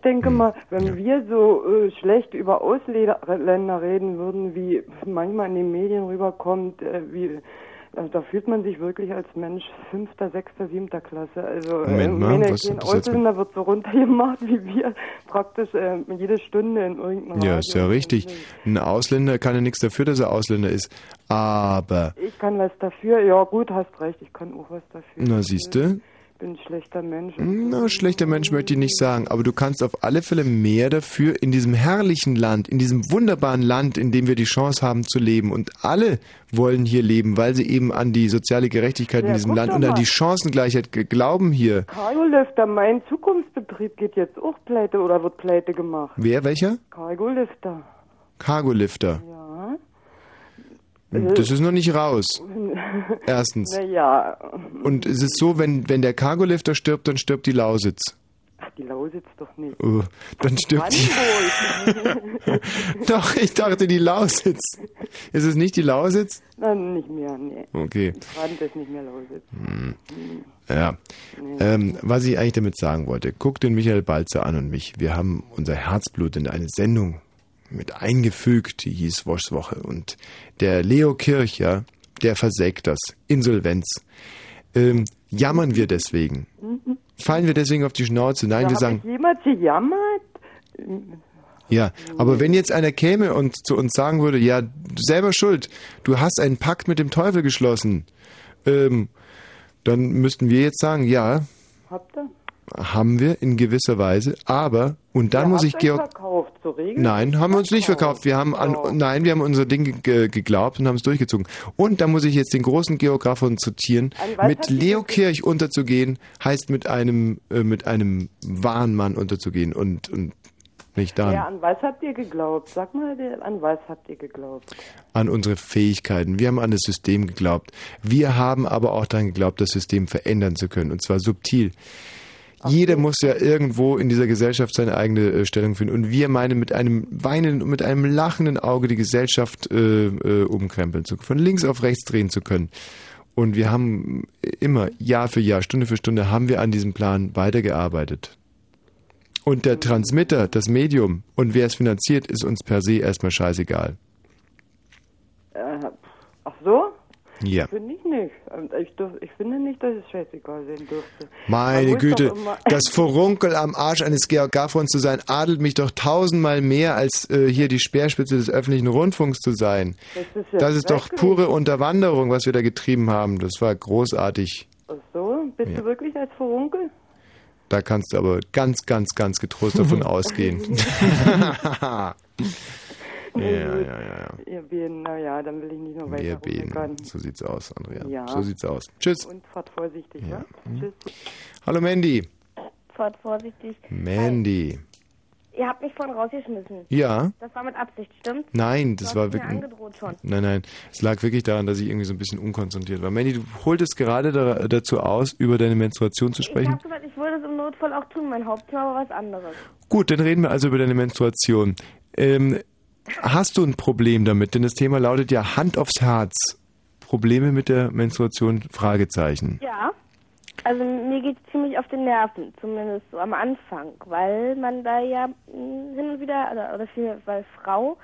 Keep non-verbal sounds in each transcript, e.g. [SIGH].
ich denke mal, wenn wir so äh, schlecht über Ausländer reden würden, wie manchmal in den Medien rüberkommt, äh, wie also da fühlt man sich wirklich als Mensch fünfter, sechster, siebter Klasse. Also äh, Moment mal, was- mit- Ausländer wird so runtergemacht wie wir praktisch äh, jede Stunde in irgendeinem Ja, ist ja richtig. Ein Ausländer kann ja nichts dafür, dass er Ausländer ist. Aber, Ich kann was dafür. Ja gut, hast recht. Ich kann auch was dafür. na siehste, Ich bin ein schlechter Mensch. na, schlechter Mensch möchte ich nicht sagen, aber du kannst auf alle Fälle mehr dafür in diesem herrlichen Land, in diesem wunderbaren Land, in dem wir die Chance haben zu leben. Und alle wollen hier leben, weil sie eben an die soziale Gerechtigkeit in Ja, diesem guck Land und an die Chancengleichheit glauben hier. Cargolifter, mein Zukunftsbetrieb geht jetzt auch pleite oder wird pleite gemacht. Wer, welcher? Cargolifter. Cargolifter. Ja. Das ist noch nicht raus. [LAUGHS] Erstens. Naja, Und es ist so, wenn, wenn der Cargolifter stirbt, dann stirbt die Lausitz. ach, die Lausitz doch nicht. Oh, dann stirbt die. [LAUGHS] Doch, ich dachte die Lausitz. Ist es nicht die Lausitz? Nein, nicht mehr, nee. Okay. Brand ist nicht mehr Lausitz. Hm. Ja. Ähm, was ich eigentlich damit sagen wollte, guck den Michael Balzer an und mich. Wir haben unser Herzblut in eine Sendung mit eingefügt, die hieß Woschs Woche. Und der Leo Kircher, der versägt das. Insolvenz. Ähm, jammern wir deswegen? Mhm. Fallen wir deswegen auf die Schnauze? Nein, da wir sagen, ich jemand gejammert? ja, aber wenn jetzt einer käme und zu uns sagen würde, ja, selber schuld, du hast einen Pakt mit dem Teufel geschlossen, ähm, dann müssten wir jetzt sagen, ja, Habt ihr? Haben wir in gewisser Weise, aber, und dann Ihr muss ich Georg, verkauft, zur Regel? nein, haben wir uns nicht verkauft, wir haben an, nein, wir haben unser Ding ge geglaubt und haben es durchgezogen. Und da muss ich jetzt den großen Geografen zitieren, mit Leo Kirch unterzugehen, heißt mit einem, äh, mit einem wahren Mann unterzugehen und, und nicht daran. Ja, an was habt ihr geglaubt? Sag mal, an was habt ihr geglaubt? an unsere Fähigkeiten. Wir haben an das System geglaubt. Wir haben aber auch daran geglaubt, das System verändern zu können. Und zwar subtil. Jeder muss ja irgendwo in dieser Gesellschaft seine eigene äh, Stellung finden. Und wir meinen mit einem weinenden und mit einem lachenden Auge die Gesellschaft äh, äh, umkrempeln zu von links auf rechts drehen zu können. Und wir haben immer, Jahr für Jahr, Stunde für Stunde, haben wir an diesem Plan weitergearbeitet. Und der Transmitter, das Medium und wer es finanziert, ist uns per se erstmal scheißegal. Äh, ach so? Ja. Finde ich nicht. Ähm, Ich, dürf, ich finde nicht, dass es scheißegal sein dürfte. Meine Güte, das Furunkel am Arsch eines Georg Gaffrons zu sein, adelt mich doch tausendmal mehr, als äh, hier die Speerspitze des öffentlichen Rundfunks zu sein. Das ist ja Das ist doch pure Unterwanderung, was wir da getrieben haben. Das war großartig. Ach so? Bist Ja. du wirklich als Furunkel? Da kannst du aber ganz, ganz, ganz getrost davon [LAUGHS] ausgehen. [LAUGHS] [LAUGHS] ja, ja, ja, ja. Ihr Bienen, naja, dann will ich nicht noch weiter Wir rummeckern. So sieht's aus, Andrea. Ja. So sieht's aus. Tschüss. Und fahrt vorsichtig, ja? Mhm. Tschüss. Hallo Mandy. Fahrt vorsichtig. Mandy. Ihr habt mich vorhin rausgeschmissen. Ja. Das war mit Absicht, stimmt? Nein, Du das hast war mir wirklich. angedroht schon. Nein, nein. Es lag wirklich daran, dass ich irgendwie so ein bisschen unkonzentriert war. Mandy, du holtest gerade da, dazu aus, über deine Menstruation zu Ich sprechen. habe gesagt, ich würde es im Notfall auch tun. Mein Hauptthema war was anderes. Gut, dann reden wir also über deine Menstruation. Ähm, hast du ein Problem damit? Denn das Thema lautet ja Hand aufs Herz. Probleme mit der Menstruation? Fragezeichen. Ja. Also mir geht es ziemlich auf den Nerven, zumindest so am Anfang, weil man da ja mh, hin und wieder, oder, oder viel, weil Frau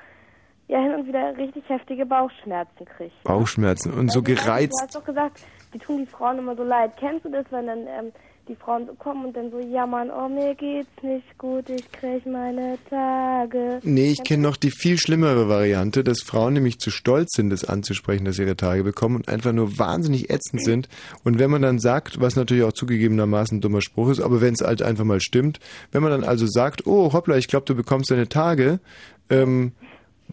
ja hin und wieder richtig heftige Bauchschmerzen kriegt. Bauchschmerzen und so Also, Du gereizt. hast doch gesagt, die tun die Frauen immer so leid. Kennst du das, wenn dann ähm, die Frauen so kommen und dann so jammern, oh mir geht's nicht gut, ich krieg meine Tage. Nee, ich kenne noch die viel schlimmere Variante, dass Frauen nämlich zu stolz sind, das anzusprechen, dass sie ihre Tage bekommen und einfach nur wahnsinnig ätzend sind. Und wenn man dann sagt, was natürlich auch zugegebenermaßen ein dummer Spruch ist, aber wenn es halt einfach mal stimmt, wenn man dann also sagt, oh hoppla, ich glaube, du bekommst deine Tage, ähm,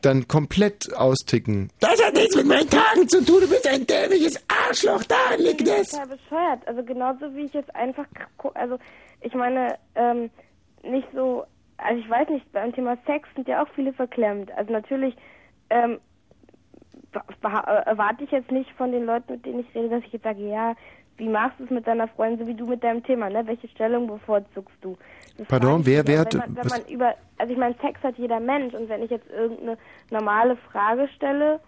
dann komplett austicken. Das hat nichts mit meinen Tagen zu tun. Du bist ein dämliches Arschloch. Daran liegt Das es. ist total bescheuert. Also genauso wie ich jetzt einfach, also ich meine, ähm, nicht so, also ich weiß nicht, beim Thema Sex sind ja auch viele verklemmt. Also natürlich ähm, wa- wa- erwarte ich jetzt nicht von den Leuten, mit denen ich rede, dass ich jetzt sage, ja, wie machst du es mit deiner Freundin, so wie du mit deinem Thema, ne? Welche Stellung bevorzugst du? Das Pardon, wer- wer hat- wenn man, wenn man über, also ich meine, Sex hat jeder Mensch und wenn ich jetzt irgendeine normale Frage stelle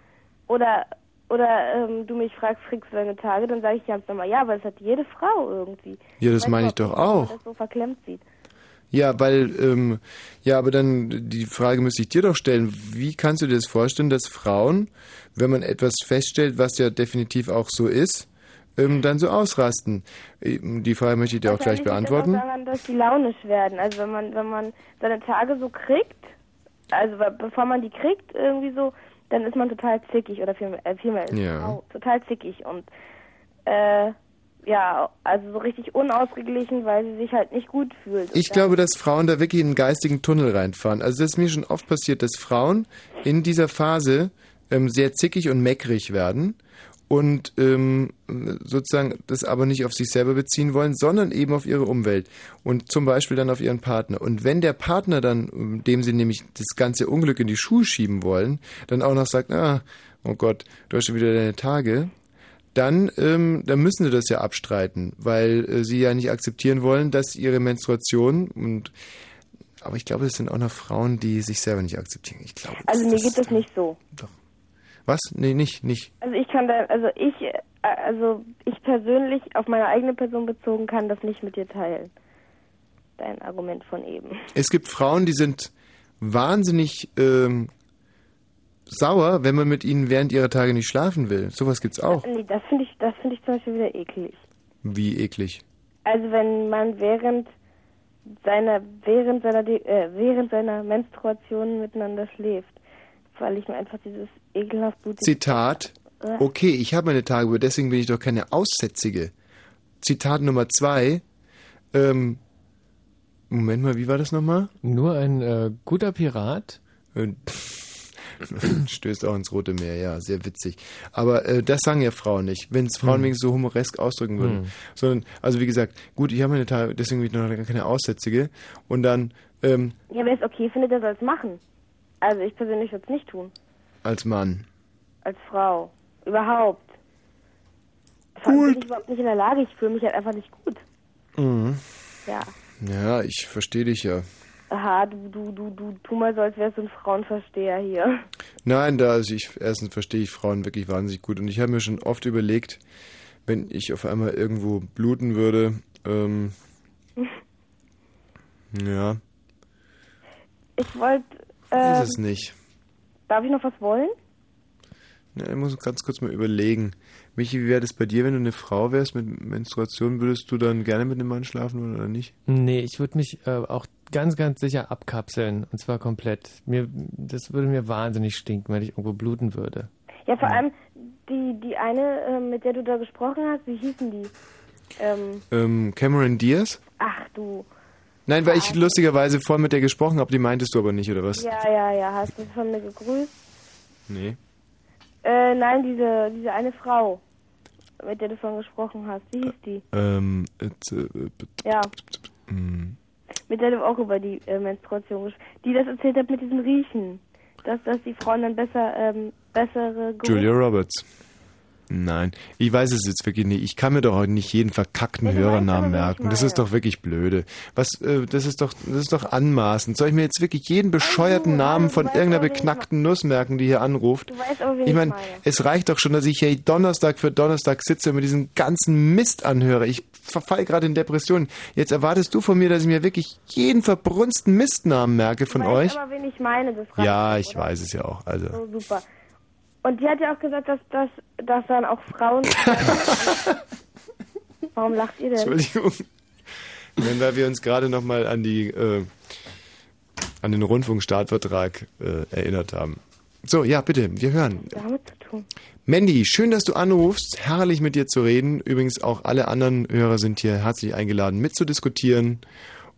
oder oder ähm, du mich fragst, kriegst du deine Tage, dann sage ich ganz normal, ja, aber das hat jede Frau irgendwie. Ja, das meine ich doch auch. das so verklemmt sieht. Ja, weil, ähm, ja, aber dann die Frage müsste ich dir doch stellen. Wie kannst du dir das vorstellen, dass Frauen, wenn man etwas feststellt, was ja definitiv auch so ist, ähm, dann so ausrasten? Ähm, Die Frage möchte ich dir auch gleich beantworten. Das daran, dass die launisch werden. Also wenn man, wenn man seine Tage so kriegt, also be- bevor man die kriegt, irgendwie so, dann ist man total zickig oder vielmehr, äh, vielmehr ist Ja. Total zickig und äh, ja, also so richtig unausgeglichen, weil sie sich halt nicht gut fühlt. Ich glaube, dass Frauen da wirklich in einen geistigen Tunnel reinfahren. Also das ist mir schon oft passiert, dass Frauen in dieser Phase ähm, sehr zickig und meckrig werden und ähm, sozusagen das aber nicht auf sich selber beziehen wollen, sondern eben auf ihre Umwelt und zum Beispiel dann auf ihren Partner. Und wenn der Partner dann, ähm, dem sie nämlich das ganze Unglück in die Schuhe schieben wollen, dann auch noch sagt, ah, oh Gott, du hast schon wieder deine Tage, dann, ähm, dann müssen sie das ja abstreiten, weil äh, sie ja nicht akzeptieren wollen, dass ihre Menstruation und aber ich glaube, es sind auch noch Frauen, die sich selber nicht akzeptieren. Ich glaube. Also mir das geht das nicht so. Was? Nee, nicht, nicht. Also ich kann da, also ich, äh, also ich persönlich auf meine eigene Person bezogen kann das nicht mit dir teilen. Dein Argument von eben. Es gibt Frauen, die sind wahnsinnig ähm, sauer, wenn man mit ihnen während ihrer Tage nicht schlafen will. Sowas gibt's auch. Nee, das finde ich, das finde ich zum Beispiel wieder eklig. Wie eklig. Also wenn man während seiner, während seiner, äh, während seiner Menstruation miteinander schläft, weil ich mir einfach dieses ekelhaft blutige Zitat. Okay, ich habe meine Tage, deswegen bin ich doch keine Aussätzige. Zitat Nummer zwei. Ähm, Moment mal, wie war das nochmal? Nur ein äh, guter Pirat. Äh, [LAUGHS] Stößt auch ins Rote Meer, ja, sehr witzig. Aber äh, das sagen ja Frauen nicht, wenn es Frauen Hm. wenigstens so humoresk ausdrücken würden. Hm. Sondern, also wie gesagt, gut, ich habe meine Tage, deswegen bin ich noch gar keine Aussätzige. Und dann ähm, Ja, wer es okay findet, der soll es machen. Also ich persönlich würde es nicht tun. als Mann. Als Frau. Überhaupt. Vor allem bin ich überhaupt nicht in der Lage. Ich fühle mich halt einfach nicht gut. Mhm. Ja. Ja, ich verstehe dich ja. Aha, du, du, du, du, tu mal so, als wärst du ein Frauenversteher hier. Nein, da also ich erstens verstehe ich Frauen wirklich wahnsinnig gut und ich habe mir schon oft überlegt, wenn ich auf einmal irgendwo bluten würde, ähm, [LAUGHS] ja, Ich wollte, ist äh, es nicht. darf ich noch was wollen? Ja, ich muss ganz kurz mal überlegen. Michi, wie wäre das bei dir, wenn du eine Frau wärst mit Menstruation? Würdest du dann gerne mit einem Mann schlafen wollen oder nicht? Nee, ich würde mich äh, auch ganz, ganz sicher abkapseln. Und zwar komplett. Mir, das würde mir wahnsinnig stinken, wenn ich irgendwo bluten würde. Ja, vor allem die, die eine, äh, mit der du da gesprochen hast, wie hießen die? Ähm, Ähm, Cameron Diaz? ach du. Nein, weil ich lustigerweise vorhin mit der gesprochen habe, die meintest du aber nicht, oder was? Ja, ja, ja, hast du von mir gegrüßt? Nee. Äh, nein, diese, diese eine Frau, mit der du vorhin gesprochen hast. Wie hieß die? Ähm, et, äh, Ja, mm. mit der du auch über die äh, Menstruation gesprochen Die das erzählt hat mit diesem Riechen. Dass, dass die Frauen dann besser, ähm, bessere Geruch- Julia Roberts. Nein, ich weiß es jetzt wirklich nicht. Ich kann mir doch heute nicht jeden verkackten weißt Hörernamen ich merken. Das ist doch wirklich blöde. Was, äh, das ist doch, das ist doch anmaßend. Soll ich mir jetzt wirklich jeden bescheuerten Namen von weißt irgendeiner ich beknackten Nuss merken, die hier anruft? Weißt Ich ich meine, es reicht doch schon, dass ich hier Donnerstag für Donnerstag sitze und mir diesen ganzen Mist anhöre. Ich verfall gerade in Depressionen. Jetzt erwartest du von mir, dass ich mir wirklich jeden verbrunsten Mistnamen merke von du euch? weißt aber, wen ich meine. Das Ja, ich oder? weiß es ja auch. Also. So super. Und die hat ja auch gesagt, dass, dass, dass dann auch Frauen. [LAUGHS] Warum lacht ihr denn? Entschuldigung. Nein, weil wir uns gerade nochmal an die äh, an den Rundfunkstartvertrag äh, erinnert haben. So, ja, bitte, wir hören. Damit zu tun. Mandy, schön, dass du anrufst. Herrlich mit dir zu reden. Übrigens auch alle anderen Hörer sind hier herzlich eingeladen, mitzudiskutieren.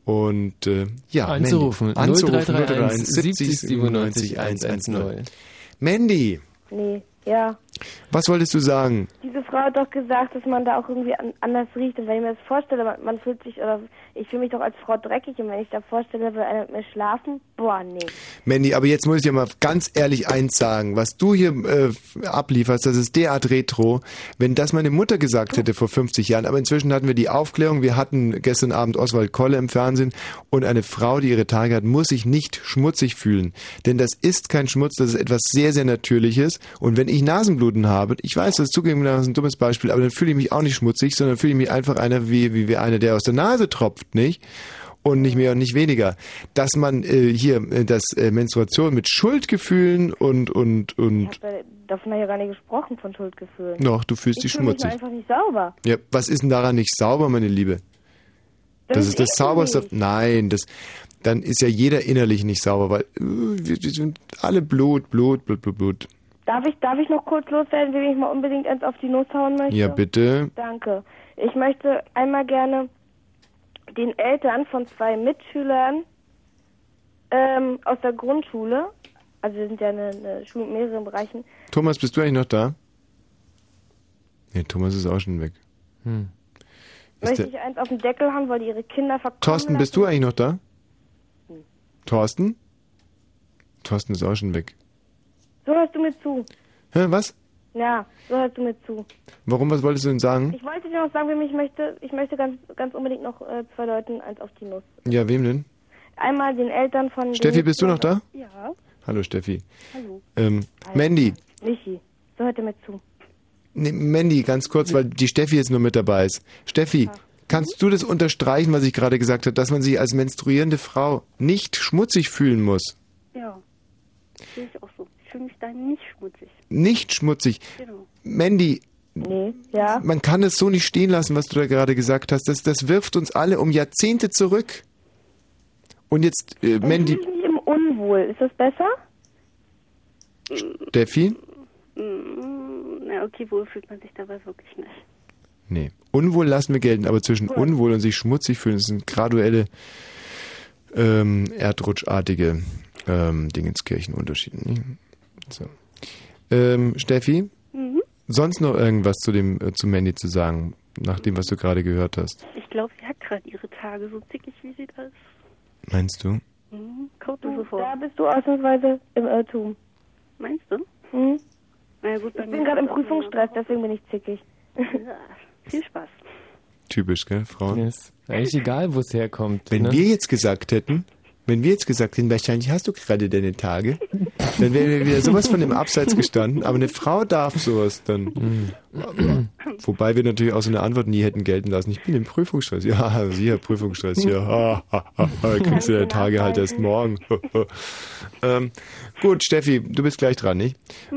Und äh, ja, Anzurufen. Mandy, anzurufen 0331 70 97 110. Mandy, Nee, ja. Was wolltest du sagen? Diese Frau hat doch gesagt, dass man da auch irgendwie an, anders riecht. Und wenn ich mir das vorstelle, man, man fühlt sich, oder ich fühle mich doch als Frau dreckig. Und wenn ich da vorstelle, will einer mit mir schlafen, boah, nee. Mandy, aber jetzt muss ich dir mal ganz ehrlich eins sagen. Was du hier äh, ablieferst, das ist derart retro. Wenn das meine Mutter gesagt hätte vor 50 Jahren, aber inzwischen hatten wir die Aufklärung, wir hatten gestern Abend Oswald Kolle im Fernsehen und eine Frau, die ihre Tage hat, muss sich nicht schmutzig fühlen. Denn das ist kein Schmutz, das ist etwas sehr, sehr Natürliches. Und wenn ich Nasenbluten habe, ich weiß, das ist zugegebenermaßen ein dummes Beispiel, aber dann fühle ich mich auch nicht schmutzig, sondern fühle ich mich einfach einer wie, wie, wie einer, der aus der Nase tropft, nicht? Und nicht mehr und nicht weniger. Dass man äh, hier äh, das äh, Menstruation mit Schuldgefühlen und und und Ich habe davon ja gar nicht gesprochen, von Schuldgefühlen. noch, du fühlst dich ich fühle mich schmutzig. nur einfach nicht sauber. Ja, was ist denn daran nicht sauber, meine Liebe? Das, ist das sauberste. nicht. Nein, das dann ist ja jeder innerlich nicht sauber, weil äh, wir, wir sind alle Blut, Blut, Blut, Blut, Blut. Darf ich, darf ich noch kurz loswerden, wenn ich mal unbedingt eins auf die Nuss hauen möchte? Ja, bitte. Danke. Ich möchte einmal gerne den Eltern von zwei Mitschülern ähm, aus der Grundschule, also wir sind ja eine, eine Schule mit mehreren Bereichen, Thomas, bist du eigentlich noch da? Nee, Thomas ist auch schon weg. Hm. Ist möchte ich eins auf den Deckel haben, weil die ihre Kinder verkommen Thorsten, bist du eigentlich noch da? Thorsten? Thorsten ist auch schon weg. So hörst du mir zu. Hä, was? Ja, so hörst du mir zu. Warum, was wolltest du denn sagen? Ich wollte dir noch sagen, ich möchte, ich möchte ganz, ganz unbedingt noch äh, zwei Leuten eins auf die Nuss. Ja, wem denn? Einmal den Eltern von... Steffi, bist du noch da? Ja. Hallo, Steffi. Hallo. Ähm, Mandy. Michi, so hört er mir zu. Nee, Mandy, ganz kurz, weil die Steffi jetzt nur mit dabei ist. Steffi, kannst du das unterstreichen, was ich gerade gesagt habe, dass man sich als menstruierende Frau nicht schmutzig fühlen muss? Ja. Sehe ich auch so. Ich fühle mich da nicht schmutzig. Nicht schmutzig. Genau. Mandy, Nee, ja. man kann es so nicht stehen lassen, was du da gerade gesagt hast. Das, das wirft uns alle um Jahrzehnte zurück. Und jetzt, äh, Ich Mandy, fühle mich im Unwohl. Ist das besser? Steffi? Mm, Na, okay, wohl fühlt man sich dabei wirklich nicht. Nee. Unwohl lassen wir gelten, aber zwischen unwohl und sich schmutzig fühlen, das sind graduelle, ähm, erdrutschartige ähm, Dingenskirchenunterschiede. nicht? So. Ähm, Steffi, Mhm. sonst noch irgendwas zu dem äh, zu Mandy zu sagen, nach dem, was du gerade gehört hast? Ich glaube, sie hat gerade ihre Tage so zickig, wie sie da ist. Meinst du? Mhm. Kommt Du, so vor. da bist du ausnahmsweise im Irrtum. Meinst du? Hm? Na ja, gut, Ich bin gerade im Prüfungsstress, deswegen bin ich zickig. Ja, viel Spaß. Typisch, gell, Frauen? Ist eigentlich egal, wo es herkommt. Wenn ne? wir jetzt gesagt hätten, wenn wir jetzt gesagt hätten, wahrscheinlich hast du gerade deine Tage, dann wäre wir wieder sowas von dem Abseits gestanden. Aber eine Frau darf sowas dann. Wobei wir natürlich auch so eine Antwort nie hätten gelten lassen. Ich bin im Prüfungsstress. Ja, sicher, Prüfungsstress. Ja, ha, ha, ha, ha, kriegst du deine Tage halt erst morgen. ähm, gut, Steffi, du bist gleich dran, nicht?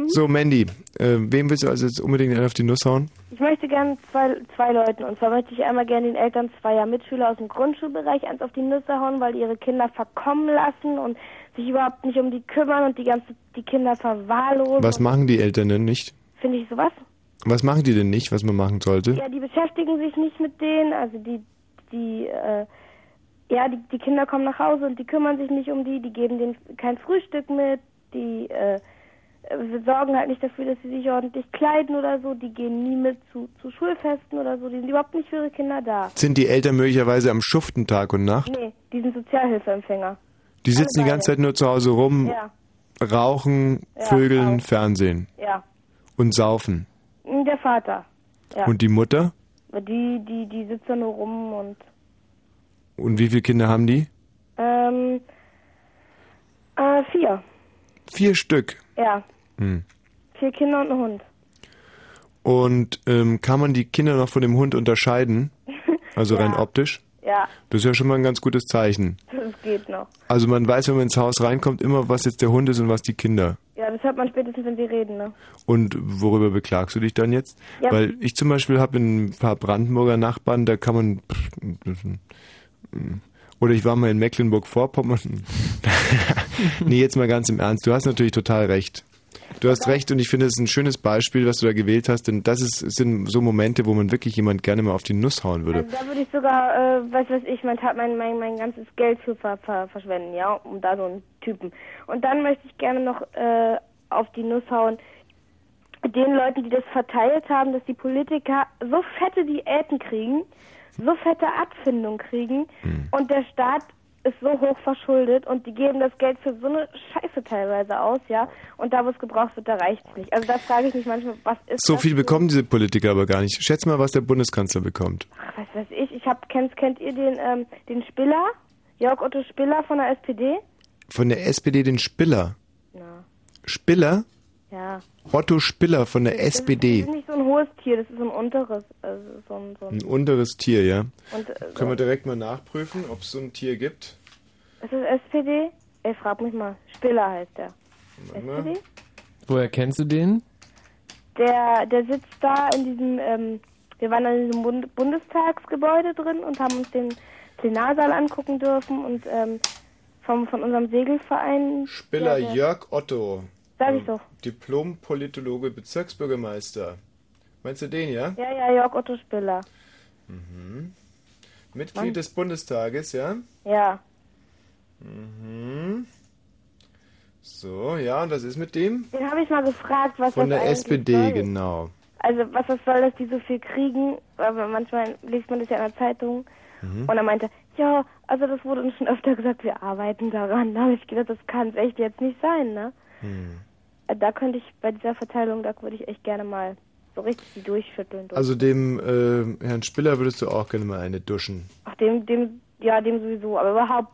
So, Mandy, äh, wem willst du also jetzt unbedingt auf die Nuss hauen? Ich möchte gerne zwei, zwei Leuten. Und zwar möchte ich einmal gerne den Eltern zweier Mitschüler aus dem Grundschulbereich eins auf die Nüsse hauen, weil die ihre Kinder verkommen lassen und sich überhaupt nicht um die kümmern und die ganze die Kinder verwahrlosen. Was machen die Eltern denn nicht? Finde ich sowas? Was machen die denn nicht, was man machen sollte? Ja, die beschäftigen sich nicht mit denen, also die, die, äh, ja, die, die Kinder kommen nach Hause und die kümmern sich nicht um die, die geben denen kein Frühstück mit, die, äh, äh, sorgen halt nicht dafür, dass sie sich ordentlich kleiden oder so, die gehen nie mit zu, zu Schulfesten oder so, die sind überhaupt nicht für ihre Kinder da. Sind die Eltern möglicherweise am Schuften Tag und Nacht? Nee, die sind Sozialhilfeempfänger. Die sitzen die beide. ganze Zeit nur zu Hause rum, Ja, rauchen, Ja, vögeln, auch. Fernsehen ja. und saufen. Der Vater. Ja. Und die Mutter? die, die, die sitzt da nur rum und, Und wie viele Kinder haben die? ähm, äh, vier. Vier Stück. Ja, Hm. vier Kinder und ein Hund. Und ähm, kann man die Kinder noch von dem Hund unterscheiden? [LAUGHS] Also Ja. rein optisch? Ja, Das ist ja schon mal ein ganz gutes Zeichen. das geht noch. Also man weiß, wenn man ins Haus reinkommt, immer, was jetzt der Hund ist und was die Kinder. Ja, das hört man spätestens, wenn sie reden, ne? Und worüber beklagst du dich dann jetzt? Ja. Weil ich zum Beispiel habe ein paar Brandenburger Nachbarn, da kann man. Oder ich war mal in Mecklenburg-Vorpommern. [LAUGHS] nee, jetzt mal ganz im Ernst. Du hast natürlich total recht. Du hast recht und ich finde, es ist ein schönes Beispiel, was du da gewählt hast, denn das ist, sind so Momente, wo man wirklich jemand gerne mal auf die Nuss hauen würde. Also da würde ich sogar, äh, weiß was ich, mein, Tat- mein, mein, mein ganzes Geld für ver, ver, verschwenden, ja, um da so einen Typen. Und dann möchte ich gerne noch äh, auf die Nuss hauen, den Leuten, die das verteilt haben, dass die Politiker so fette Diäten kriegen, so fette Abfindung kriegen und der Staat ist so hoch verschuldet und die geben das Geld für so eine Scheiße teilweise aus, ja. Und da, wo es gebraucht wird, da reicht es nicht. Also da frage ich mich manchmal, was ist So viel bekommen diese Politiker aber gar nicht. Schätz mal, was der Bundeskanzler bekommt. Ach, was weiß ich, ich hab, kennt, kennt ihr den, ähm, den Spiller? Jörg Otto Spiller von der SPD? Von der SPD den Spiller. Na, Spiller? Ja. Otto Spiller von der Das SPD. ist nicht so ein hohes Tier, das ist so ein unteres. Also so ein, so ein, Ein unteres Tier, ja. und, äh, Können wir direkt mal nachprüfen, ob es so ein Tier gibt? ist das SPD? Ey, frag mich mal. Spiller heißt der. SPD? Woher kennst du den? Der, der sitzt da in diesem, ähm, wir waren in diesem Bund Bundestagsgebäude drin und haben uns den Plenarsaal angucken dürfen und ähm, vom, von unserem Segelverein. Spiller der, der, Jörg Otto. Sag ich doch. Diplom-Politologe, Bezirksbürgermeister. Meinst du den, ja? Ja, ja, Jörg Otto Spiller. Mitglied Mann. des Bundestages, ja? Ja. Mhm. So, ja, und was ist mit dem? Den habe ich mal gefragt, was Von das der SPD, soll. genau. Also was das soll, dass die so viel kriegen, aber manchmal liest man das ja in der Zeitung. Mhm. Und er meinte, ja, also das wurde uns schon öfter gesagt, wir arbeiten daran. Da habe ich gedacht, das kann es echt jetzt nicht sein, ne? Hm. Da könnte ich bei dieser Verteilung, da würde ich echt gerne mal so richtig die durchschütteln. Durch. Also dem äh, Herrn Spiller würdest du auch gerne mal eine duschen. Ach, dem, dem, ja, dem sowieso, aber überhaupt,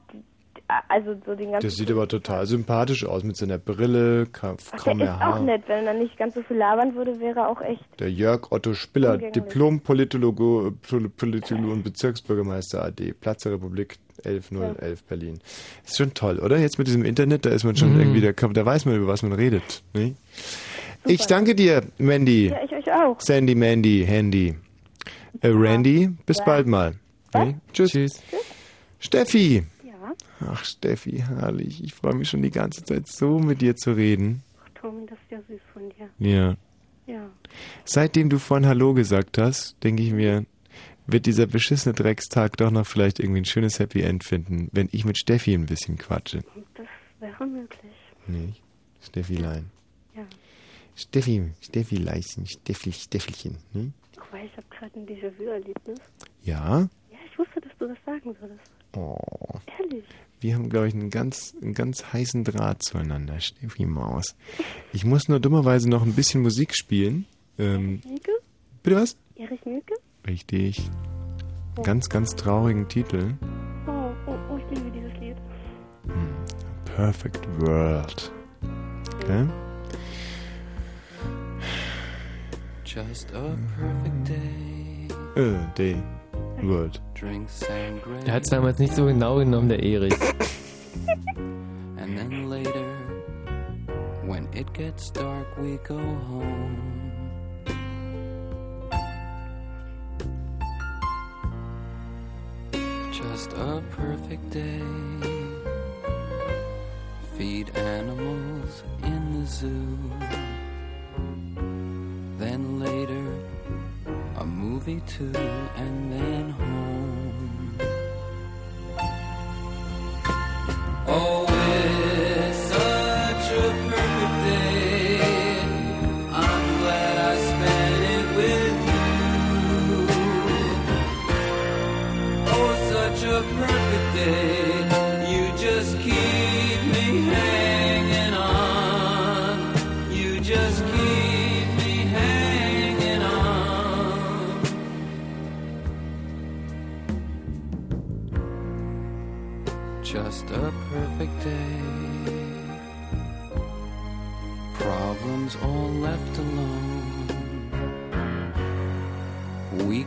also so den ganzen... Der sieht aber total sympathisch aus mit seiner Brille, kaum, Ach, der ist auch nett, wenn er nicht ganz so viel labern würde, wäre er auch echt... Der Jörg Otto Spiller. Diplom-Politologe Pol- Politologe und Bezirksbürgermeister AD, Platz der Republik 11011 Berlin. Ist schon toll, oder? Jetzt mit diesem Internet, da ist man schon Mhm. irgendwie, da, da weiß man, über was man redet. Ne? Ich danke dir, Mandy. Ja, ich euch auch. Sandy, Mandy, Handy. Äh, Randy, bis bald mal. Ne? Tschüss. Tschüss. Steffi. Ja, Ach, Steffi, herrlich. Ich freue mich schon die ganze Zeit so mit dir zu reden. ach Tommy, das ist ja süß von dir. Ja. Ja. Seitdem du vorhin Hallo gesagt hast, denke ich mir, wird dieser beschissene Dreckstag doch noch vielleicht irgendwie ein schönes Happy End finden, wenn ich mit Steffi ein bisschen quatsche. Das wäre möglich. Nicht? Steffilein. Ja. Steffi, Steffi Leischen, Steffi, Steffelchen. Hm? Ach, weil ich habe gerade ein Déjà-vu-Erlebnis. Ja? Ja, ich wusste, dass du das sagen würdest. Oh. Ehrlich. Wir haben, glaube ich, einen ganz, einen ganz heißen Draht zueinander, Steffi Maus. Ich muss nur dummerweise noch ein bisschen Musik spielen. Ähm, Milke? bitte was? Erich Milke? Richtig. Ganz, ganz traurigen Titel. Oh, oh, oh, ich liebe dieses Lied. Perfect World. Okay? Just a perfect day. Äh, Day. World. Er hat es damals nicht so genau genommen, der Erich. [LAUGHS] And then later, when it gets dark, we go home. Just a perfect day. Feed animals in the zoo. Then later, movie too, and then home. Oh,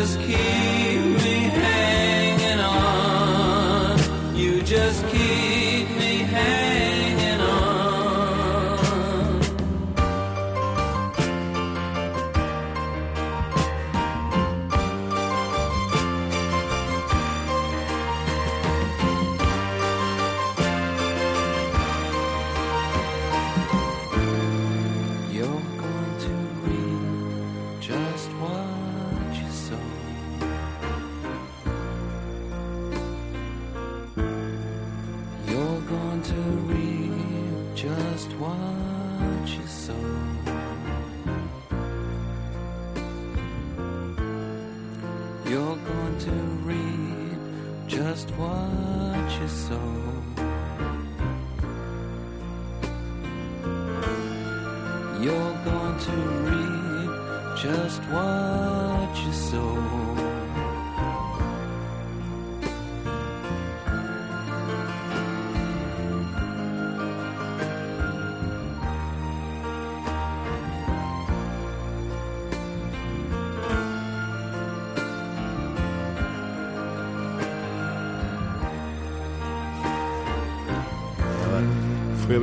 Just keep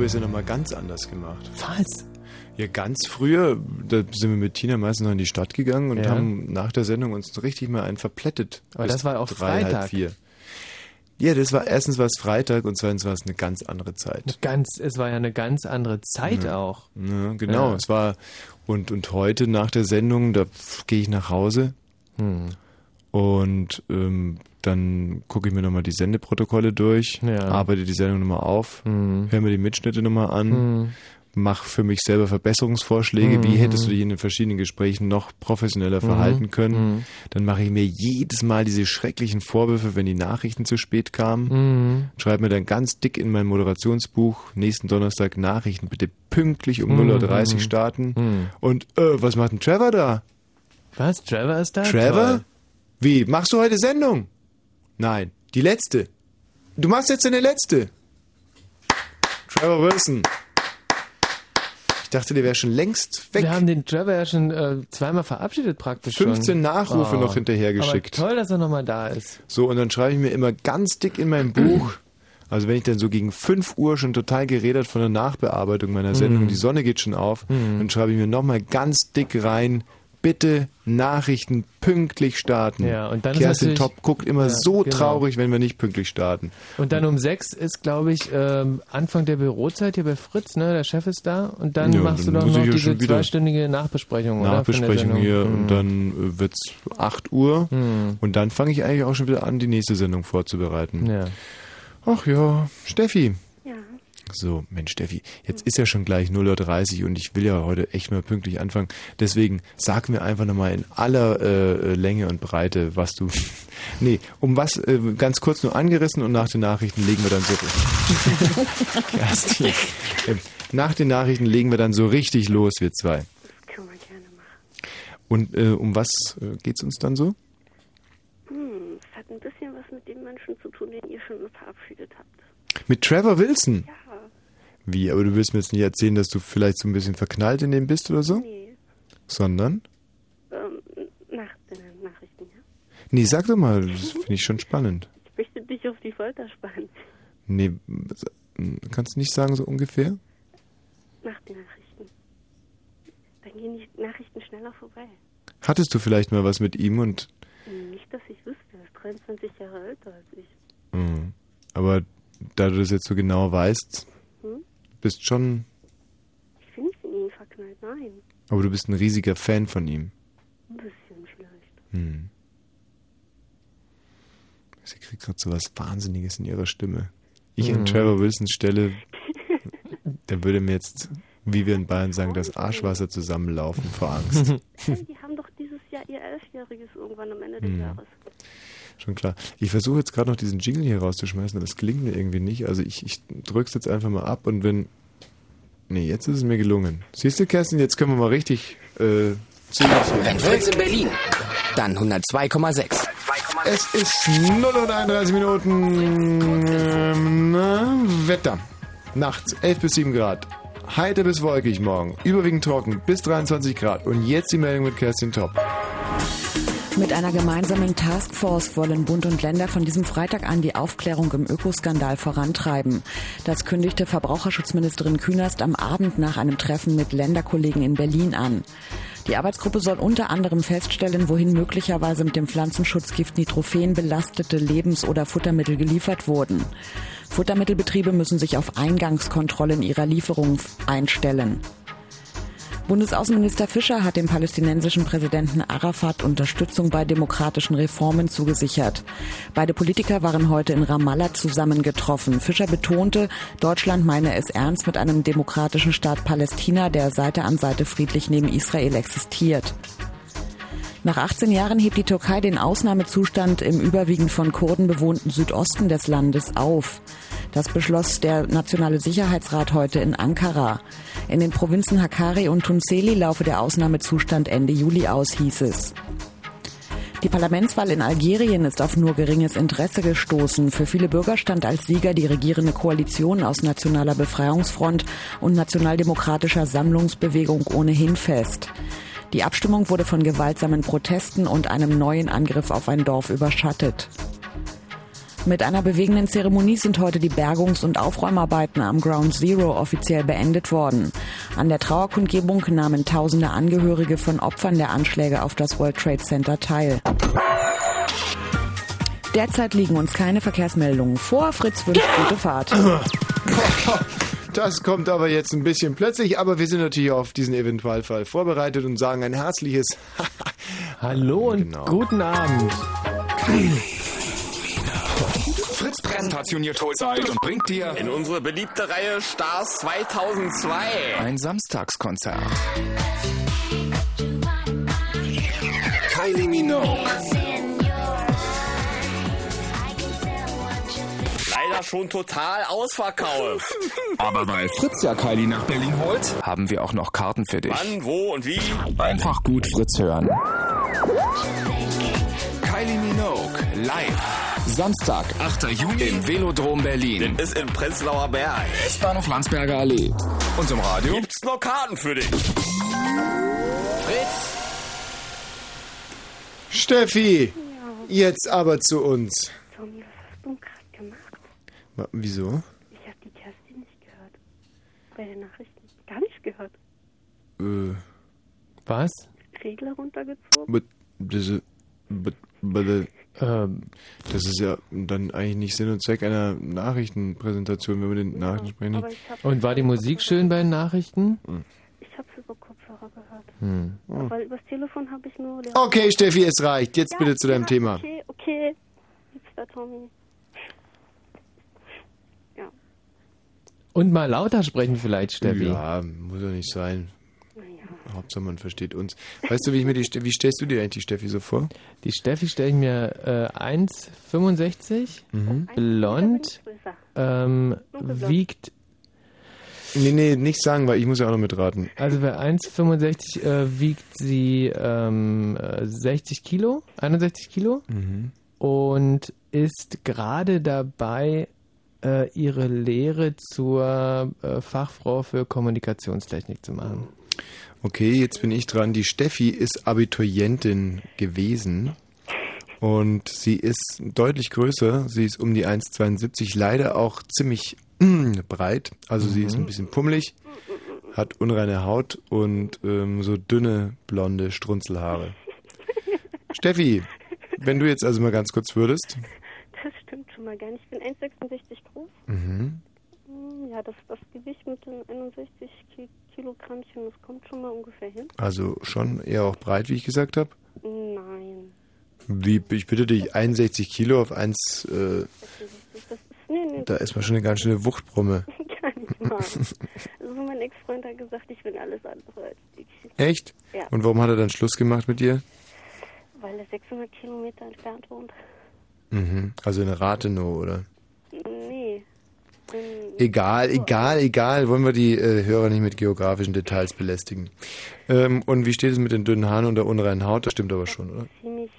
es ja nochmal ganz anders gemacht. Was? Ja, ganz früher, da sind wir mit Tina meistens noch in die Stadt gegangen und Ja. haben nach der Sendung uns richtig mal einen verplättet. Aber das war auch drei, halb Freitag. vier. Ja, das war erstens war es Freitag und zweitens war es eine ganz andere Zeit. Ganz, es war ja eine ganz andere Zeit Ja. auch. Ja, genau, Ja. es war und und heute nach der Sendung, da gehe ich nach Hause Hm. und ähm, dann gucke ich mir nochmal die Sendeprotokolle durch, Ja. arbeite die Sendung nochmal auf, Hm. höre mir die Mitschnitte nochmal an, Hm. mache für mich selber Verbesserungsvorschläge, wie Mhm. hättest du dich in den verschiedenen Gesprächen noch professioneller verhalten können. Mhm. Dann mache ich mir jedes Mal diese schrecklichen Vorwürfe, wenn die Nachrichten zu spät kamen. Mhm. Schreibe mir dann ganz dick in mein Moderationsbuch, nächsten Donnerstag Nachrichten bitte pünktlich um Mhm. 0.30 Uhr starten. Mhm. Und äh, was macht denn Trevor da? Was? Trevor ist da? Trevor? Toll. Wie? Machst du heute Sendung? Nein, die letzte. Du machst jetzt eine letzte. Trevor Wilson. Ich dachte, der wäre schon längst weg. Wir haben den Trevor ja schon äh, zweimal verabschiedet praktisch 15 schon. Nachrufe noch hinterhergeschickt. Aber toll, dass er nochmal da ist. So, und dann schreibe ich mir immer ganz dick in mein Buch, also wenn ich dann so gegen 5 Uhr schon total geredet von der Nachbearbeitung meiner Sendung, Mhm. die Sonne geht schon auf, Mhm. dann schreibe ich mir nochmal ganz dick rein, bitte Nachrichten pünktlich starten. Ja, und dann ist Kerstin natürlich- Top guckt immer Ja, so genau. traurig, wenn wir nicht pünktlich starten. Und dann um sechs ist, glaube ich, ähm, Anfang der Bürozeit hier bei Fritz, ne? Der Chef ist da. Und dann Ja, machst dann du doch noch diese zweistündige Nachbesprechung, oder? Von der Nachbesprechung hier Mhm. und dann äh, wird's 8 Uhr Mhm. und dann fange ich eigentlich auch schon wieder an, die nächste Sendung vorzubereiten. Ja. Ach ja, Steffi. So, Mensch, Steffi, jetzt ist ja schon gleich 0.30 Uhr und ich will ja heute echt mal pünktlich anfangen. Deswegen sag mir einfach nochmal in aller äh, Länge und Breite, was du. [LAUGHS] nee, um was äh, ganz kurz nur angerissen und nach den Nachrichten legen wir dann so. [LAUGHS] Kerstin. Äh, nach den Nachrichten legen wir dann so richtig los, wir zwei. Können wir gerne machen. Und äh, um was äh, geht's uns dann so? Hm, es hat ein bisschen was mit dem Menschen zu tun, den ihr schon verabschiedet habt. Mit Trevor Wilson. Ja. Wie, aber du willst mir jetzt nicht erzählen, dass du vielleicht so ein bisschen verknallt in dem bist oder so? Nee. Sondern? Ähm, nach den Nachrichten, ja. Nee, sag doch mal, das [LAUGHS] finde ich schon spannend. Ich möchte dich auf die Folter spannen. Nee, kannst du nicht sagen, so ungefähr? Nach den Nachrichten. Dann gehen die Nachrichten schneller vorbei. Hattest du vielleicht mal was mit ihm und. Nicht, dass ich wüsste. Er ist 23 Jahre älter als ich. Mh, aber da du das jetzt so genau weißt, Hm? Bist schon. Ich bin nicht in ihn verknallt, nein. Aber du bist ein riesiger Fan von ihm. Ein bisschen vielleicht. Hm. Sie kriegt gerade so was Wahnsinniges in ihrer Stimme. Ich an Mhm. Trevor Wilsons Stelle, [LAUGHS] der würde mir jetzt, wie wir in Bayern sagen, das Arschwasser zusammenlaufen vor Angst. [LAUGHS] Hey, die haben doch dieses Jahr ihr Elfjähriges irgendwann am Ende des Hm. Jahres. Schon klar. Ich versuche jetzt gerade noch diesen Jingle hier rauszuschmeißen, aber es gelingt mir irgendwie nicht. Also ich, ich drück's jetzt einfach mal ab und wenn. Nee, jetzt ist es mir gelungen. Siehst du, Kerstin, jetzt können wir mal richtig äh. Wenn Fritz in Berlin, dann 102,6. Es ist 0 und 31 Minuten. Ähm, na, Wetter. Nachts 11 bis 7 Grad. Heiter bis wolkig morgen. Überwiegend trocken bis 23 Grad. Und jetzt die Meldung mit Kerstin Top. Mit einer gemeinsamen Taskforce wollen Bund und Länder von diesem Freitag an die Aufklärung im Ökoskandal vorantreiben. Das kündigte Verbraucherschutzministerin Künast am Abend nach einem Treffen mit Länderkollegen in Berlin an. Die Arbeitsgruppe soll unter anderem feststellen, wohin möglicherweise mit dem Pflanzenschutzgift Nitrophen belastete Lebens- oder Futtermittel geliefert wurden. Futtermittelbetriebe müssen sich auf Eingangskontrollen ihrer Lieferungen einstellen. Bundesaußenminister Fischer hat dem palästinensischen Präsidenten Arafat Unterstützung bei demokratischen Reformen zugesichert. Beide Politiker waren heute in Ramallah zusammengetroffen. Fischer betonte, Deutschland meine es ernst mit einem demokratischen Staat Palästina, der Seite an Seite friedlich neben Israel existiert. Nach 18 Jahren hebt die Türkei den Ausnahmezustand im überwiegend von Kurden bewohnten Südosten des Landes auf. Das beschloss der Nationale Sicherheitsrat heute in Ankara. In den Provinzen Hakkari und Tunseli laufe der Ausnahmezustand Ende Juli aus, hieß es. Die Parlamentswahl in Algerien ist auf nur geringes Interesse gestoßen. Für viele Bürger stand als Sieger die regierende Koalition aus Nationaler Befreiungsfront und Nationaldemokratischer Sammlungsbewegung ohnehin fest. Die Abstimmung wurde von gewaltsamen Protesten und einem neuen Angriff auf ein Dorf überschattet. Mit einer bewegenden Zeremonie sind heute die Bergungs- und Aufräumarbeiten am Ground Zero offiziell beendet worden. An der Trauerkundgebung nahmen tausende Angehörige von Opfern der Anschläge auf das World Trade Center teil. Derzeit liegen uns keine Verkehrsmeldungen vor. Fritz wünscht gute Fahrt. [LAUGHS] Das kommt aber jetzt ein bisschen plötzlich, aber wir sind natürlich auf diesen Eventualfall vorbereitet und sagen ein herzliches [LAUGHS] Hallo und Genau. guten Abend. Fritz präsentioniert Zeit und bringt dir In unsere beliebte Reihe Stars 2002. ein Samstagskonzert. Kylie Minogue, Leider schon total ausverkauft. [LAUGHS] aber weil Fritz ja Kylie nach Berlin holt, haben wir auch noch Karten für dich. Wann, wo und wie? Einfach gut Fritz hören. Kylie Minogue live. Samstag, 8. Juni im Velodrom Berlin. Ist in Prenzlauer Berg. S-Bahnhof Landsberger Allee. Und im Radio? Gibt's noch Karten für dich? Fritz! Steffi, jetzt aber zu uns. Tommy, was hast du gerade gemacht? Wa- Wieso? Ich habe die Kerstin nicht gehört. Bei den Nachrichten. Gar nicht gehört. Äh, Was? Regler runtergezogen. but, das, ist- but, but, Ähm, das ist ja dann eigentlich nicht Sinn und Zweck einer Nachrichtenpräsentation, wenn wir den Nachrichten sprechen. Habe und war die Musik schön bei den Nachrichten? ich hab's über Kopfhörer gehört. Hm. Weil übers Telefon habe ich nur... Okay, Steffi, es reicht. Jetzt Ja, bitte zu deinem ja, Thema. Okay, okay. Jetzt der Tommy. Ja, Und mal lauter sprechen vielleicht, Steffi. Ja, muss ja nicht sein. Hauptsache man versteht uns. Weißt du, wie ich mir die Ste- wie stellst du dir eigentlich die Steffi so vor? Die Steffi stelle ich mir äh, 1,65, Mhm. blond, ähm, wiegt, Nee, nee, nicht sagen, weil ich muss ja auch noch mitraten. also bei 1,65 äh, wiegt sie ähm, äh, 60 Kilo, 61 Kilo Mhm. und ist gerade dabei, äh, ihre Lehre zur äh, Fachfrau für Kommunikationstechnik zu machen. Okay, jetzt bin ich dran. Die Steffi ist Abiturientin gewesen und sie ist deutlich größer. Sie ist um die 1,72, leider auch ziemlich mm, breit. Also sie ist ein bisschen pummelig, hat unreine Haut und ähm, so dünne blonde Strunzelhaare. [LAUGHS] Steffi, wenn du jetzt also mal ganz kurz würdest. Das stimmt schon mal gar nicht. Ich bin 1,66 groß. Mhm. Hm, Ja, das, das Gewicht mit den 61 Ki Kilogrammchen, das kommt schon mal ungefähr hin. Also schon eher auch breit, wie ich gesagt habe. Nein. Wie, ich bitte dich, 61 Kilo auf 1, äh, 66, das ist, nee, nee, da ist man schon eine ganz schöne Wuchtbrumme. [LAUGHS] Also mein Ex-Freund hat gesagt, ich bin alles andere als dick. Echt? Ja. Und warum hat er dann Schluss gemacht mit dir? Weil er 600 Kilometer entfernt wohnt. Mhm. Also in Rathenow, oder? Egal, egal, egal. Wollen wir die äh, Hörer nicht mit geografischen Details belästigen. Ähm, und wie steht es mit den dünnen Haaren und der unreinen Haut? Das stimmt aber schon, oder? Ziemlich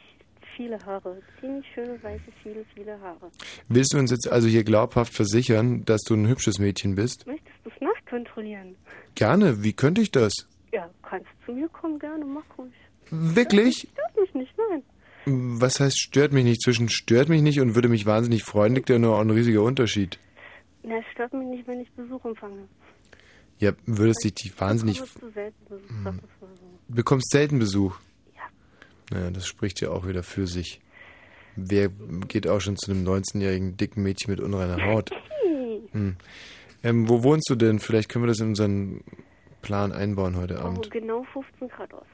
viele Haare. Ziemlich schöne, weiße, viele, viele Haare. Willst du uns jetzt also hier glaubhaft versichern, dass du ein hübsches Mädchen bist? Möchtest du es nachkontrollieren? Gerne. Wie könnte ich das? Ja, kannst zu mir kommen, gerne, mach ruhig. Wirklich? Stört mich nicht, nein. Was heißt stört mich nicht? Zwischen stört mich nicht und würde mich wahnsinnig freuen, liegt ja nur ein riesiger Unterschied. Na, es stört mich nicht, wenn ich Besuch empfange. Ja, würdest dich die wahnsinnig... Zu selten Besuch, mal so. bekommst selten Besuch. Ja. Naja, das spricht ja auch wieder für sich. Wer geht auch schon zu einem 19-jährigen dicken Mädchen mit unreiner Haut? [LAUGHS] Hm. Ähm, wo wohnst du denn? Vielleicht können wir das in unseren Plan einbauen heute Oh, Abend? genau 15 Grad Ost.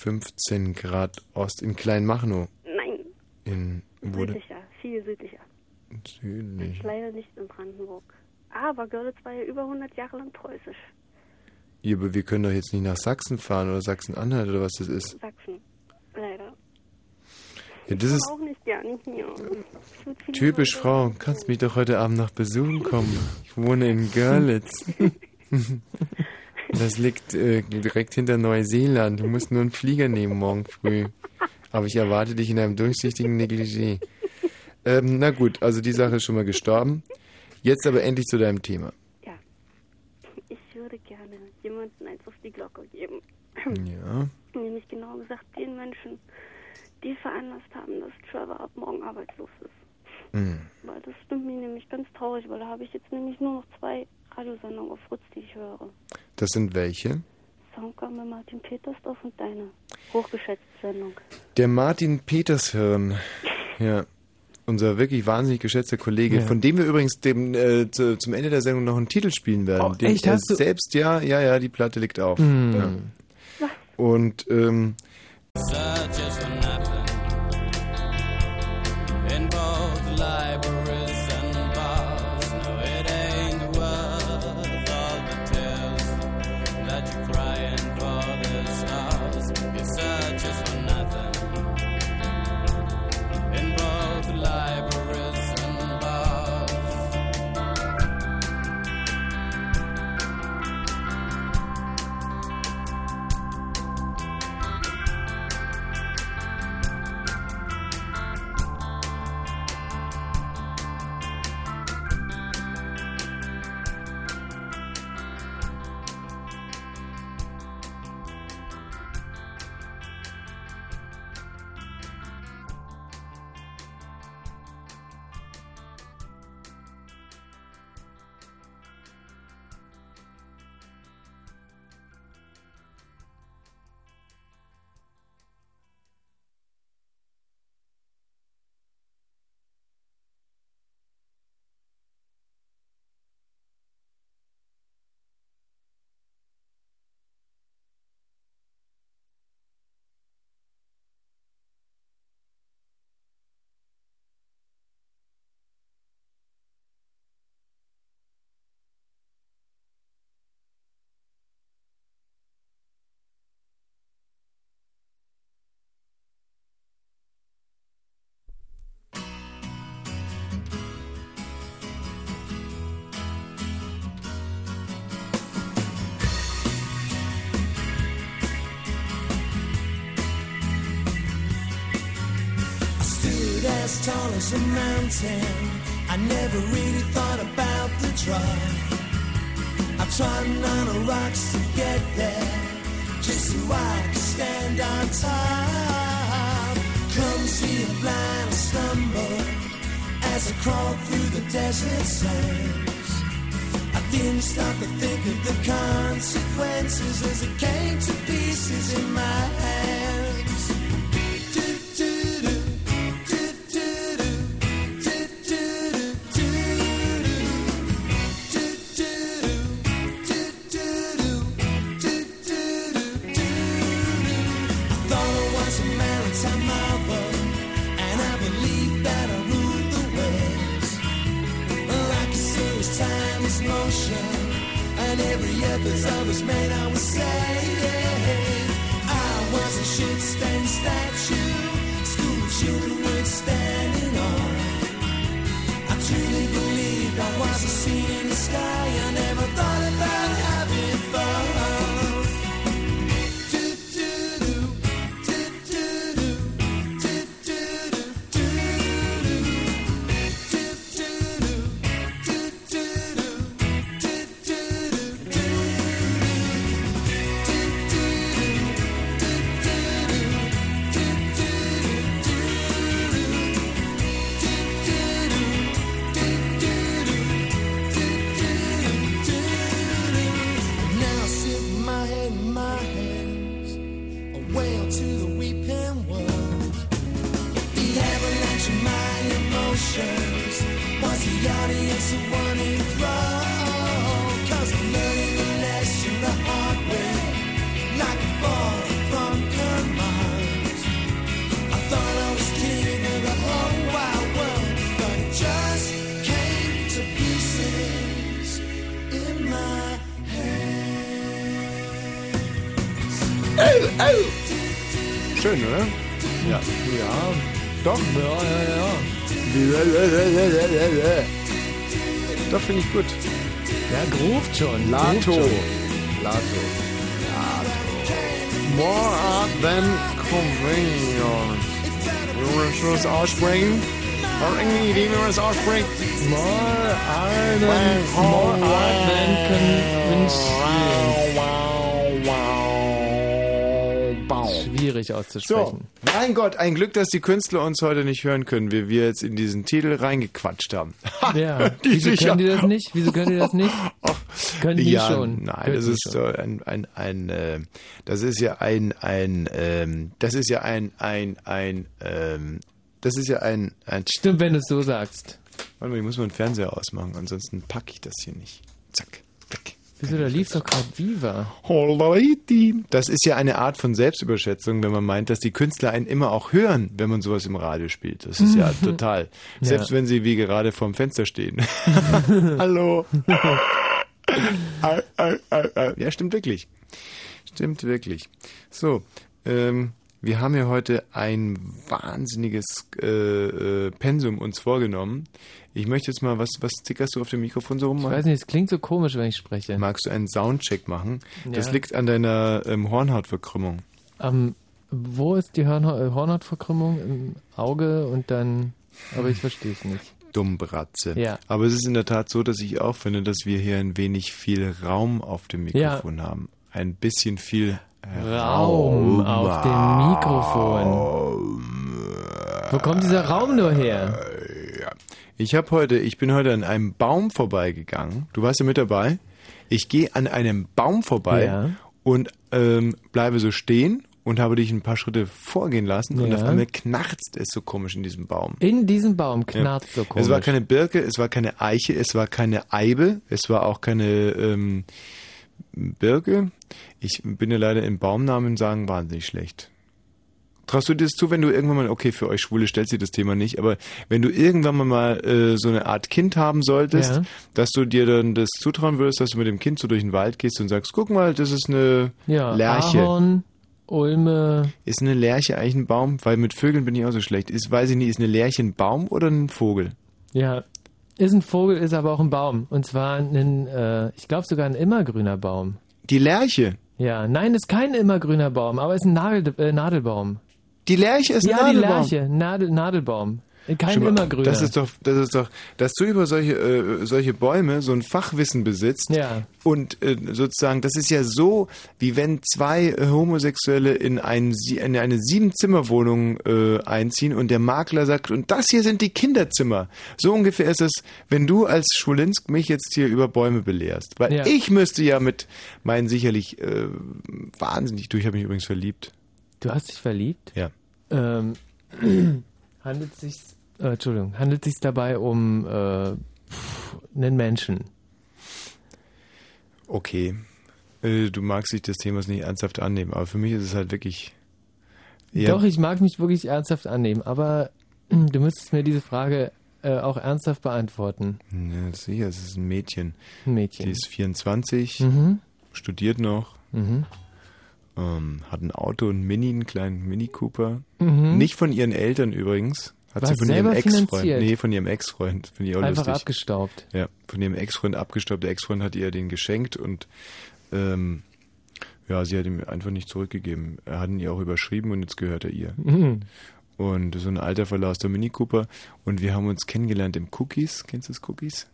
15 Grad Ost in Kleinmachnow. Nein, In südlicher, viel südlicher. Südlich. Leider nicht in Brandenburg. Aber Görlitz war ja über 100 Jahre lang preußisch. Ja, aber wir können doch jetzt nicht nach Sachsen fahren oder Sachsen-Anhalt oder was das ist. Sachsen. Leider. Ja, das ist Auch nicht gerne hier. Typisch Leute- Frau. Kannst mich doch heute Abend noch besuchen kommen. Ich wohne in Görlitz. [LAUGHS] Das liegt äh, direkt hinter Neuseeland. Du musst nur einen Flieger nehmen morgen früh. Aber ich erwarte dich in einem durchsichtigen Negligé. Ähm, na gut, also die Sache ist schon mal gestorben. Jetzt aber endlich zu deinem Thema. Ich würde gerne jemanden eins auf die Glocke geben. Ja. Nämlich genau gesagt den Menschen, die veranlasst haben, dass Trevor ab morgen arbeitslos ist. Hm. Weil das stimmt mich nämlich ganz traurig, weil da habe ich jetzt nämlich nur noch zwei Radiosendungen auf Fritz, die ich höre. Das sind welche? Soundgarden mit Martin Petersdorf und deine hochgeschätzte Sendung. Der Martin Petershirn. Ja. Unser wirklich wahnsinnig geschätzter Kollege, Ja. von dem wir übrigens dem, äh, zu, zum Ende der Sendung noch einen Titel spielen werden. Oh, den echt? er Hast du- selbst, ja, ja, ja, die Platte liegt auf. Hm. Ja. Und ähm, and every episode was made, I was saved. I was a shit stained statue, school children were standing on. I truly believed I was a scene in the sky, I never thought schon. Lato. groovt schon. Lato. More art than convenience. Willst du das aussprechen? Oder irgendwie, wie wir das aussprechen? More art than, more art than convinced. Schwierig So, auszusprechen. Mein Gott, ein Glück, dass die Künstler uns heute nicht hören können, wie wir jetzt in diesen Titel reingequatscht haben. [LAUGHS] Ja, Die wieso sicher- können die das nicht? Wieso können die das nicht? [LAUGHS] Können die ja, schon. Nein, Können das ist schon. so ein, ein, ein, äh, das ist ja ein, ein, ähm, das ist ja ein, ein, ein, ähm, das ist ja ein, ein. Stimmt, wenn du es so sagst. Warte mal, ich muss mal den Fernseher ausmachen, ansonsten packe ich das hier nicht. Zack. Wieso, da lief doch gerade Viva. Das ist ja eine Art von Selbstüberschätzung, wenn man meint, dass die Künstler einen immer auch hören, wenn man sowas im Radio spielt. Das ist ja [LAUGHS] total. Selbst Ja. wenn sie wie gerade vorm Fenster stehen. [LAUGHS] Hallo. [LAUGHS] Ja, stimmt wirklich. Stimmt wirklich. So, ähm, wir haben ja heute ein wahnsinniges äh, äh, Pensum uns vorgenommen. Ich möchte jetzt mal, was, was zickerst du auf dem Mikrofon so rum? Ich weiß nicht, es klingt so komisch, wenn ich spreche. Magst du einen Soundcheck machen? Das Ja. liegt an deiner ähm, Hornhautverkrümmung. Ähm, wo ist die Hornha äh, Hornhautverkrümmung? Im Auge und dann. Aber ich verstehe es nicht. Dummbratze. Ja. Aber es ist in der Tat so, dass ich auch finde, dass wir hier ein wenig viel Raum auf dem Mikrofon haben. Ein bisschen viel Raum auf dem Mikrofon. Wo kommt dieser Raum nur her? Ich habe heute, ich bin heute an einem Baum vorbeigegangen. Du warst ja mit dabei. Ich gehe an einem Baum vorbei Ja. und ähm, bleibe so stehen und habe dich ein paar Schritte vorgehen lassen und Ja. auf einmal knarzt es so komisch in diesem Baum. In diesem Baum knarzt so Es komisch. war keine Birke, es war keine Eiche, es war keine Eibe, es war auch keine ähm, Birke. Ich bin ja leider im Baumnamen sagen wahnsinnig schlecht. Traust du dir das zu, wenn du irgendwann mal, okay, für euch Schwule stellt sich das Thema nicht, aber wenn du irgendwann mal äh, so eine Art Kind haben solltest, Ja. dass du dir dann das zutrauen würdest, dass du mit dem Kind so durch den Wald gehst und sagst, guck mal, das ist eine ja, Lerche. Ahorn, Ulme. Ist eine Lerche eigentlich ein Baum? Weil mit Vögeln bin ich auch so schlecht. Ist, weiß ich nicht, ist eine Lerche ein Baum oder ein Vogel? Ja. Ist ein Vogel, ist aber auch ein Baum. Und zwar ein, äh, ich glaube sogar ein immergrüner Baum. Die Lerche. Ja, nein, ist kein immergrüner Baum, aber ist ein Nadel, äh, Nadelbaum. Die Lerche ist ein ja, Nadelbaum. die Lerche, Nadel, Nadelbaum. Kein Schau mal, immergrüner. Das ist doch, das ist doch, dass du über solche, äh, solche Bäume so ein Fachwissen besitzt. Ja. Und äh, sozusagen, das ist ja so, wie wenn zwei äh, Homosexuelle in, ein, in eine Sieben-Zimmer-Wohnung äh, einziehen und der Makler sagt, und das hier sind die Kinderzimmer. So ungefähr ist es, wenn du als Schulinsk mich jetzt hier über Bäume belehrst. Weil Ja. ich müsste ja mit meinen sicherlich äh, wahnsinnig, du, ich habe mich übrigens verliebt. Du hast dich verliebt? Ja. Ähm, [CLEARS THROAT] handelt sich, äh, Entschuldigung, handelt sich dabei um äh, einen Menschen? Okay. Äh, du magst dich des Themas nicht ernsthaft annehmen, aber für mich ist es halt wirklich. Doch, ich mag mich wirklich ernsthaft annehmen, aber du müsstest mir diese Frage äh, auch ernsthaft beantworten. Ja, sicher, es ist ein Mädchen. Ein Mädchen. Die ist 24, Mhm. studiert noch, Mhm. ähm, hat ein Auto, ein Mini, einen kleinen Mini Cooper. Mhm. Nicht von ihren Eltern übrigens. Hat sie von ihrem Ex-Freund. Nee, von ihrem Ex-Freund. Finde ich auch Einfach lustig. abgestaubt. Ja, von ihrem Ex-Freund abgestaubt. Der Ex-Freund hat ihr den geschenkt und ähm, ja, sie hat ihm einfach nicht zurückgegeben. Er hat ihn ihr auch überschrieben und jetzt gehört er ihr. Mhm. Und so ein alter Verleih aus der Mini Cooper. Und wir haben uns kennengelernt im Cookies. Kennst du das Cookies?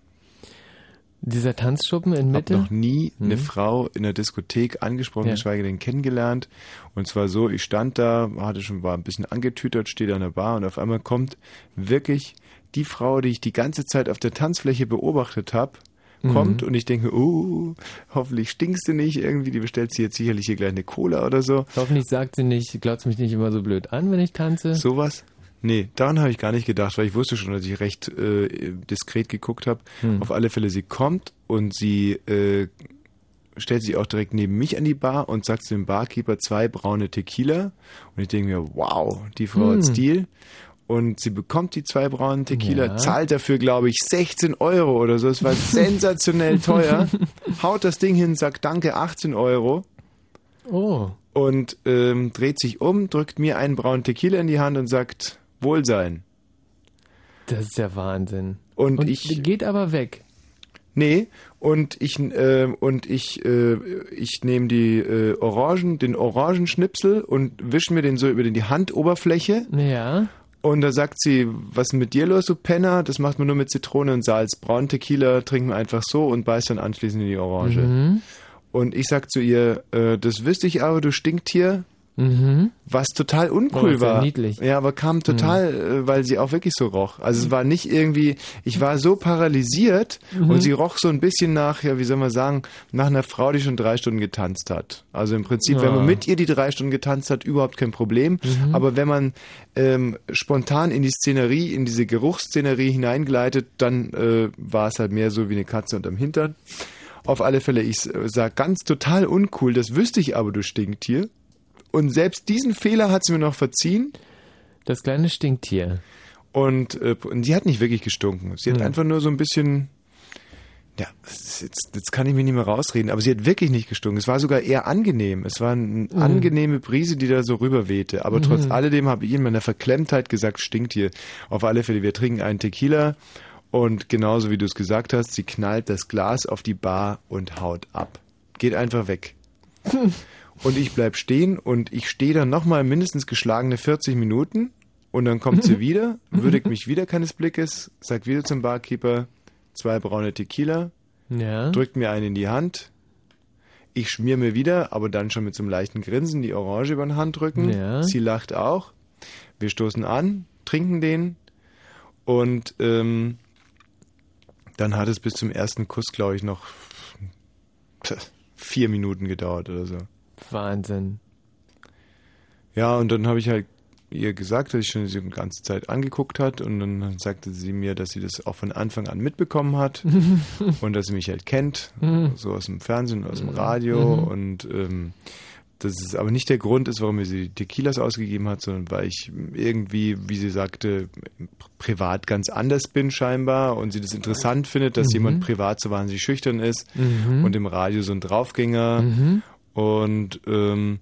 Dieser Tanzschuppen in Mitte? noch nie eine Mhm. Frau in der Diskothek angesprochen, Ja. geschweige denn kennengelernt. Und zwar so, ich stand da, hatte schon, war ein bisschen angetütert, steht an der Bar und auf einmal kommt wirklich die Frau, die ich die ganze Zeit auf der Tanzfläche beobachtet habe, kommt Mhm. und ich denke, oh, hoffentlich stinkst du nicht irgendwie, die bestellt sie jetzt sicherlich hier gleich eine Cola oder so. Hoffentlich sagt sie nicht, glotzt mich nicht immer so blöd an, wenn ich tanze. Sowas? Nee, daran habe ich gar nicht gedacht, weil ich wusste schon, dass ich recht äh, diskret geguckt habe. Hm. Auf alle Fälle, sie kommt und sie äh, stellt sich auch direkt neben mich an die Bar und sagt zu dem Barkeeper zwei braune Tequila. Und ich denke mir, wow, die Frau Hm. hat Stil. Und sie bekommt die zwei braunen Tequila, Ja. zahlt dafür, glaube ich, 16 Euro oder so. Es war [LAUGHS] sensationell teuer. Haut das Ding hin, sagt Danke, 18 Euro. Oh. Und ähm, dreht sich um, drückt mir einen braunen Tequila in die Hand und sagt, Wohlsein. Das ist ja Wahnsinn. Und, ich geht aber weg. Nee, und ich äh, und ich äh, ich nehme die äh, Orangen, den Orangenschnipsel und wische mir den so über die Handoberfläche. Ja. Und da sagt sie, was ist mit dir los, du Penner? Das macht man nur mit Zitrone und Salz. Braun Tequila trinken wir einfach so und beißt dann anschließend in die Orange. Mhm. Und ich sag zu ihr, äh, das wüsste ich aber, du Stinktier. Mhm. Was total Oh, uncool sehr war. niedlich. Ja, aber kam total, äh, weil sie auch wirklich so roch. Also es war nicht irgendwie, ich war so paralysiert Mhm. und sie roch so ein bisschen nach, ja, wie soll man sagen, nach einer Frau, die schon drei Stunden getanzt hat. Also im Prinzip, wenn Ja. man mit ihr die drei Stunden getanzt hat, überhaupt kein Problem. Mhm. Aber wenn man ähm, spontan in die Szenerie, in diese Geruchsszenerie hineingleitet, dann äh, war es halt mehr so wie eine Katze unterm Hintern. Auf alle Fälle, ich äh, sag ganz total uncool, das wüsste ich aber, du Stinktier. Und selbst diesen Fehler hat sie mir noch verziehen. Das kleine Stinktier. Und, äh, und sie hat nicht wirklich gestunken. Sie hat Hm. einfach nur so ein bisschen. Ja, jetzt, jetzt kann ich mir nicht mehr rausreden, aber sie hat wirklich nicht gestunken. Es war sogar eher angenehm. Es war eine Mhm. angenehme Brise, die da so rüberwehte. Aber trotz Mhm. alledem habe ich in meiner Verklemmtheit gesagt, stinkt hier. Auf alle Fälle, wir trinken einen Tequila und genauso wie du es gesagt hast, sie knallt das Glas auf die Bar und haut ab. Geht einfach weg. [LAUGHS] Und ich bleib stehen und ich stehe dann nochmal mindestens geschlagene 40 Minuten und dann kommt sie wieder, würdigt mich wieder keines Blickes, sagt wieder zum Barkeeper, zwei braune Tequila, Ja. drückt mir einen in die Hand, ich schmier mir wieder, aber dann schon mit so einem leichten Grinsen die Orange über den Handrücken. Ja. Sie lacht auch. Wir stoßen an, trinken den und ähm, dann hat es bis zum ersten Kuss, glaube ich, noch vier Minuten gedauert oder so. Wahnsinn. Ja, und dann habe ich halt ihr gesagt, dass ich schon die ganze Zeit angeguckt hat und dann sagte sie mir, dass sie das auch von Anfang an mitbekommen hat [LAUGHS] und dass sie mich halt kennt, Mhm. so aus dem Fernsehen, aus dem Radio Mhm. und ähm, dass es aber nicht der Grund ist, warum sie Tequilas ausgegeben hat, sondern weil ich irgendwie, wie sie sagte, privat ganz anders bin scheinbar und sie das interessant findet, dass Mhm. jemand privat so wahnsinnig schüchtern ist Mhm. und im Radio so ein Draufgänger Mhm. Und ähm,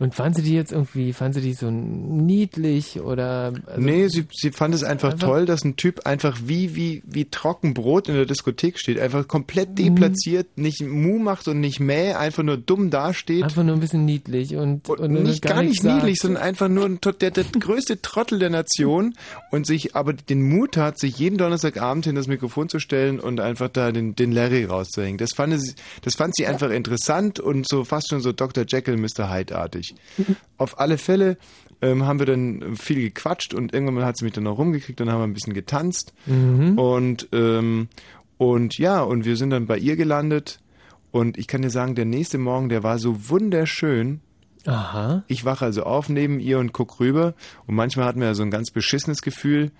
Und fanden Sie die jetzt irgendwie, fanden Sie die so niedlich oder? Also nee, sie, sie fand es einfach, einfach- toll, dass ein Typ einfach wie, wie, wie trocken Brot in der Diskothek steht, einfach komplett deplatziert, nicht Mu macht und nicht mäh, einfach nur dumm dasteht. Einfach nur ein bisschen niedlich und, und, nicht gar, nicht nichts sagt. niedlich, sondern einfach nur ein, der, der [LAUGHS] größte Trottel der Nation und sich aber den Mut hat, sich jeden Donnerstagabend hin das Mikrofon zu stellen und einfach da den, den Larry rauszuhängen. Das fand, sie, das fand sie einfach interessant und so fast schon so Dr. Jekyll, Mr. Hyde-artig. Auf alle Fälle ähm, haben wir dann viel gequatscht und irgendwann mal hat sie mich dann noch rumgekriegt, dann haben wir ein bisschen getanzt Mhm. und ähm, und ja, und wir sind dann bei ihr gelandet und ich kann dir sagen, der nächste Morgen, der war so wunderschön. Aha. Ich wache also auf neben ihr und guck rüber und manchmal hat man ja so ein ganz beschissenes Gefühl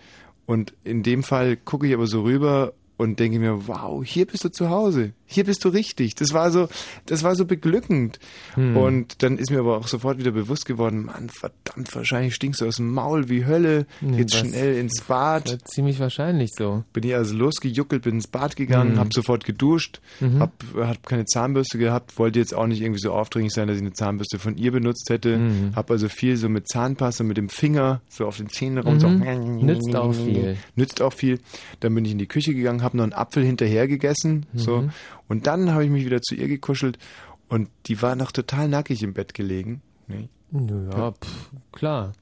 und in dem Fall gucke ich aber so rüber und denke mir, wow, hier bist du zu Hause, hier bist du richtig. Das war so, das war so beglückend. Hm. Und dann ist mir aber auch sofort wieder bewusst geworden, Mann, verdammt, wahrscheinlich stinkst du aus dem Maul wie Hölle. Nee, Jetzt schnell ins Bad. Ziemlich wahrscheinlich so. Bin ich also losgejuckelt, bin ins Bad gegangen, Mhm. hab sofort geduscht, Mhm. hab, hab keine Zahnbürste gehabt, wollte jetzt auch nicht irgendwie so aufdringlich sein, dass ich eine Zahnbürste von ihr benutzt hätte. Mhm. Hab also viel so mit Zahnpasta, mit dem Finger so auf den Zähnen rum. So. Mhm. [LAUGHS] Nützt auch viel. Nützt auch viel. Dann bin ich in die Küche gegangen, hab noch einen Apfel hinterher gegessen. So. Und dann habe ich mich wieder zu ihr gekuschelt und die war noch total nackig im Bett gelegen. Ne? Ja, pff, klar.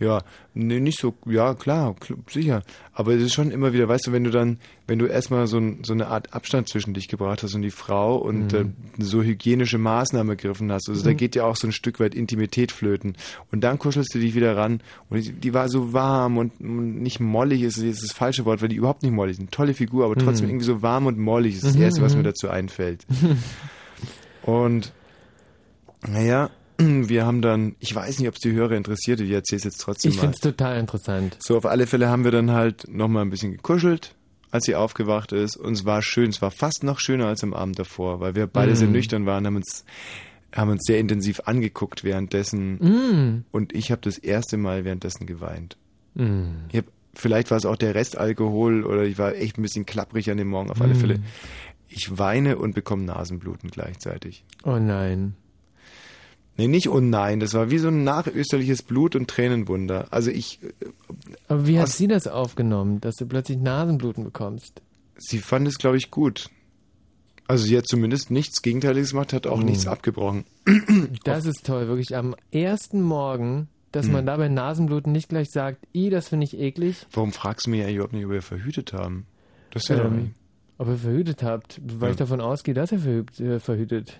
Ja, nee, nicht so, ja, klar, kl- sicher. Aber es ist schon immer wieder, weißt du, wenn du dann, wenn du erstmal so, ein, so eine Art Abstand zwischen dich gebracht hast und die Frau und Mhm. äh, so hygienische Maßnahmen ergriffen hast, also da Mhm. geht ja auch so ein Stück weit Intimität flöten. Und dann kuschelst du dich wieder ran und die, die war so warm und nicht mollig, ist, ist das falsche Wort, weil die überhaupt nicht mollig sind. Tolle Figur, aber trotzdem Mhm. irgendwie so warm und mollig ist das Mhm, Erste, was mhm. mir dazu einfällt. [LAUGHS] Und naja, [CLEARS THROAT] wir haben dann, ich weiß nicht, ob es die Hörer interessiert, ich erzähle es jetzt trotzdem Ich mal. finde es total interessant. So, auf alle Fälle haben wir dann halt nochmal ein bisschen gekuschelt, als sie aufgewacht ist. Und es war schön, es war fast noch schöner als am Abend davor, weil wir beide Mm. sehr nüchtern waren, haben uns, haben uns sehr intensiv angeguckt währenddessen. Mm. Und ich habe das erste Mal währenddessen geweint. Mm. Ich hab, vielleicht war es auch der Restalkohol oder ich war echt ein bisschen klapprig an dem Morgen, auf alle Mm. Fälle. Ich weine und bekomme Nasenbluten gleichzeitig. Oh nein. Nee, nicht oh nein, das war wie so ein nachösterliches Blut- und Tränenwunder. Also ich, äh, Aber wie hat sie das aufgenommen, dass du plötzlich Nasenbluten bekommst? sie fand es, glaube ich, gut. Also sie hat zumindest nichts Gegenteiliges gemacht, hat auch Hm. nichts abgebrochen. [CLEARS THROAT] Das ist toll, wirklich. Am ersten Morgen, dass Hm. man dabei Nasenbluten nicht gleich sagt, i, das finde ich eklig. Warum fragst du mich eigentlich überhaupt nicht, ob wir verhütet haben? Das wäre doch Ähm, nicht. ob ihr verhütet habt, weil Ja. ich davon ausgehe, dass ihr verhübt,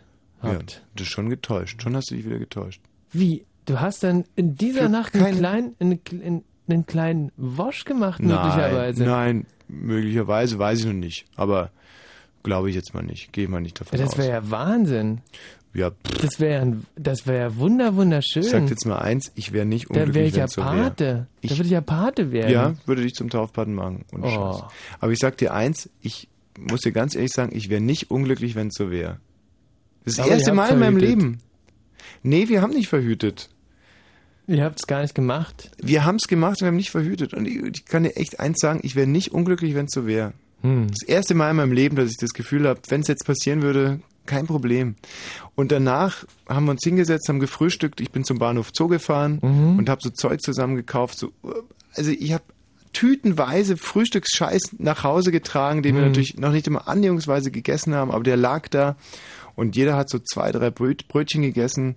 verhütet Ja, habt. du schon getäuscht. Schon hast du dich wieder getäuscht. Wie? Du hast dann in dieser Für Nacht einen kleinen, einen, einen, einen kleinen Wosch gemacht, Nein, möglicherweise. nein, möglicherweise weiß ich noch nicht. Aber glaube ich jetzt mal nicht. Gehe mal nicht davon das aus. wäre ja Wahnsinn. Ja, pff, Das wäre das wär wunder, wunderschön. ich sag jetzt mal eins, ich wäre nicht da wäre unglücklich, ich ja wenn es so wäre. Pate. Da würde ich ja Pate werden. Ja, würde dich zum Taufpaten machen. ohne Oh. Scheiß. Aber ich sag dir eins, ich muss dir ganz ehrlich sagen, ich wäre nicht unglücklich, wenn es so wäre. Das das erste Mal in meinem. Leben. Nee, wir haben nicht verhütet. Ihr habt es gar nicht gemacht. Wir haben es gemacht und wir haben nicht verhütet. Und ich, ich kann dir echt eins sagen, ich wäre nicht unglücklich, wenn es so wäre. Hm. Das erste Mal in meinem Leben, dass ich das Gefühl habe, wenn es jetzt passieren würde, kein Problem. Und danach haben wir uns hingesetzt, haben gefrühstückt. Ich bin zum Bahnhof Zoo gefahren Mhm. und habe so Zeug zusammengekauft. So, also ich habe tütenweise Frühstücksscheiß nach Hause getragen, den wir Mhm. natürlich noch nicht immer annäherungsweise gegessen haben, aber der lag da und jeder hat so zwei, drei Bröt, Brötchen gegessen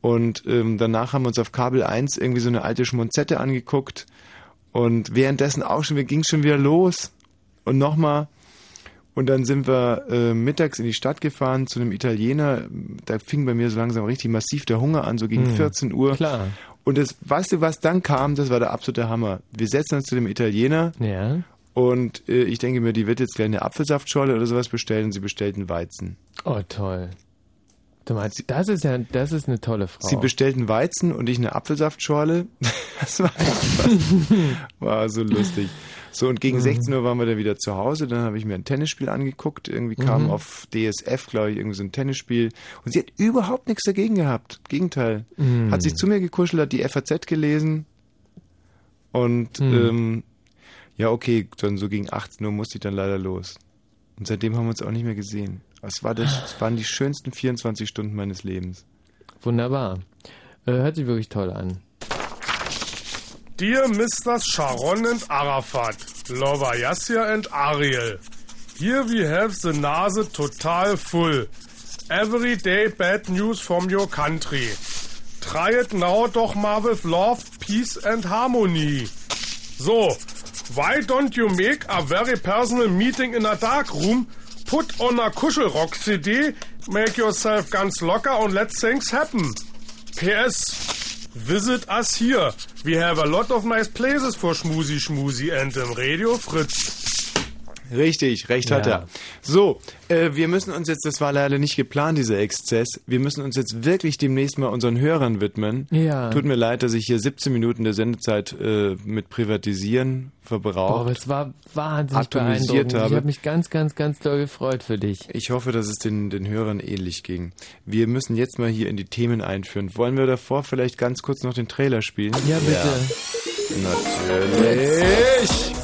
und ähm, danach haben wir uns auf Kabel 1 irgendwie so eine alte Schmonzette angeguckt und währenddessen auch schon, wir ging schon wieder los und nochmal und dann sind wir äh, mittags in die Stadt gefahren zu einem Italiener. Da fing bei mir so langsam richtig massiv der Hunger an, so gegen Hm, 14 Uhr. Klar. Und das, weißt du, was dann kam? Das war der absolute Hammer. Wir setzen uns zu dem Italiener Ja. Und äh, ich denke mir, die wird jetzt gleich eine Apfelsaftschorle oder sowas bestellen und sie bestellt einen Weizen. Oh, toll. Du meinst, das ist ja, das ist eine tolle Frau. Sie bestellt einen Weizen und ich eine Apfelsaftschorle. [LAUGHS] Das war, [LAUGHS] war so lustig. So, und gegen Mhm. 16 Uhr waren wir dann wieder zu Hause. Dann habe ich mir ein Tennisspiel angeguckt. Irgendwie kam Mhm. auf DSF, glaube ich, irgendwie so ein Tennisspiel. Und sie hat überhaupt nichts dagegen gehabt. Gegenteil. Mhm. Hat sich zu mir gekuschelt, hat die FAZ gelesen. Und Mhm. ähm, ja, okay, dann so gegen 18 Uhr musste ich dann leider los. Und seitdem haben wir uns auch nicht mehr gesehen. Es, war das, es waren die schönsten 24 Stunden meines Lebens. Wunderbar. Äh, hört sich wirklich toll an. Dear Mr. Sharon and Arafat, Lover Yassir and Ariel, here we have the nase total full. Every day bad news from your country. Try it now doch mal with love, peace and harmony. So, why don't you make a very personal meeting in a dark room, put on a Kuschelrock CD, make yourself ganz locker and let things happen. PS, visit us here. We have a lot of nice places for Schmusi Schmusi and im Radio Fritz. Richtig, recht hat Ja. er. So, äh, wir müssen uns jetzt, das war leider nicht geplant, dieser Exzess, wir müssen uns jetzt wirklich demnächst mal unseren Hörern widmen. Ja. Tut mir leid, dass ich hier 17 Minuten der Sendezeit äh, mit Privatisieren Boah, verbraucht. es war wahnsinnig beeindruckend. Ich habe. habe mich ganz, ganz, ganz doll gefreut für dich. Ich hoffe, dass es den, den Hörern ähnlich ging. Wir müssen jetzt mal hier in die Themen einführen. Wollen wir davor vielleicht ganz kurz noch den Trailer spielen? Ja, bitte. Natürlich.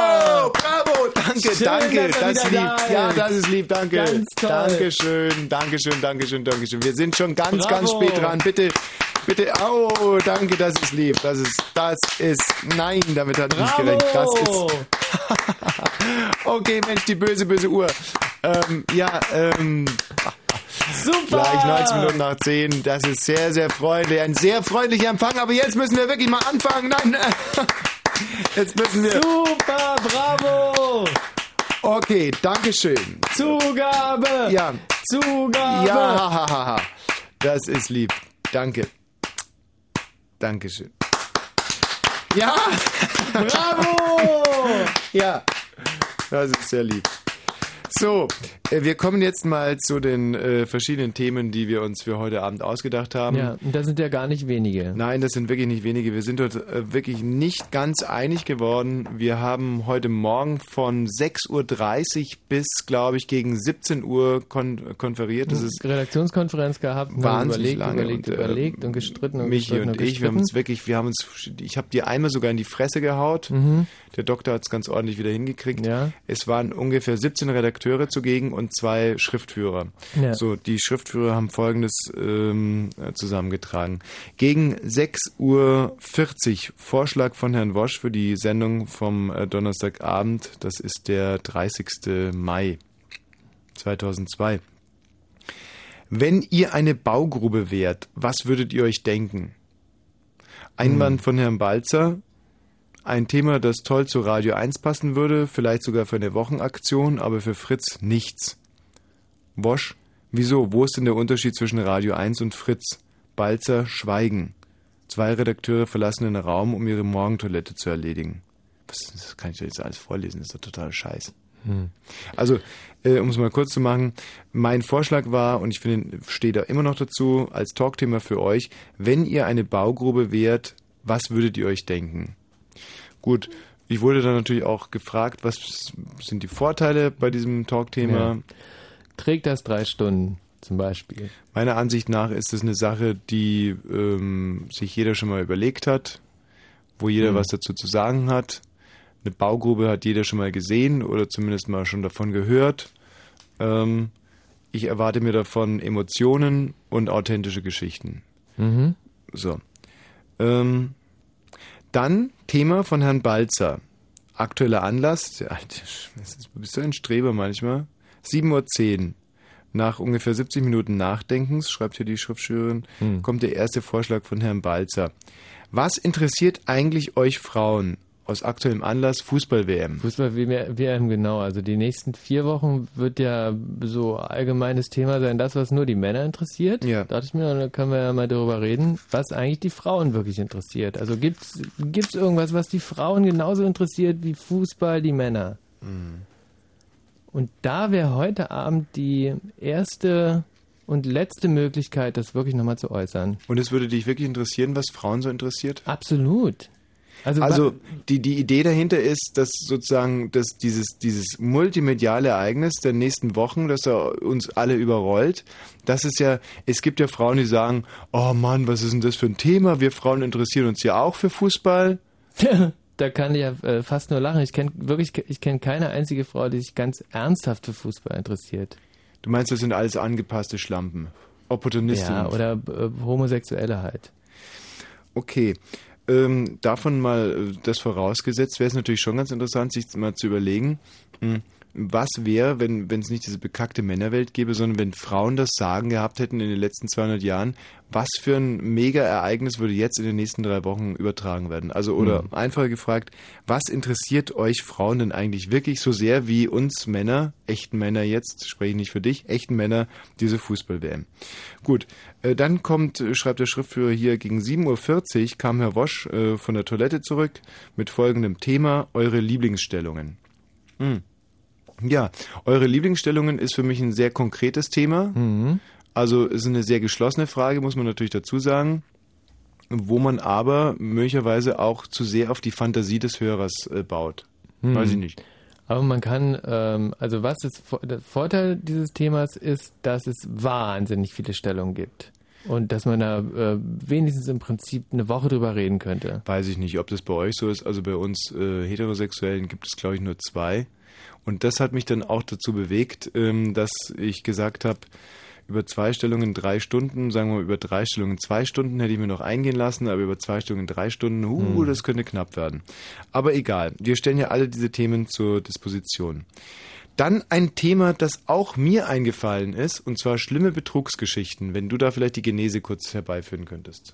Danke, Schön, danke, das ist lieb. da Ja, das ist lieb, danke. Ganz toll. Dankeschön, Dankeschön, Dankeschön, Dankeschön. Wir sind schon ganz, Bravo. ganz spät dran. Bitte, bitte, oh, danke, das ist lieb. Das ist, das ist, nein, damit hat ich nicht gerechnet. Das ist, [LAUGHS] okay, Mensch, die böse, böse Uhr. Ähm, ja, ähm, Super! Gleich 19 Minuten nach 10. Das ist sehr, sehr freundlich. Ein sehr freundlicher Empfang. Aber jetzt müssen wir wirklich mal anfangen. Nein, [LAUGHS] jetzt müssen wir. Super, bravo! Okay, Dankeschön. Zugabe! Ja, Zugabe. Ja, das ist lieb. Danke. Dankeschön. Ja, bravo. Ja, das ist sehr lieb. So, wir kommen jetzt mal zu den äh, verschiedenen Themen, die wir uns für heute Abend ausgedacht haben. Ja, und das sind ja gar nicht wenige. Nein, das sind wirklich nicht wenige. Wir sind dort äh, wirklich nicht ganz einig geworden. Wir haben heute Morgen von 6.30 Uhr bis, glaube ich, gegen 17 Uhr kon konferiert. Das ist Redaktionskonferenz gehabt, wahnsinnig überlegt, lange. überlegt, und, äh, überlegt und gestritten und Michi gestritten und und ich, wir haben uns gestritten. wirklich, wir haben uns, ich habe dir einmal sogar in die Fresse gehaut. Mhm. Der Doktor hat es ganz ordentlich wieder hingekriegt. Ja. Es waren ungefähr 17 Redakteure zugegen und zwei Schriftführer. Ja. So, die Schriftführer haben Folgendes ähm, äh, zusammengetragen. Gegen 6.40 Uhr Vorschlag von Herrn Wosch für die Sendung vom äh, Donnerstagabend. Das ist der 30. Mai 2002. Wenn ihr eine Baugrube wärt, was würdet ihr euch denken? Einwand von Herrn Balzer. Ein Thema, das toll zu Radio 1 passen würde, vielleicht sogar für eine Wochenaktion, aber für Fritz nichts. Wosch, wieso? Wo ist denn der Unterschied zwischen Radio 1 und Fritz? Balzer, Schweigen. Zwei Redakteure verlassen den Raum, um ihre Morgentoilette zu erledigen. Was, das kann ich doch jetzt alles vorlesen, das ist doch total scheiß. Hm. Also, äh, um es mal kurz zu machen, mein Vorschlag war, und ich finde, stehe da immer noch dazu, als Talkthema für euch, wenn ihr eine Baugrube wärt, was würdet ihr euch denken? Gut, ich wurde dann natürlich auch gefragt, was sind die Vorteile bei diesem Talkthema? Ja. Trägt das drei Stunden zum Beispiel? Meiner Ansicht nach ist es eine Sache, die ähm, sich jeder schon mal überlegt hat, wo jeder Hm. was dazu zu sagen hat. Eine Baugrube hat jeder schon mal gesehen oder zumindest mal schon davon gehört. Ähm, ich erwarte mir davon Emotionen und authentische Geschichten. Mhm. So. Ähm, dann Thema von Herrn Balzer. Aktueller Anlass. Ja, ist- Bist du ein Streber manchmal? 7.10 Uhr. Nach ungefähr 70 Minuten Nachdenkens, schreibt hier die Schriftführerin, kommt der erste Vorschlag von Herrn Balzer. Was interessiert eigentlich euch Frauen aus aktuellem Anlass Fußball-WM? Fußball-WM, genau. Also die nächsten vier Wochen wird ja so allgemeines Thema sein, das, was nur die Männer interessiert. Ja. Da dachte ich mir, da können wir ja mal darüber reden, was eigentlich die Frauen wirklich interessiert. Also gibt's gibt's irgendwas, was die Frauen genauso interessiert wie Fußball die Männer? Mhm. Und da wäre heute Abend die erste und letzte Möglichkeit, das wirklich nochmal zu äußern. Und es würde dich wirklich interessieren, was Frauen so interessiert? Absolut. Also, Also die, die Idee dahinter ist, dass sozusagen dass dieses, dieses multimediale Ereignis der nächsten Wochen, das er uns alle überrollt, das ist ja, es gibt ja Frauen, die sagen, oh Mann, was ist denn das für ein Thema? Wir Frauen interessieren uns ja auch für Fußball. [LAUGHS] da kann ich ja äh, fast nur lachen. Ich kenne wirklich, ich kenne keine einzige Frau, die sich ganz ernsthaft für Fußball interessiert. Du meinst, das sind alles angepasste Schlampen, Opportunisten. Ja, oder äh, Homosexuelle halt. Okay. Ähm, davon mal äh, das vorausgesetzt, wäre es natürlich schon ganz interessant, sich mal zu überlegen, hm, was wäre, wenn wenn es nicht diese bekackte Männerwelt gäbe, sondern wenn Frauen das Sagen gehabt hätten in den letzten 200 Jahren, was für ein Mega-Ereignis würde jetzt in den nächsten drei Wochen übertragen werden? Also, oder Hm. einfacher gefragt, was interessiert euch Frauen denn eigentlich wirklich so sehr wie uns Männer, echten Männer jetzt, spreche ich nicht für dich, echten Männer, diese Fußball-WM? Gut, äh, dann kommt, äh, schreibt der Schriftführer hier, gegen 7.40 Uhr kam Herr Wosch äh, von der Toilette zurück mit folgendem Thema, eure Lieblingsstellungen. Hm. Ja, eure Lieblingsstellungen ist für mich ein sehr konkretes Thema. Also ist eine sehr geschlossene Frage, muss man natürlich dazu sagen, wo man aber möglicherweise auch zu sehr auf die Fantasie des Hörers äh, baut. Hm. Weiß ich nicht. Aber man kann, ähm, also was ist, der Vorteil dieses Themas ist, dass es wahnsinnig viele Stellungen gibt. Und dass man da äh, wenigstens im Prinzip eine Woche drüber reden könnte. Weiß ich nicht, ob das bei euch so ist. Also bei uns äh, Heterosexuellen gibt es, glaube ich, nur zwei. Und das hat mich dann auch dazu bewegt, ähm, dass ich gesagt habe, über zwei Stellungen drei Stunden, sagen wir mal über drei Stellungen zwei Stunden hätte ich mir noch eingehen lassen, aber über zwei Stellungen drei Stunden, uh, das könnte knapp werden. Aber egal, wir stellen ja alle diese Themen zur Disposition. Dann ein Thema, das auch mir eingefallen ist, und zwar schlimme Betrugsgeschichten, wenn du da vielleicht die Genese kurz herbeiführen könntest.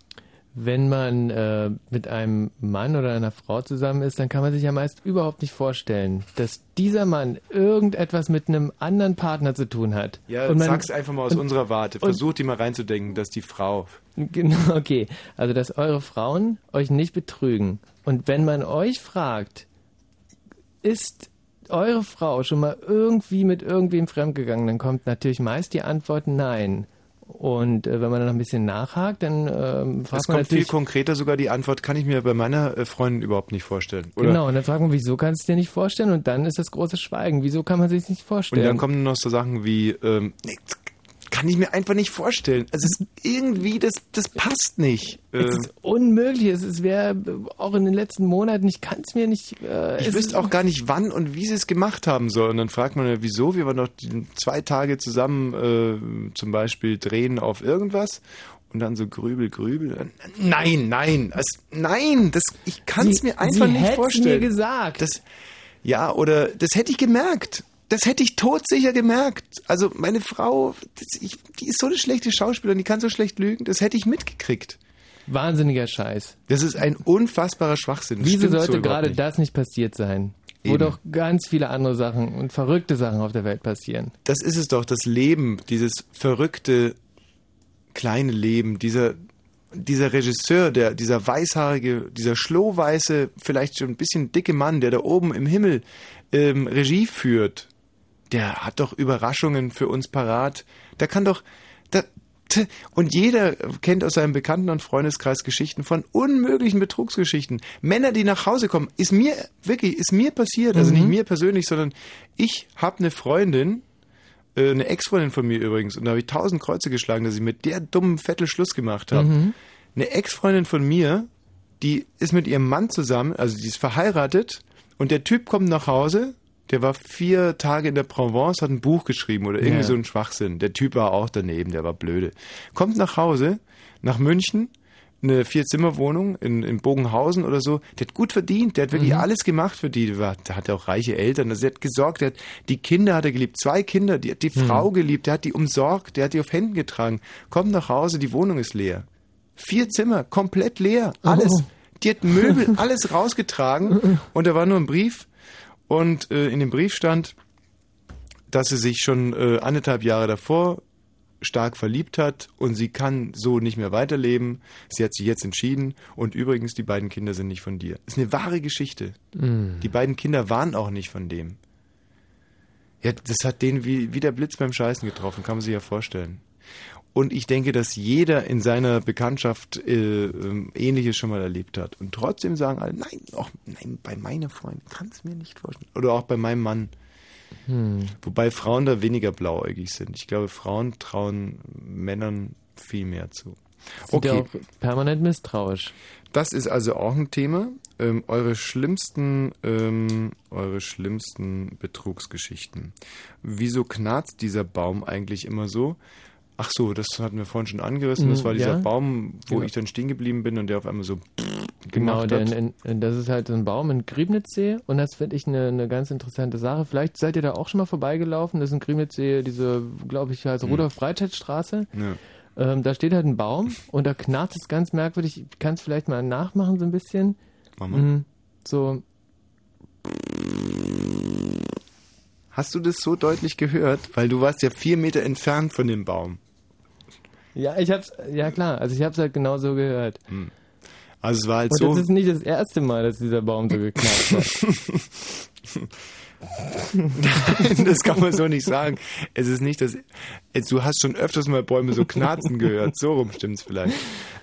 Wenn man äh, mit einem Mann oder einer Frau zusammen ist, dann kann man sich ja meist überhaupt nicht vorstellen, dass dieser Mann irgendetwas mit einem anderen Partner zu tun hat. Ja, Und man- sag's einfach mal aus und- unserer Warte. Versucht die mal reinzudenken, dass die Frau. Genau, okay. Also, dass eure Frauen euch nicht betrügen. Und wenn man euch fragt, ist eure Frau schon mal irgendwie mit irgendwem fremdgegangen, dann kommt natürlich meist die Antwort nein. Und äh, wenn man dann noch ein bisschen nachhakt, dann ähm, fragt Es man kommt viel konkreter sogar die Antwort, kann ich mir bei meiner äh, Freundin überhaupt nicht vorstellen. Oder? Genau, und dann fragt man, wieso kannst du dir nicht vorstellen? Und dann ist das große Schweigen. Wieso kann man sich nicht Und vorstellen? dann kommen noch so Sachen wie, ähm, nee, kann ich mir einfach nicht vorstellen. Also es ist irgendwie, das, das passt nicht. es ist unmöglich. Es, wäre auch in den letzten Monaten, ich kann es mir nicht... Äh, ich wüsste auch gar nicht, wann und wie sie es gemacht haben sollen. Und dann fragt man ja, wieso? Wir waren die zwei Tage zusammen äh, zum Beispiel drehen auf irgendwas. Und dann so grübel, grübel. Nein, nein, es, nein, das, ich kann es mir einfach Sie nicht vorstellen. mir gesagt. Das, ja, oder das hätte ich gemerkt. Das hätte ich todsicher gemerkt. Also meine Frau, das, ich, die ist so eine schlechte Schauspielerin, die kann so schlecht lügen. Das hätte ich mitgekriegt. Wahnsinniger Scheiß. Das ist ein unfassbarer Schwachsinn. Das Wieso so sollte überhaupt gerade nicht. das nicht passiert sein? Wo Eben. doch ganz viele andere Sachen und verrückte Sachen auf der Welt passieren. Das ist es doch, das Leben, dieses verrückte kleine Leben, dieser dieser Regisseur, der dieser weißhaarige, dieser schlohweiße, vielleicht schon ein bisschen dicke Mann, der da oben im Himmel ähm, Regie führt, der hat doch Überraschungen für uns parat. Der kann doch da, t- und jeder kennt aus seinem Bekannten- und Freundeskreis Geschichten von unmöglichen Betrugsgeschichten. Männer, die nach Hause kommen, ist mir wirklich, ist mir passiert, also Mhm. nicht mir persönlich, sondern ich habe eine Freundin, äh, eine Ex-Freundin von mir übrigens, und da habe ich tausend Kreuze geschlagen, dass ich mit der dummen Vettel Schluss gemacht habe. Mhm. Eine Ex-Freundin von mir, die ist mit ihrem Mann zusammen, also die ist verheiratet, und der Typ kommt nach Hause, der war vier Tage in der Provence, hat ein Buch geschrieben oder irgendwie Ja. so ein Schwachsinn. Der Typ war auch daneben, der war blöde. Kommt nach Hause, nach München, eine Vier-Zimmer-Wohnung in, in Bogenhausen oder so. Der hat gut verdient, der hat wirklich Mhm. alles gemacht für die. Der, war, der hatte auch reiche Eltern, also der hat gesorgt, der hat die Kinder hat er geliebt, zwei Kinder, die hat die Mhm. Frau geliebt, der hat die umsorgt, der hat die auf Händen getragen. Kommt nach Hause, die Wohnung ist leer. Vier Zimmer, komplett leer, alles. Oh. Die hat Möbel, alles rausgetragen [LAUGHS] und da war nur ein Brief und äh, in dem Brief stand, dass sie sich schon äh, anderthalb Jahre davor stark verliebt hat und sie kann so nicht mehr weiterleben. Sie hat sich jetzt entschieden und übrigens, die beiden Kinder sind nicht von dir. Ist eine wahre Geschichte. Mhm. Die beiden Kinder waren auch nicht von dem. Ja, das hat den wie, wie der Blitz beim Scheißen getroffen, kann man sich ja vorstellen. Und ich denke, dass jeder in seiner Bekanntschaft äh, ähm, Ähnliches schon mal erlebt hat. Und trotzdem sagen alle, nein, auch, nein, bei meiner Freundin kann es mir nicht vorstellen. Oder auch bei meinem Mann. Hm. Wobei Frauen da weniger blauäugig sind. Ich glaube, Frauen trauen Männern viel mehr zu. Sind ja auch permanent misstrauisch. Das ist also auch ein Thema. Ähm, eure schlimmsten, ähm, eure schlimmsten Betrugsgeschichten. Wieso knarzt dieser Baum eigentlich immer so? Ach so, das hatten wir vorhin schon angerissen. Das Mhm, war dieser ja. Baum, wo Genau. ich dann stehen geblieben bin und der auf einmal so Genau, hat. in, in, das ist halt so ein Baum in Griebnitzsee und das finde ich eine, eine ganz interessante Sache. Vielleicht seid ihr da auch schon mal vorbeigelaufen. Das ist in Griebnitzsee, diese, glaube ich, heißt Hm. Rudolf-Breitscheid-Straße. Ja. Ähm, da steht halt ein Baum und da knarzt es ganz merkwürdig. Ich kann es vielleicht mal nachmachen, so ein bisschen. Mach mal. Mhm. So, Hast du das so deutlich gehört? Weil du warst ja vier Meter entfernt von dem Baum. Ja, ich hab's, ja klar, also ich hab's halt genau so gehört. Also es war halt Und so. das ist nicht das erste Mal, dass dieser Baum so geknarrt hat. Nein, [LAUGHS] das kann man so nicht sagen. Es ist nicht das. es- Du hast schon öfters mal Bäume so knarzen gehört. So rum stimmt's vielleicht.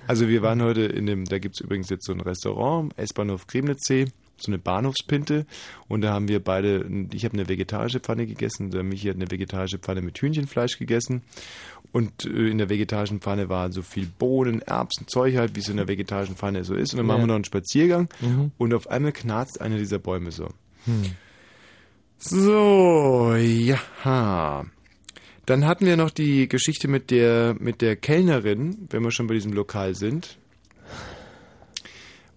Also wir waren heute in dem, da gibt's übrigens jetzt so ein Restaurant, S-Bahnhof Kremnitzsee, so eine Bahnhofspinte. Und da haben wir beide, ich habe eine vegetarische Pfanne gegessen, der Michi hat eine vegetarische Pfanne mit Hühnchenfleisch gegessen. Und äh, in der vegetarischen Pfanne waren so viel Bohnen, Erbsen, Zeug halt, wie es in der vegetarischen Pfanne so ist. Und dann machen Ja. wir noch einen Spaziergang Mhm. und auf einmal knarzt einer dieser Bäume so. Hm. So, ja. Dann hatten wir noch die Geschichte mit der, mit der Kellnerin, wenn wir schon bei diesem Lokal sind.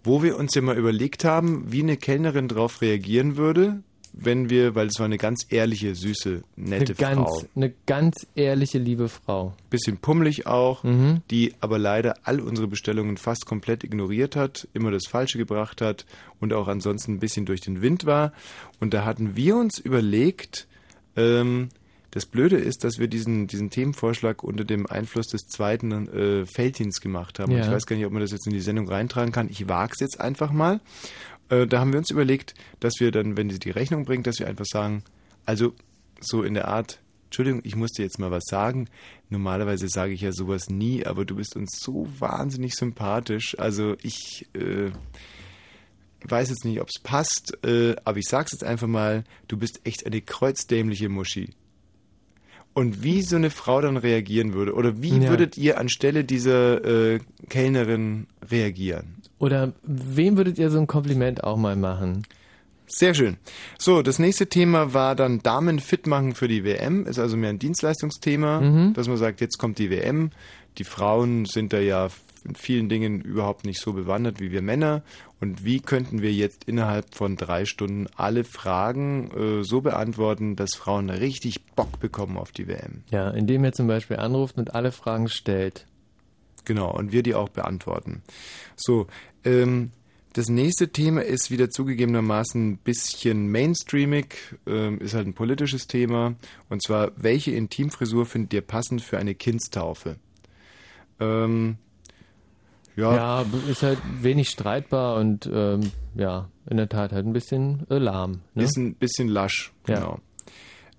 Wo wir uns ja mal überlegt haben, wie eine Kellnerin darauf reagieren würde, wenn wir, weil es war eine ganz ehrliche, süße, nette eine ganz, Frau. Eine ganz ehrliche, liebe Frau. Bisschen pummelig auch, Mhm. die aber leider all unsere Bestellungen fast komplett ignoriert hat, immer das Falsche gebracht hat und auch ansonsten ein bisschen durch den Wind war. Und da hatten wir uns überlegt, ähm, das Blöde ist, dass wir diesen, diesen Themenvorschlag unter dem Einfluss des zweiten äh, Feldins gemacht haben. Und Ja. Ich weiß gar nicht, ob man das jetzt in die Sendung reintragen kann. Ich wage es jetzt einfach mal. Äh, da haben wir uns überlegt, dass wir dann, wenn sie die Rechnung bringt, dass wir einfach sagen, also so in der Art, Entschuldigung, ich muss dir jetzt mal was sagen. Normalerweise sage ich ja sowas nie, aber du bist uns so wahnsinnig sympathisch. Also ich äh, weiß jetzt nicht, ob es passt, äh, aber ich sag's jetzt einfach mal, du bist echt eine kreuzdämliche Muschi. Und wie so eine Frau dann reagieren würde, oder wie Ja. würdet ihr anstelle dieser äh, Kellnerin reagieren? Oder wem würdet ihr so ein Kompliment auch mal machen? Sehr schön. So, das nächste Thema war dann Damen fit machen für die WM. Ist also mehr ein Dienstleistungsthema, Mhm. dass man sagt, jetzt kommt die WM. Die Frauen sind da ja in vielen Dingen überhaupt nicht so bewandert wie wir Männer. Und wie könnten wir jetzt innerhalb von drei Stunden alle Fragen äh, so beantworten, dass Frauen richtig Bock bekommen auf die WM? Ja, indem ihr zum Beispiel anruft und alle Fragen stellt. Genau, und wir die auch beantworten. So, ähm, das nächste Thema ist wieder zugegebenermaßen ein bisschen mainstreamig, ähm, ist halt ein politisches Thema. Und zwar, welche Intimfrisur findet ihr passend für eine Kindstaufe? Ähm, ja, Ja, ist halt wenig streitbar und ähm, ja, in der Tat halt ein bisschen äh, lahm. Ne? ist ein bisschen lasch, Ja. genau.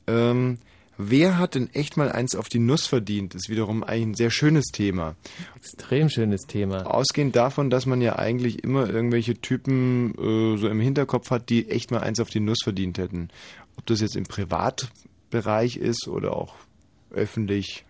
Ähm, wer hat denn echt mal eins auf die Nuss verdient? Ist wiederum eigentlich ein sehr schönes Thema. Extrem schönes Thema. Ausgehend davon, dass man ja eigentlich immer irgendwelche Typen äh, so im Hinterkopf hat, die echt mal eins auf die Nuss verdient hätten. Ob das jetzt im Privatbereich ist oder auch öffentlich.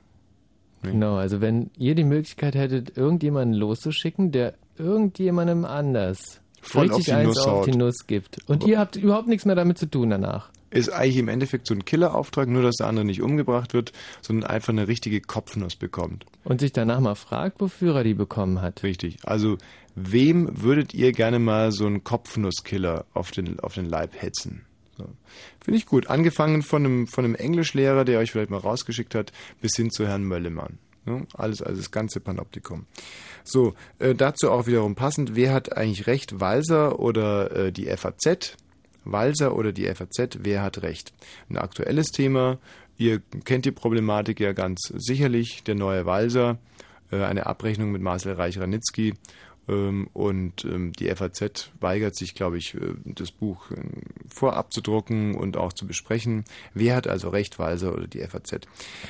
Genau, also wenn ihr die Möglichkeit hättet, irgendjemanden loszuschicken, der irgendjemandem anders Voll auf richtig die eins Nuss auf haut. die Nuss gibt. Und ihr habt überhaupt nichts mehr damit zu tun danach. Ist eigentlich im Endeffekt so ein Killerauftrag, nur dass der andere nicht umgebracht wird, sondern einfach eine richtige Kopfnuss bekommt. Und sich danach mal fragt, wofür er die bekommen hat. Richtig. Also, wem würdet ihr gerne mal so einen Kopfnusskiller auf den, auf den Leib hetzen? So. Finde ich gut. Angefangen von einem, von einem Englischlehrer, der euch vielleicht mal rausgeschickt hat, bis hin zu Herrn Möllemann. Alles, also das ganze Panoptikum. So, äh, dazu auch wiederum passend, wer hat eigentlich recht, Walser oder äh, die FAZ? Walser oder die FAZ, wer hat recht? Ein aktuelles Thema, ihr kennt die Problematik ja ganz sicherlich, der neue Walser, äh, eine Abrechnung mit Marcel Reich-Ranitzky und ähm, die FAZ weigert sich, glaube ich, äh, das Buch äh, vorab zu drucken und auch zu besprechen. Wer hat also recht, Walser oder die FAZ?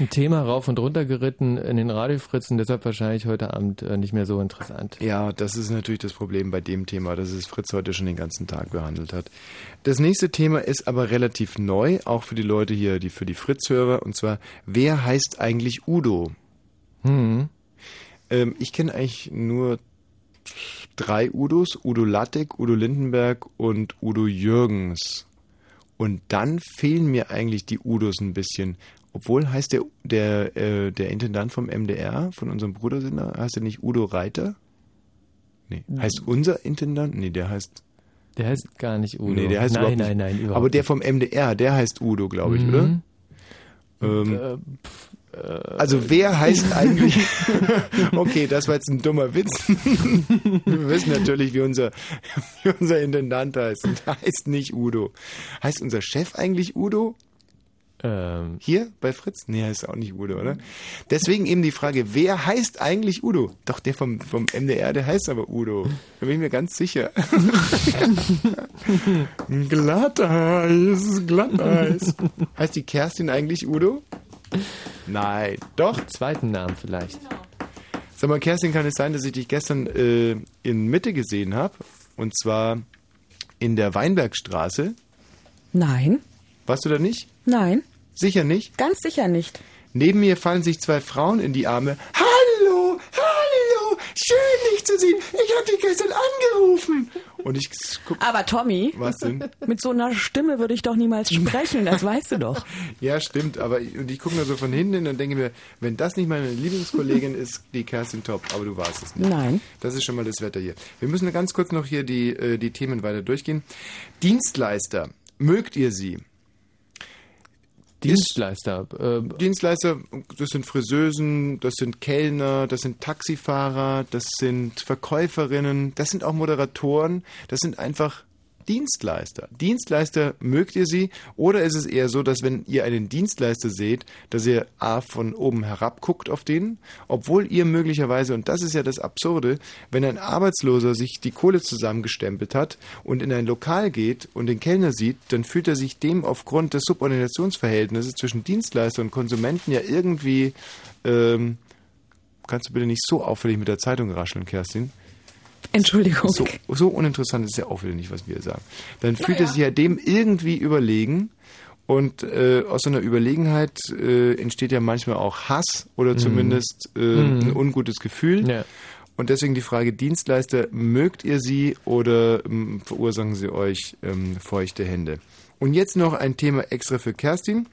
Ein Thema rauf und runter geritten in den Radiofritzen, deshalb wahrscheinlich heute Abend äh, nicht mehr so interessant. Ja, das ist natürlich das Problem bei dem Thema, dass es Fritz heute schon den ganzen Tag behandelt hat. Das nächste Thema ist aber relativ neu, auch für die Leute hier, die für die Fritz-Hörer, und zwar, wer heißt eigentlich Udo? Hm. Ähm, ich kenne eigentlich nur drei Udos, Udo Lattek, Udo Lindenberg und Udo Jürgens. Und dann fehlen mir eigentlich die Udos ein bisschen. Obwohl heißt der, der, äh, der Intendant vom MDR, von unserem Brudersender, heißt er nicht Udo Reiter? Nee. Heißt unser Intendant? Nee, der heißt. Der heißt gar nicht Udo. Nee, der heißt nein, überhaupt nein, nein, überhaupt Aber der vom MDR, der heißt Udo, glaube ich, oder? Mhm. Ähm, Äh, pf, äh, also wer heißt eigentlich... [LAUGHS] okay, das war jetzt ein dummer Witz. [LAUGHS] Wir wissen natürlich, wie unser, [LAUGHS] wie unser Intendant heißt. Und der heißt nicht Udo. Heißt unser Chef eigentlich Udo? Ähm, Hier bei Fritz? Nee, heißt auch nicht Udo, oder? Deswegen eben die Frage, wer heißt eigentlich Udo? Doch, der vom, vom MDR, der heißt aber Udo. Da bin ich mir ganz sicher. Glatteis, Glatteis. Heißt die Kerstin eigentlich Udo? Nein, doch. Zweiten Namen vielleicht. Sag mal, Kerstin, kann es sein, dass ich dich gestern äh, in Mitte gesehen habe? Und zwar in der Weinbergstraße. Nein, Warst du da nicht? nein, Sicher nicht? ganz sicher nicht. Neben mir fallen sich zwei Frauen in die Arme. Hallo, schön dich zu sehen. Ich habe dich gestern angerufen. Und ich guck, Aber Tommy, was denn? mit so einer Stimme würde ich doch niemals sprechen, das weißt du doch. [LAUGHS] Ja, stimmt, aber ich, und ich gucke nur so von hinten hin und denke mir, wenn das nicht meine Lieblingskollegin ist, die Kerstin Top, aber du warst es nicht. Nein. Das ist schon mal das Wetter hier. Wir müssen ganz kurz noch hier die, äh, die Themen weiter durchgehen. Dienstleister mögt ihr sie? Dienstleister. Ist, Dienstleister, das sind Friseusen, das sind Kellner, das sind Taxifahrer, das sind Verkäuferinnen, das sind auch Moderatoren, das sind einfach Dienstleister. Dienstleister mögt ihr sie oder ist es eher so, dass wenn ihr einen Dienstleister seht, dass ihr A von oben herab guckt auf den, obwohl ihr möglicherweise, und das ist ja das Absurde, wenn ein Arbeitsloser sich die Kohle zusammengestempelt hat und in ein Lokal geht und den Kellner sieht, dann fühlt er sich dem aufgrund des Subordinationsverhältnisses zwischen Dienstleister und Konsumenten ja irgendwie, ähm, kannst du bitte nicht so auffällig mit der Zeitung rascheln, Kerstin? Entschuldigung. So, so uninteressant ist ja auch wieder nicht, was wir sagen. Dann fühlt er sich ja dem irgendwie überlegen und äh, aus so einer Überlegenheit äh, entsteht ja manchmal auch Hass oder Mhm. zumindest äh, Mhm. ein ungutes Gefühl. Ja. Und deswegen die Frage, Dienstleister, mögt ihr sie oder ähm, verursachen sie euch ähm, feuchte Hände? Und jetzt noch ein Thema extra für Kerstin.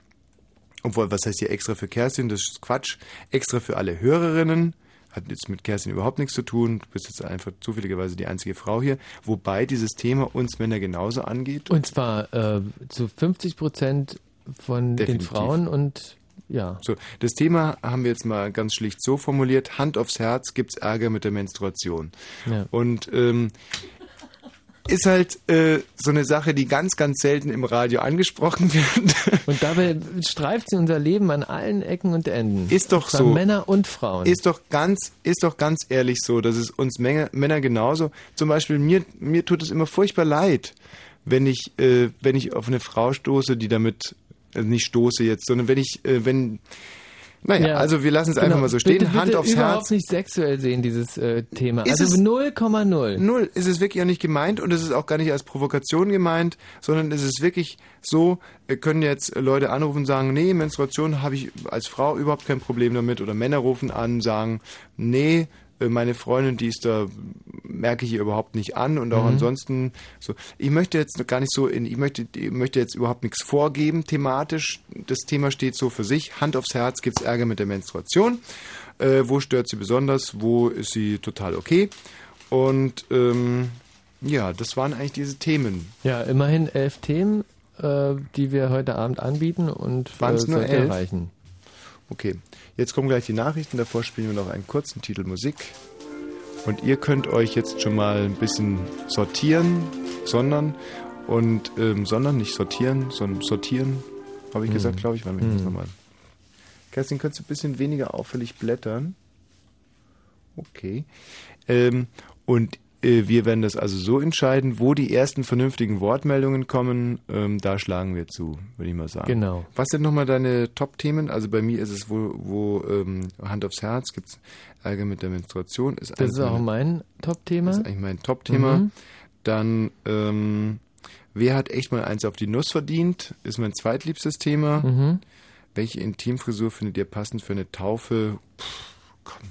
Obwohl, was heißt hier extra für Kerstin? Das ist Quatsch. Extra für alle Hörerinnen. Hat jetzt mit Kerstin überhaupt nichts zu tun. Du bist jetzt einfach zufälligerweise die einzige Frau hier. Wobei dieses Thema uns Männer genauso angeht. Und zwar äh, zu 50 Prozent von Definitiv. den Frauen und ja. So, das Thema haben wir jetzt mal ganz schlicht so formuliert: Hand aufs Herz, gibt's Ärger mit der Menstruation. Ja. Und ähm, ist halt äh, so eine Sache, die ganz, ganz selten im Radio angesprochen [LAUGHS] wird. Und dabei streift sie unser Leben an allen Ecken und Enden. Ist doch so. Männer und Frauen. Ist doch ganz, ist doch ganz ehrlich so, dass es uns Menge, Männer genauso. Zum Beispiel mir, mir tut es immer furchtbar leid, wenn ich, äh, wenn ich auf eine Frau stoße, die damit also nicht stoße jetzt, sondern wenn ich, äh, wenn, naja, Ja. also wir lassen es einfach Genau. mal so stehen, bitte, Hand bitte aufs überhaupt Herz. nicht sexuell sehen, dieses äh, Thema. Ist also es- 0,0. Null ist es wirklich auch nicht gemeint und es ist auch gar nicht als Provokation gemeint, sondern es ist wirklich so, äh, können jetzt Leute anrufen und sagen, nee, Menstruation habe ich als Frau überhaupt kein Problem damit oder Männer rufen an, sagen, nee, meine Freundin, die ist da, merke ich ihr überhaupt nicht an und auch Mhm. ansonsten so. Ich möchte jetzt gar nicht so in, ich möchte, ich möchte jetzt überhaupt nichts vorgeben thematisch. Das Thema steht so für sich. Hand aufs Herz, gibt's Ärger mit der Menstruation. Äh, wo stört sie besonders? Wo ist sie total okay? Und ähm, ja, das waren eigentlich diese Themen. Ja, immerhin elf Themen, äh, die wir heute Abend anbieten und Waren es äh, nur elf? reichen. Okay, jetzt kommen gleich die Nachrichten. Davor spielen wir noch einen kurzen Titel Musik. Und ihr könnt euch jetzt schon mal ein bisschen sortieren, sondern und ähm, sondern nicht sortieren, sondern sortieren, habe ich Hm. gesagt, glaube ich. Warte, ich muss Hm. nochmal. Kerstin, könntest du ein bisschen weniger auffällig blättern? Okay. Ähm, und wir werden das also so entscheiden, wo die ersten vernünftigen Wortmeldungen kommen, ähm, da schlagen wir zu, würde ich mal sagen. Genau. Was sind nochmal deine Top-Themen? Also bei mir ist es, wo, wo ähm, Hand aufs Herz gibt es Ärger mit der Menstruation. Ist Das ist auch mein Top-Thema. Das ist eigentlich mein Top-Thema. Mhm. Dann, ähm, wer hat echt mal eins auf die Nuss verdient? Ist mein zweitliebstes Thema. Mhm. Welche Intimfrisur findet ihr passend für eine Taufe? Puh, komm,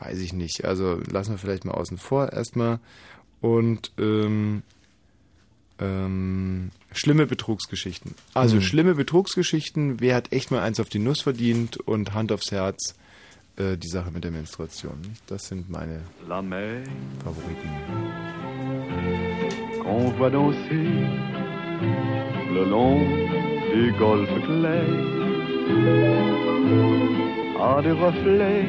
weiß ich nicht. Also lassen wir vielleicht mal außen vor erstmal. Und ähm, ähm, schlimme Betrugsgeschichten. Also Mhm. schlimme Betrugsgeschichten. Wer hat echt mal eins auf die Nuss verdient? Und Hand aufs Herz. äh, Die Sache mit der Menstruation. Das sind meine Favoriten. qu'on voit danser le long des golfes clairs a des reflets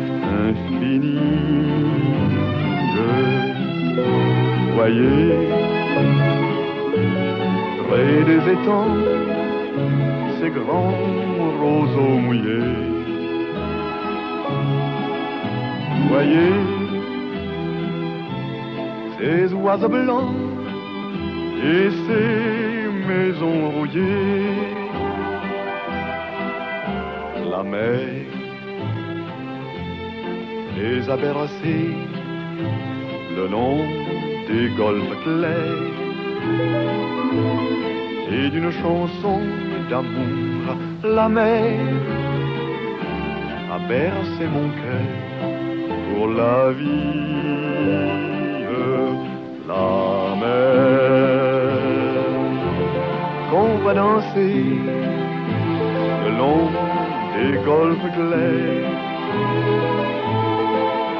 infinie. Voyez, près des étangs, ces grands roseaux mouillés. Voyez, ces oiseaux blancs et ces maisons rouillées. La mer les a le long des golfes clairs et d'une chanson d'amour. La mer a bercé mon cœur pour la vie. La mer qu'on va danser le long des golfes clairs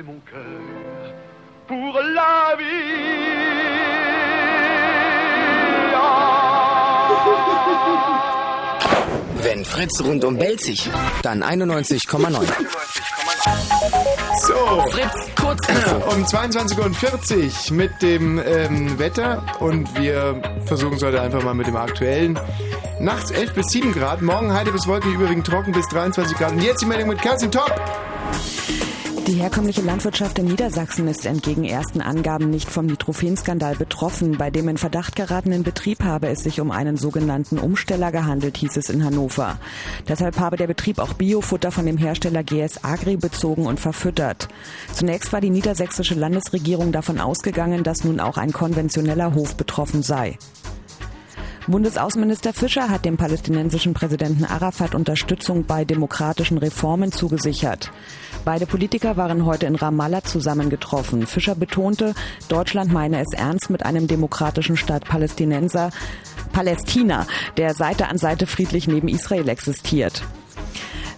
Bercé mon cœur pour la Wenn Fritz rundum bellt sich, dann 91,9. So. Fritz, kurz. Um 22.40 Uhr mit dem ähm, Wetter und wir versuchen es heute einfach mal mit dem aktuellen. Nachts 11 bis 7 Grad, morgen heide bis wolkig, überwiegend trocken bis 23 Grad. Und jetzt die Meldung mit Kerstin Top. Die herkömmliche Landwirtschaft in Niedersachsen ist entgegen ersten Angaben nicht vom Nitrophenskandal betroffen. Bei dem in Verdacht geratenen Betrieb habe es sich um einen sogenannten Umsteller gehandelt, hieß es in Hannover. Deshalb habe der Betrieb auch Biofutter von dem Hersteller GS Agri bezogen und verfüttert. Zunächst war die niedersächsische Landesregierung davon ausgegangen, dass nun auch ein konventioneller Hof betroffen sei. Bundesaußenminister Fischer hat dem palästinensischen Präsidenten Arafat Unterstützung bei demokratischen Reformen zugesichert. Beide Politiker waren heute in Ramallah zusammengetroffen. Fischer betonte, Deutschland meine es ernst mit einem demokratischen Staat Palästinenser, Palästina, der Seite an Seite friedlich neben Israel existiert.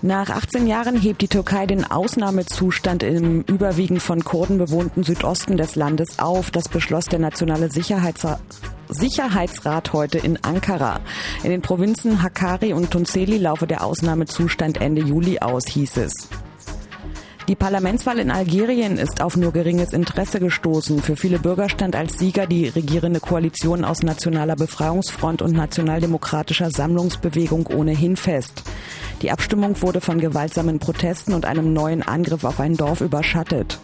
Nach 18 Jahren hebt die Türkei den Ausnahmezustand im überwiegend von Kurden bewohnten Südosten des Landes auf. Das beschloss der Nationale Sicherheitsrat. Sicherheitsrat heute in Ankara. In den Provinzen Hakkari und Tunceli laufe der Ausnahmezustand Ende Juli aus, hieß es. Die Parlamentswahl in Algerien ist auf nur geringes Interesse gestoßen. Für viele Bürger stand als Sieger die regierende Koalition aus Nationaler Befreiungsfront und Nationaldemokratischer Sammlungsbewegung ohnehin fest. Die Abstimmung wurde von gewaltsamen Protesten und einem neuen Angriff auf ein Dorf überschattet.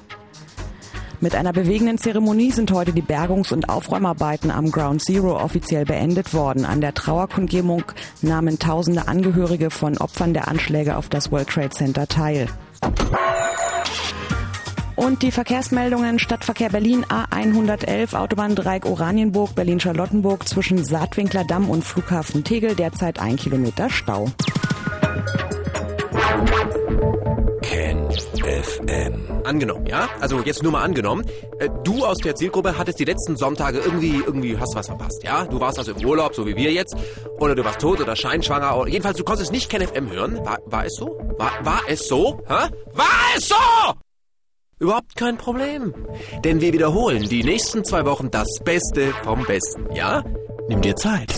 Mit einer bewegenden Zeremonie sind heute die Bergungs- und Aufräumarbeiten am Ground Zero offiziell beendet worden. An der Trauerkundgebung nahmen tausende Angehörige von Opfern der Anschläge auf das World Trade Center teil. Und die Verkehrsmeldungen Stadtverkehr Berlin A111 Autobahndreieck Oranienburg Berlin-Charlottenburg zwischen Saatwinkler Damm und Flughafen Tegel derzeit ein Kilometer Stau. Ken FM. Angenommen, ja? Also jetzt nur mal angenommen. äh, Du aus der Zielgruppe hattest die letzten Sonntage irgendwie, irgendwie hast was verpasst, ja? Du warst also im Urlaub, so wie wir jetzt. Oder du warst tot oder scheinschwanger. Oder jedenfalls, du konntest nicht Ken FM hören. War, war es so? War, war es so? Hä? War es so? Überhaupt kein Problem. Denn wir wiederholen die nächsten zwei Wochen das Beste vom Besten, ja? Nimm dir Zeit.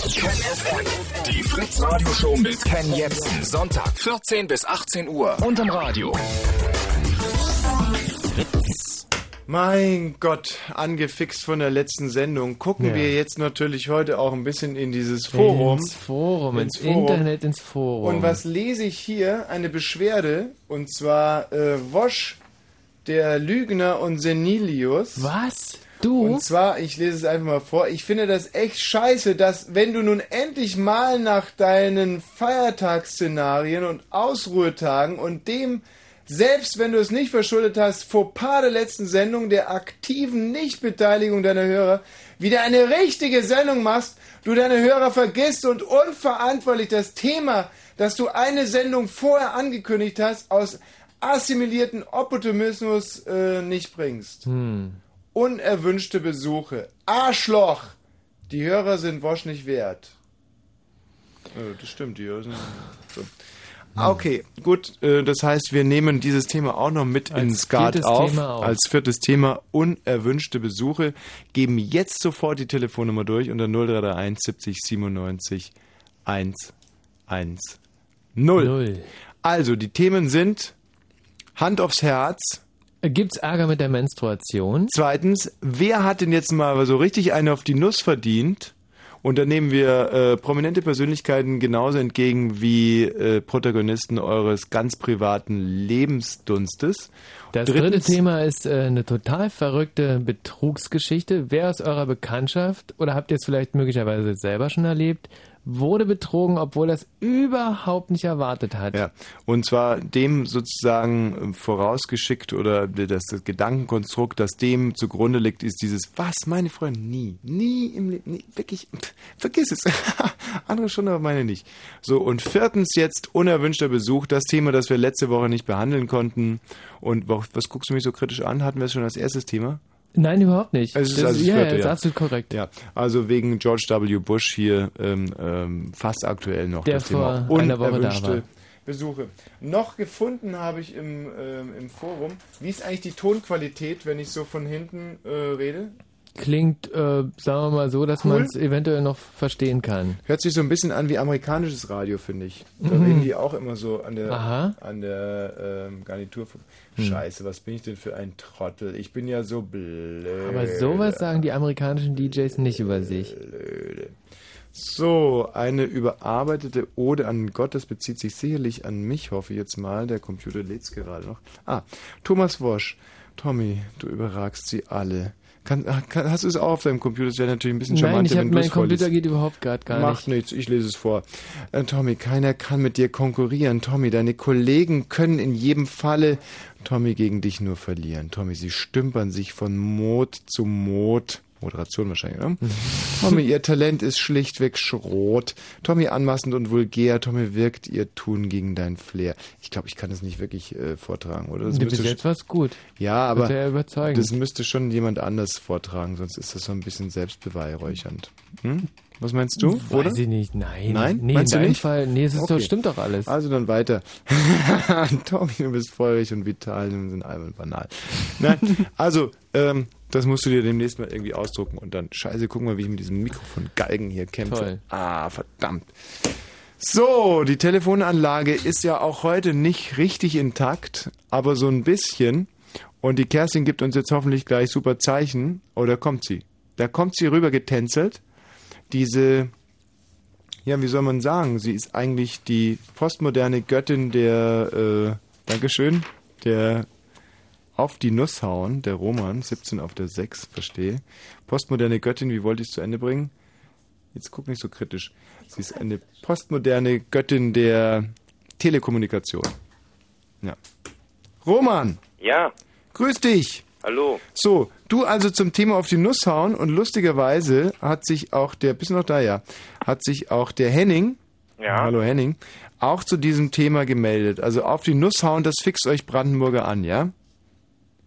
Die Fritz Radio Show mit Ken Jebsen. Sonntag 14 bis 18 Uhr und im Radio. Mein Gott, angefixt von der letzten Sendung, gucken Ja. wir jetzt natürlich heute auch ein bisschen in dieses Forum. Ins Forum, ins, Internet, ins Forum. Und was lese ich hier? Eine Beschwerde, und zwar äh, Wosch, der Lügner und Senilius. Was? Du? Und zwar, ich lese es einfach mal vor, ich finde das echt scheiße, dass wenn du nun endlich mal nach deinen Feiertagsszenarien und Ausruhetagen und dem selbst wenn du es nicht verschuldet hast, Fauxpas der letzten Sendung, der aktiven Nichtbeteiligung deiner Hörer, wieder eine richtige Sendung machst, du deine Hörer vergisst und unverantwortlich das Thema, das du eine Sendung vorher angekündigt hast, aus assimilierten Opportunismus äh, nicht bringst. Hm. Unerwünschte Besuche. Arschloch! Die Hörer sind Wosch nicht wert. Äh, das stimmt, die Hörer sind. So. Ah, Okay, gut. äh, Das heißt, wir nehmen dieses Thema auch noch mit Als in Skat auf, auf. Als viertes Thema unerwünschte Besuche. Geben jetzt sofort die Telefonnummer durch unter 0331 70 97 110. Also, die Themen sind Hand aufs Herz. Gibt's Ärger mit der Menstruation? Zweitens, wer hat denn jetzt mal so richtig eine auf die Nuss verdient? Und da nehmen wir äh, prominente Persönlichkeiten genauso entgegen wie äh, Protagonisten eures ganz privaten Lebensdunstes. Das Drittens- dritte Thema ist äh, eine total verrückte Betrugsgeschichte. Wer aus eurer Bekanntschaft oder habt ihr es vielleicht möglicherweise selber schon erlebt, wurde betrogen, obwohl er es überhaupt nicht erwartet hat? Ja, und zwar dem sozusagen äh, vorausgeschickt oder das, das Gedankenkonstrukt, das dem zugrunde liegt, ist dieses, was, meine Freunde, nie, nie im Leben, wirklich, pff, vergiss es. [LAUGHS] Andere schon, aber meine nicht. So, und viertens jetzt unerwünschter Besuch, das Thema, das wir letzte Woche nicht behandeln konnten. Und wa- was guckst du mich so kritisch an? Hatten wir es schon als erstes Thema? Nein, überhaupt nicht. Es ist Das- also das ja, vierte, ja, ist absolut korrekt. Ja, also wegen George W. Bush hier ähm, ähm, fast aktuell noch Der das Thema vor einer Woche da war. Besuche. Noch gefunden habe ich im, ähm, im Forum, wie ist eigentlich die Tonqualität, wenn ich so von hinten äh, rede? Klingt, äh, sagen wir mal so, dass Cool. man es eventuell noch verstehen kann. Hört sich so ein bisschen an wie amerikanisches Radio, finde ich. Da Mhm. reden die auch immer so an der, Aha. an der ähm, Garnitur. Hm. Scheiße, was bin ich denn für ein Trottel? Ich bin ja so blöd. Aber sowas sagen die amerikanischen DJs nicht über sich. So, eine überarbeitete Ode an Gott, das bezieht sich sicherlich an mich, hoffe ich jetzt mal. Der Computer lädt's gerade noch. Ah, Thomas Wosch. Tommy, du überragst sie alle. Kann, kann, hast du es auch auf deinem Computer? Das wäre natürlich ein bisschen hab, wenn du mein es Computer vorliest. geht überhaupt gerade gar Macht nicht. nichts, ich lese es vor. Äh, Tommy, keiner kann mit dir konkurrieren. Tommy, deine Kollegen können in jedem Falle Tommy gegen dich nur verlieren. Tommy, sie stümpern sich von Mod zu Mod. Moderation wahrscheinlich, ne? Tommy, ihr Talent ist schlichtweg Schrot. Tommy anmaßend und vulgär. Tommy wirkt ihr Tun gegen dein Flair. Ich glaube, ich kann das nicht wirklich äh, vortragen, oder? Das Bis müsste jetzt war's gut. ja, aber das müsste schon jemand anders vortragen, sonst ist das so ein bisschen selbstbeweihräuchernd. Hm? Was meinst du? Weiß oder? ich nicht, nein. Nein? Nee, meinst in du nicht? Fall- nee, es ist doch- stimmt doch alles. Also dann weiter. [LAUGHS] Tommy, du bist feurig und vital, wir sind albern und banal. Nein, [LAUGHS] also, ähm, das musst du dir demnächst mal irgendwie ausdrucken und dann, scheiße, guck mal, wie ich mit diesem Mikrofon Galgen hier kämpfe. Toll. Ah, verdammt. So, die Telefonanlage ist ja auch heute nicht richtig intakt, aber so ein bisschen. Und die Kerstin gibt uns jetzt hoffentlich gleich super Zeichen. Oder kommt sie? Da kommt sie rüber getänzelt. Diese, ja, wie soll man sagen? Sie ist eigentlich die postmoderne Göttin der, äh, Dankeschön, der auf die Nuss hauen, der Roman, 17 auf der 6, verstehe. Postmoderne Göttin, wie wollte ich es zu Ende bringen? Jetzt guck nicht so kritisch. Sie ist eine postmoderne Göttin der Telekommunikation. Ja. Roman, Ja, grüß dich. Hallo. So, du also zum Thema auf die Nuss hauen und lustigerweise hat sich auch der, bist du noch da, ja, hat sich auch der Henning, Ja. hallo Henning, auch zu diesem Thema gemeldet. Also auf die Nuss hauen, das fixt euch Brandenburger an, ja?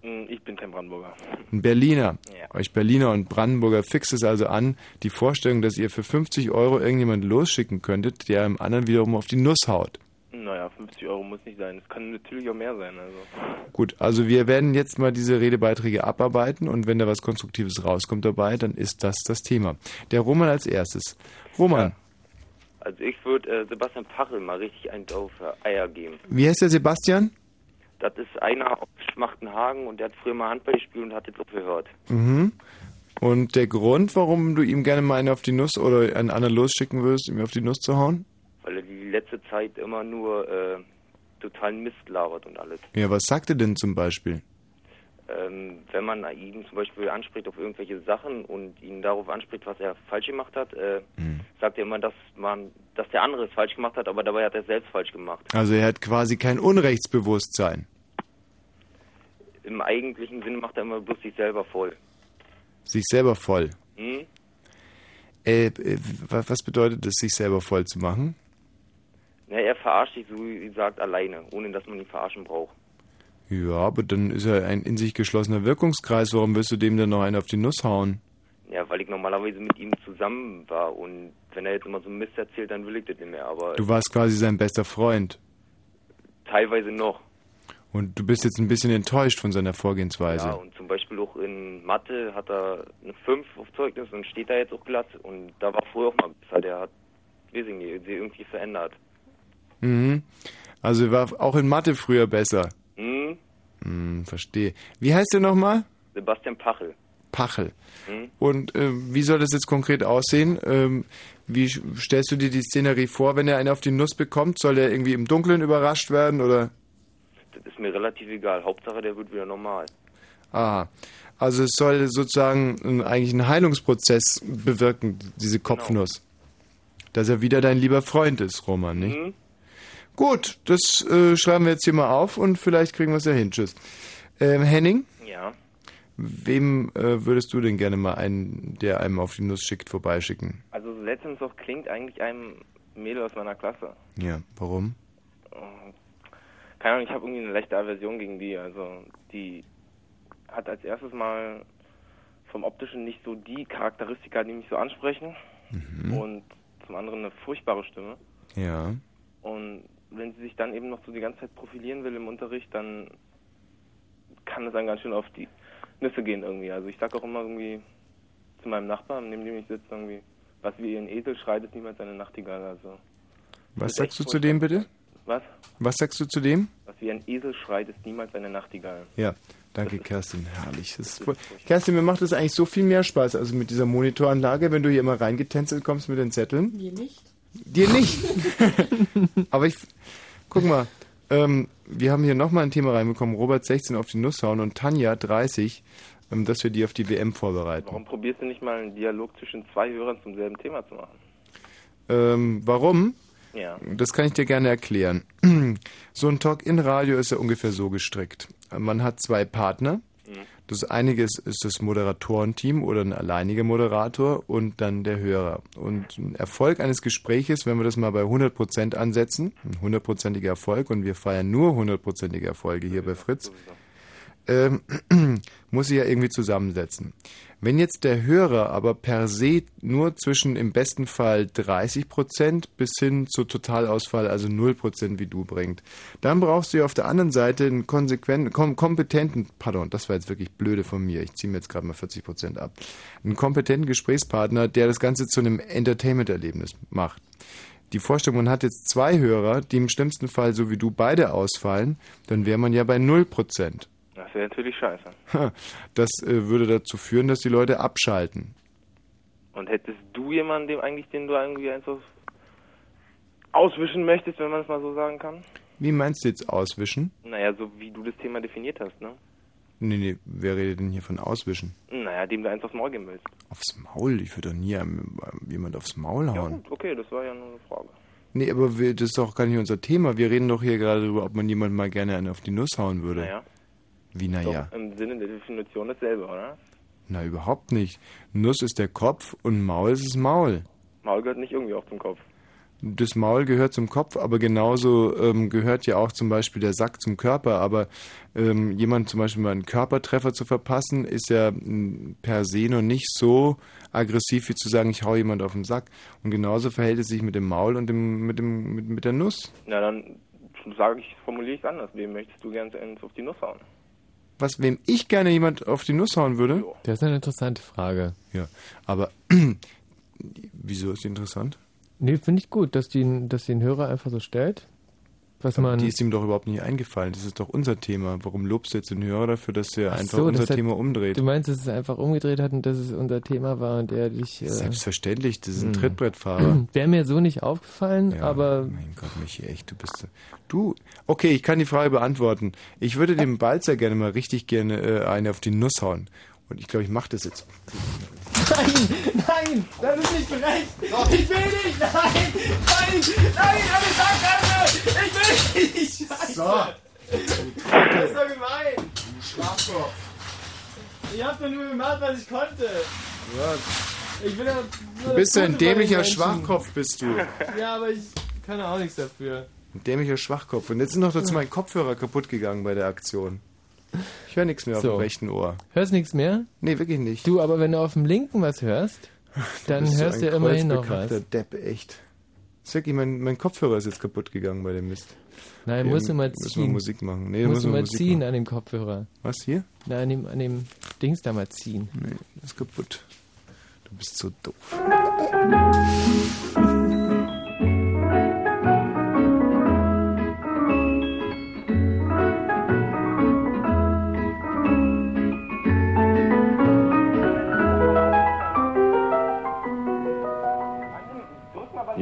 Hm, Ich bin kein Brandenburger. Ein Berliner. Ja. Euch Berliner und Brandenburger fixt es also an, die Vorstellung, dass ihr für 50 Euro irgendjemand losschicken könntet, der einem anderen wiederum auf die Nuss haut. Naja, 50 Euro muss nicht sein. Es kann natürlich auch mehr sein. Also. Gut, also wir werden jetzt mal diese Redebeiträge abarbeiten und wenn da was Konstruktives rauskommt dabei, dann ist das das Thema. Der Roman als erstes. Roman, Also ich würde äh, Sebastian Pachel mal richtig einen auf äh, Eier geben. wie heißt der Sebastian? Das ist einer aus Schmachtenhagen und der hat früher mal Handball gespielt und hat jetzt aufgehört. Mhm. Und der Grund, warum du ihm gerne mal einen auf die Nuss oder einen anderen losschicken würdest, ihm auf die Nuss zu hauen? Weil er die letzte Zeit immer nur äh, totalen Mist labert und alles. Ja, was sagt er denn zum Beispiel? Ähm, wenn man ihn zum Beispiel anspricht auf irgendwelche Sachen und ihn darauf anspricht, was er falsch gemacht hat, äh, Hm. sagt er immer, dass man, dass der andere es falsch gemacht hat, aber dabei hat er es selbst falsch gemacht. Also er hat quasi kein Unrechtsbewusstsein. im eigentlichen Sinne macht er immer bloß sich selber voll. Sich selber voll. Hm? Äh, äh, wa- was bedeutet es, sich selber voll zu machen? Na, er verarscht sich, so wie gesagt, alleine, ohne dass man ihn verarschen braucht. Ja, aber dann ist er ein in sich geschlossener Wirkungskreis. Warum wirst du dem dann noch einen auf die Nuss hauen? Ja, weil ich normalerweise mit ihm zusammen war und wenn er jetzt immer so Mist erzählt, dann will ich das nicht mehr, aber Du warst quasi sein bester Freund. teilweise noch. Und du bist jetzt ein bisschen enttäuscht von seiner Vorgehensweise. Ja, und zum Beispiel auch in Mathe hat er eine 5 auf Zeugnis und steht da jetzt auch glatt. Und da war früher auch mal besser. Der hat, weiß ich nicht, sich irgendwie verändert. Mhm. Also er war auch in Mathe früher besser. Hm? Hm, verstehe. Wie heißt der nochmal? Sebastian Pachel. Pachel. Hm? Und äh, wie soll das jetzt konkret aussehen? Ähm, wie stellst du dir die Szenerie vor, wenn er einen auf die Nuss bekommt? Soll er irgendwie im Dunkeln überrascht werden oder? Das ist mir relativ egal. Hauptsache, der wird wieder normal. Ah, also es soll sozusagen eigentlich einen Heilungsprozess bewirken, diese Kopfnuss. Dass er wieder dein lieber Freund ist, Roman, nicht? Hm? Gut, das äh, schreiben wir jetzt hier mal auf und vielleicht kriegen wir es ja hin. Tschüss. Ähm, Henning, Ja. wem äh, würdest du denn gerne mal einen, der einem auf die Nuss schickt, vorbeischicken? Also letztens auch klingt eigentlich einem Mädel aus meiner Klasse. Ja, warum? Keine Ahnung, ich habe irgendwie eine leichte Aversion gegen die. Also die hat als erstes mal vom Optischen nicht so die Charakteristika, die mich so ansprechen. Mhm. Und zum anderen eine furchtbare Stimme. Ja. Und wenn sie sich dann eben noch so die ganze Zeit profilieren will im Unterricht, dann kann es dann ganz schön auf die Nüsse gehen irgendwie. Also ich sag auch immer irgendwie zu meinem Nachbarn, neben dem ich sitze, irgendwie, was wie ein Esel schreit, ist niemals eine Nachtigall. Also Was sagst du zu dem bitte? was? Was sagst du zu dem? Was wie ein Esel schreit, ist niemals eine Nachtigall. Ja, danke Kerstin, herrlich. Das ist voll- Kerstin, mir macht das eigentlich so viel mehr Spaß, also mit dieser Monitoranlage, wenn du hier immer reingetänzelt kommst mit den Zetteln. Mir nicht. Dir nicht. [LAUGHS] Aber ich, guck mal, ähm, wir haben hier nochmal ein Thema reinbekommen, Robert 16 auf die Nuss hauen und Tanja 30, ähm, dass wir die auf die WM vorbereiten. Warum probierst du nicht mal einen Dialog zwischen zwei Hörern zum selben Thema zu machen? Ähm, warum? Ja. Das kann ich dir gerne erklären. [CLEARS THROAT] So ein Talk-in-Radio ist ja ungefähr so gestrickt. Man hat zwei Partner. Das eine ist, das Moderatorenteam oder ein alleiniger Moderator und dann der Hörer. Und ein Erfolg eines Gespräches, wenn wir das mal bei 100% ansetzen, ein hundertprozentiger Erfolg und wir feiern nur hundertprozentige Erfolge hier bei Fritz, ähm, [CLEARS THROAT] muss sie ja irgendwie zusammensetzen. Wenn jetzt der Hörer aber per se nur zwischen im besten Fall 30% bis hin zu Totalausfall, also 0% wie du bringt, dann brauchst du ja auf der anderen Seite einen konsequenten, kom kompetenten, pardon, das war jetzt wirklich blöde von mir, ich ziehe mir jetzt gerade mal 40% ab, einen kompetenten Gesprächspartner, der das Ganze zu einem Entertainment-Erlebnis macht. Die Vorstellung, man hat jetzt zwei Hörer, die im schlimmsten Fall so wie du beide ausfallen, dann wäre man ja bei 0%. Das wäre natürlich scheiße. Das äh, würde dazu führen, dass die Leute abschalten. Und hättest du jemanden, dem eigentlich, den du irgendwie einfach auswischen möchtest, wenn man es mal so sagen kann? Wie meinst du jetzt auswischen? Naja, so wie du das Thema definiert hast, ne? Nee, nee, wer redet denn hier von auswischen? Naja, dem du eins aufs Maul geben willst. Aufs Maul? Ich würde doch nie einem, einem jemand aufs Maul Ja hauen. gut, okay, das war ja nur eine Frage. Nee, aber wir, das ist doch gar nicht unser Thema. Wir reden doch hier gerade darüber, ob man jemand mal gerne einen auf die Nuss hauen würde. Naja. Wie, naja? Im Sinne der Definition dasselbe, oder? Na, überhaupt nicht. Nuss ist der Kopf und Maul ist das Maul. Maul gehört nicht irgendwie auf den Kopf. Das Maul gehört zum Kopf, aber genauso ähm, gehört ja auch zum Beispiel der Sack zum Körper. Aber ähm, jemand zum Beispiel mal einen Körpertreffer zu verpassen, ist ja per se noch nicht so aggressiv wie zu sagen, ich hau jemand auf den Sack. Und genauso verhält es sich mit dem Maul und dem, mit, dem, mit, mit der Nuss. Na dann sage ich, formuliere ich es anders. Wem möchtest du gerne eins auf die Nuss hauen? Was, wem ich gerne jemand auf die Nuss hauen würde? Das ist eine interessante Frage. Ja, aber [CLEARS THROAT] wieso ist die interessant? Nee, finde ich gut, dass die, dass die den Hörer einfach so stellt. Was Aber man. die ist ihm doch überhaupt nicht eingefallen. Das ist doch unser Thema. Warum lobst du jetzt den Hörer dafür, dass er Ach einfach so, unser das hat- Thema umdreht? Du meinst, dass es einfach umgedreht hat und dass es unser Thema war und er dich. Äh, Selbstverständlich, das ist ein hm. Trittbrettfahrer. [CLEARS THROAT] Wäre mir so nicht aufgefallen, aber. Mein Gott, Michi, echt, du bist. Du, okay, ich kann die Frage beantworten. Ich würde dem Balzer gerne mal richtig gerne äh, eine auf die Nuss hauen. Und ich glaube, ich mache das jetzt. Nein, nein, das ist nicht gerecht. Ich will nicht, nein, nein, nein, eine Sackgasse. Ich will nicht. Scheiße. So. Das ist doch gemein. Schwachkopf. Ich hab doch nur gemacht, was ich konnte. Ich bin ja Du bist ein dämlicher Schwachkopf, bist du. Ja, aber ich kann auch nichts dafür. Ein dämlicher Schwachkopf. Und jetzt ist noch dazu mein Kopfhörer kaputt gegangen bei der Aktion. Ich höre nichts mehr auf So. dem rechten Ohr. Hörst nichts mehr? Nee, wirklich nicht. Du, aber wenn du auf dem linken was hörst, dann so hörst du ja immerhin noch was. Depp, echt. Ist wirklich, mein, mein Kopfhörer ist jetzt kaputt gegangen bei dem Mist. Nein, musst du mal Müssen wir ziehen. Musik machen. Nee, du mal Musik ziehen machen. an dem Kopfhörer. Was, hier? Nein, an dem, an dem Dings da mal ziehen. Nee, das ist kaputt. Du bist so doof.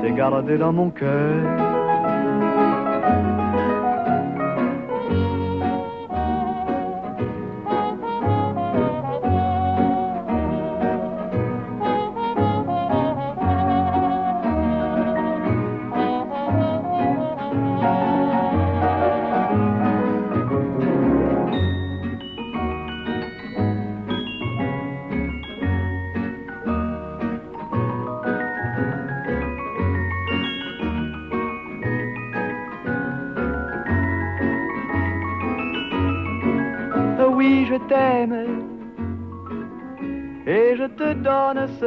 t'ai gardé dans mon cœur.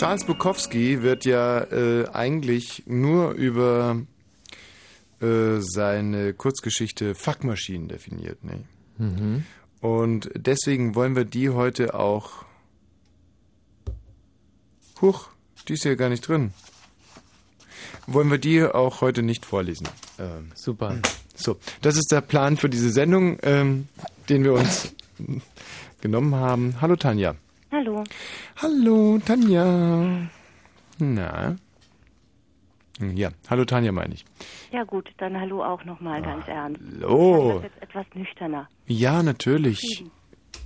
Charles Bukowski wird ja äh, eigentlich nur über äh, seine Kurzgeschichte Fuckmaschinen definiert. Ne? Mhm. Und deswegen wollen wir die heute auch. Huch, die ist ja gar nicht drin. Wollen wir die auch heute nicht vorlesen. Ähm, Super. So, das ist der Plan für diese Sendung, ähm, den wir uns genommen haben. Hallo Tanja. Hallo. Hallo Tanja. Na? Hm, Ja, hallo Tanja meine ich. Ja gut, dann hallo auch nochmal ganz ernst. hallo. Ich das jetzt etwas nüchterner. Ja, natürlich.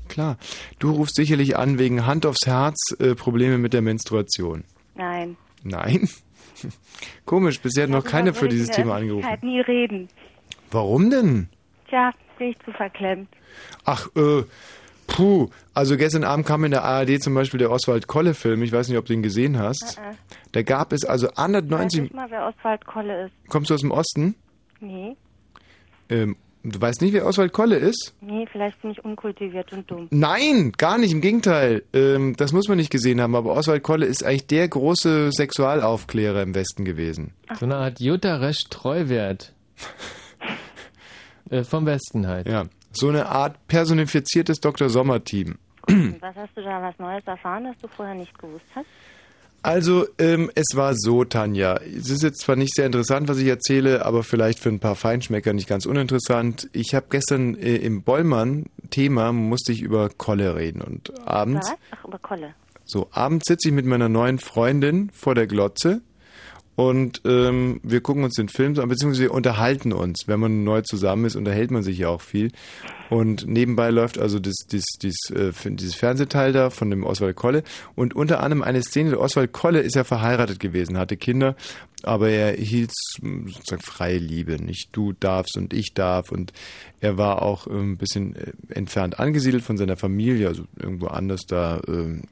Klar. Du rufst sicherlich an wegen Hand aufs Herz äh, Probleme mit der Menstruation. Nein. Nein? [LAUGHS] Komisch, bisher hat noch keiner für ich dieses Thema angerufen. Öffentlichkeit nie reden. Warum denn? Tja, bin ich zu verklemmt. Ach, äh, puh. Also gestern Abend kam in der ARD zum Beispiel der Oswald Kolle-Film. Ich weiß nicht, ob du ihn gesehen hast. Äh, äh. Da gab es also Ich weiß 190. nicht mal, wer Oswald Kolle ist. Kommst du aus dem Osten? Nee, Ähm, du weißt nicht, wer Oswald Kolle ist? nee, vielleicht bin ich unkultiviert und dumm. Nein, gar nicht, im Gegenteil. Ähm, das muss man nicht gesehen haben, aber Oswald Kolle ist eigentlich der große Sexualaufklärer im Westen gewesen. So eine Art Jutta Resch Treuwert. [LAUGHS] Äh, vom Westen halt. Ja. So eine Art personifiziertes Dr. Sommer-Team. Was hast du da was Neues erfahren, das du vorher nicht gewusst hast? Also, ähm, es war so, Tanja. Es ist jetzt zwar nicht sehr interessant, was ich erzähle, aber vielleicht für ein paar Feinschmecker nicht ganz uninteressant. Ich habe gestern äh, im Bollmann-Thema musste ich über Kolle reden und abends, Was? Ach, über Kolle. so abends sitze ich mit meiner neuen Freundin vor der Glotze und ähm, wir gucken uns den Film an, beziehungsweise wir unterhalten uns. Wenn man neu zusammen ist, unterhält man sich ja auch viel. Und nebenbei läuft also das, das, das, äh, dieses Fernsehteil da von dem Oswald Kolle. Und unter anderem eine Szene, der Oswald Kolle ist ja verheiratet gewesen, hatte Kinder, aber er hielt sozusagen freie Liebe. Nicht du darfst und ich darf. Und er war auch ähm, ein bisschen äh, entfernt angesiedelt von seiner Familie, also irgendwo anders da ähm,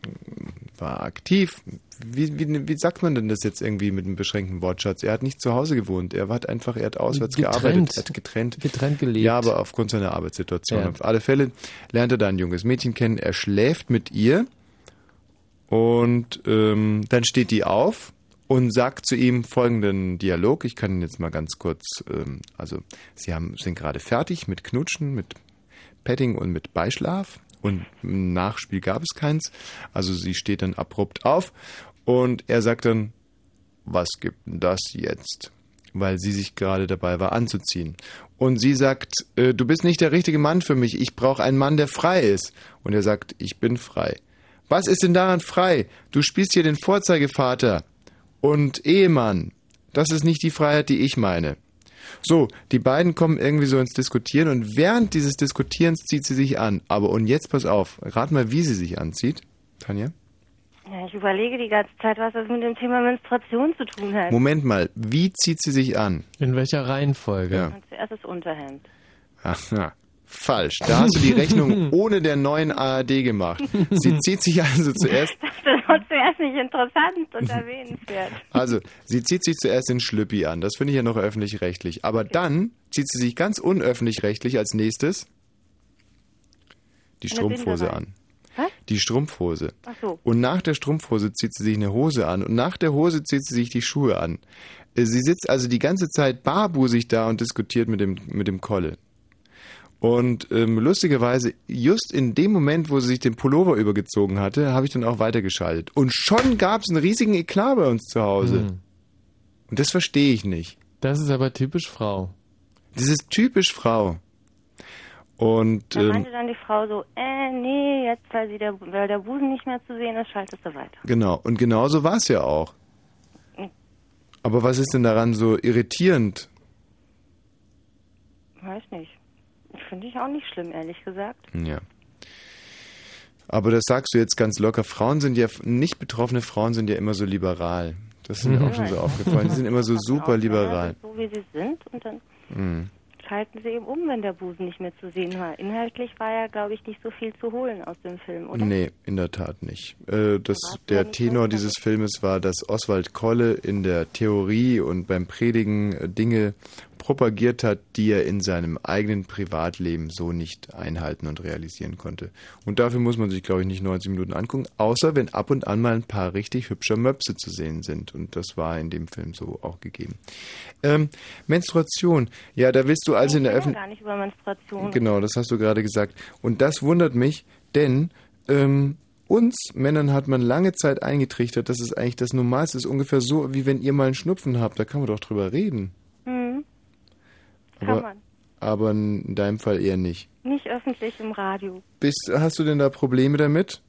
war aktiv. Wie, wie, wie sagt man denn das jetzt irgendwie mit einem beschränkten Wortschatz? Er hat nicht zu Hause gewohnt. Er hat einfach, er hat auswärts Getrennt. gearbeitet, er hat getrennt. Getrennt gelebt. Ja, aber aufgrund seiner Arbeitssituation. Ja. Auf alle Fälle lernt er da ein junges Mädchen kennen. Er schläft mit ihr und ähm, dann steht die auf und sagt zu ihm folgenden Dialog. Ich kann ihn jetzt mal ganz kurz, ähm, also sie haben, sind gerade fertig mit Knutschen, mit Petting und mit Beischlaf und ein Nachspiel gab es keins. Also sie steht dann abrupt auf und er sagt dann, was gibt denn das jetzt? Weil sie sich gerade dabei war anzuziehen. Und sie sagt, äh, du bist nicht der richtige Mann für mich, ich brauche einen Mann, der frei ist. Und er sagt, ich bin frei. Was ist denn daran frei? Du spielst hier den Vorzeigevater und Ehemann. Das ist nicht die Freiheit, die ich meine. So, die beiden kommen irgendwie so ins Diskutieren und während dieses Diskutierens zieht sie sich an. Aber und jetzt pass auf, rat mal, wie sie sich anzieht, Tanja. Ja, ich überlege die ganze Zeit, was das mit dem Thema Menstruation zu tun hat. Moment mal, wie zieht sie sich an? In welcher Reihenfolge? Ja. Und zuerst das Unterhemd. Ach, ja. Falsch. Da hast du die Rechnung [LAUGHS] ohne der neuen ARD gemacht. Sie [LAUGHS] zieht sich also zuerst, Das war zuerst nicht interessant und erwähnenswert. [LAUGHS] also sie zieht sich zuerst den Schlüppi an. Das finde ich ja noch öffentlich-rechtlich. Aber dann zieht sie sich ganz unöffentlich-rechtlich als nächstes die Strumpfhose an. Was? Die Strumpfhose. Ach so. Und nach der Strumpfhose zieht sie sich eine Hose an und nach der Hose zieht sie sich die Schuhe an. Äh, Sie sitzt also die ganze Zeit barbusig da und diskutiert mit dem, mit dem Kolle. Und ähm, lustigerweise, just in dem Moment, wo sie sich den Pullover übergezogen hatte, habe ich dann auch weitergeschaltet. Und schon gab es einen riesigen Eklat bei uns zu Hause. Hm. Und das verstehe ich nicht. Das ist aber typisch Frau. Das ist typisch Frau. Und Da ähm, meinte dann die Frau so, äh, nee, jetzt, weil, sie der, weil der Busen nicht mehr zu sehen ist, schaltest du weiter. Genau, und genauso war es ja auch. Aber was ist denn daran so irritierend? Weiß nicht. Finde ich auch nicht schlimm, ehrlich gesagt. Ja. Aber das sagst du jetzt ganz locker. Frauen sind ja, nicht betroffene Frauen sind ja immer so liberal. Das ist mir Mhm. auch schon so aufgefallen. Die sind immer so super liberal. So wie sie sind und dann Mhm. schalten sie eben um, wenn der Busen nicht mehr zu sehen war. Inhaltlich war ja, glaube ich, nicht so viel zu holen aus dem Film, oder? Nee, in der Tat nicht. Äh, das, der Tenor dieses Filmes war, dass Oswald Kolle in der Theorie und beim Predigen äh, Dinge propagiert hat, die er in seinem eigenen Privatleben so nicht einhalten und realisieren konnte. Und dafür muss man sich, glaube ich, nicht 90 Minuten angucken, außer wenn ab und an mal ein paar richtig hübscher Möpse zu sehen sind. Und das war in dem Film so auch gegeben. Ähm, Menstruation. Ja, da willst du also in der Ich Öffentlichkeit... gar nicht über Menstruation. Genau, das hast du gerade gesagt. Und das wundert mich, denn ähm, uns Männern hat man lange Zeit eingetrichtert, dass es eigentlich das Normalste ist. Ungefähr so, wie wenn ihr mal einen Schnupfen habt. Da kann man doch drüber reden. Kann Aber, man. aber in deinem Fall eher nicht. Nicht öffentlich im Radio. Bist, hast du denn da Probleme damit?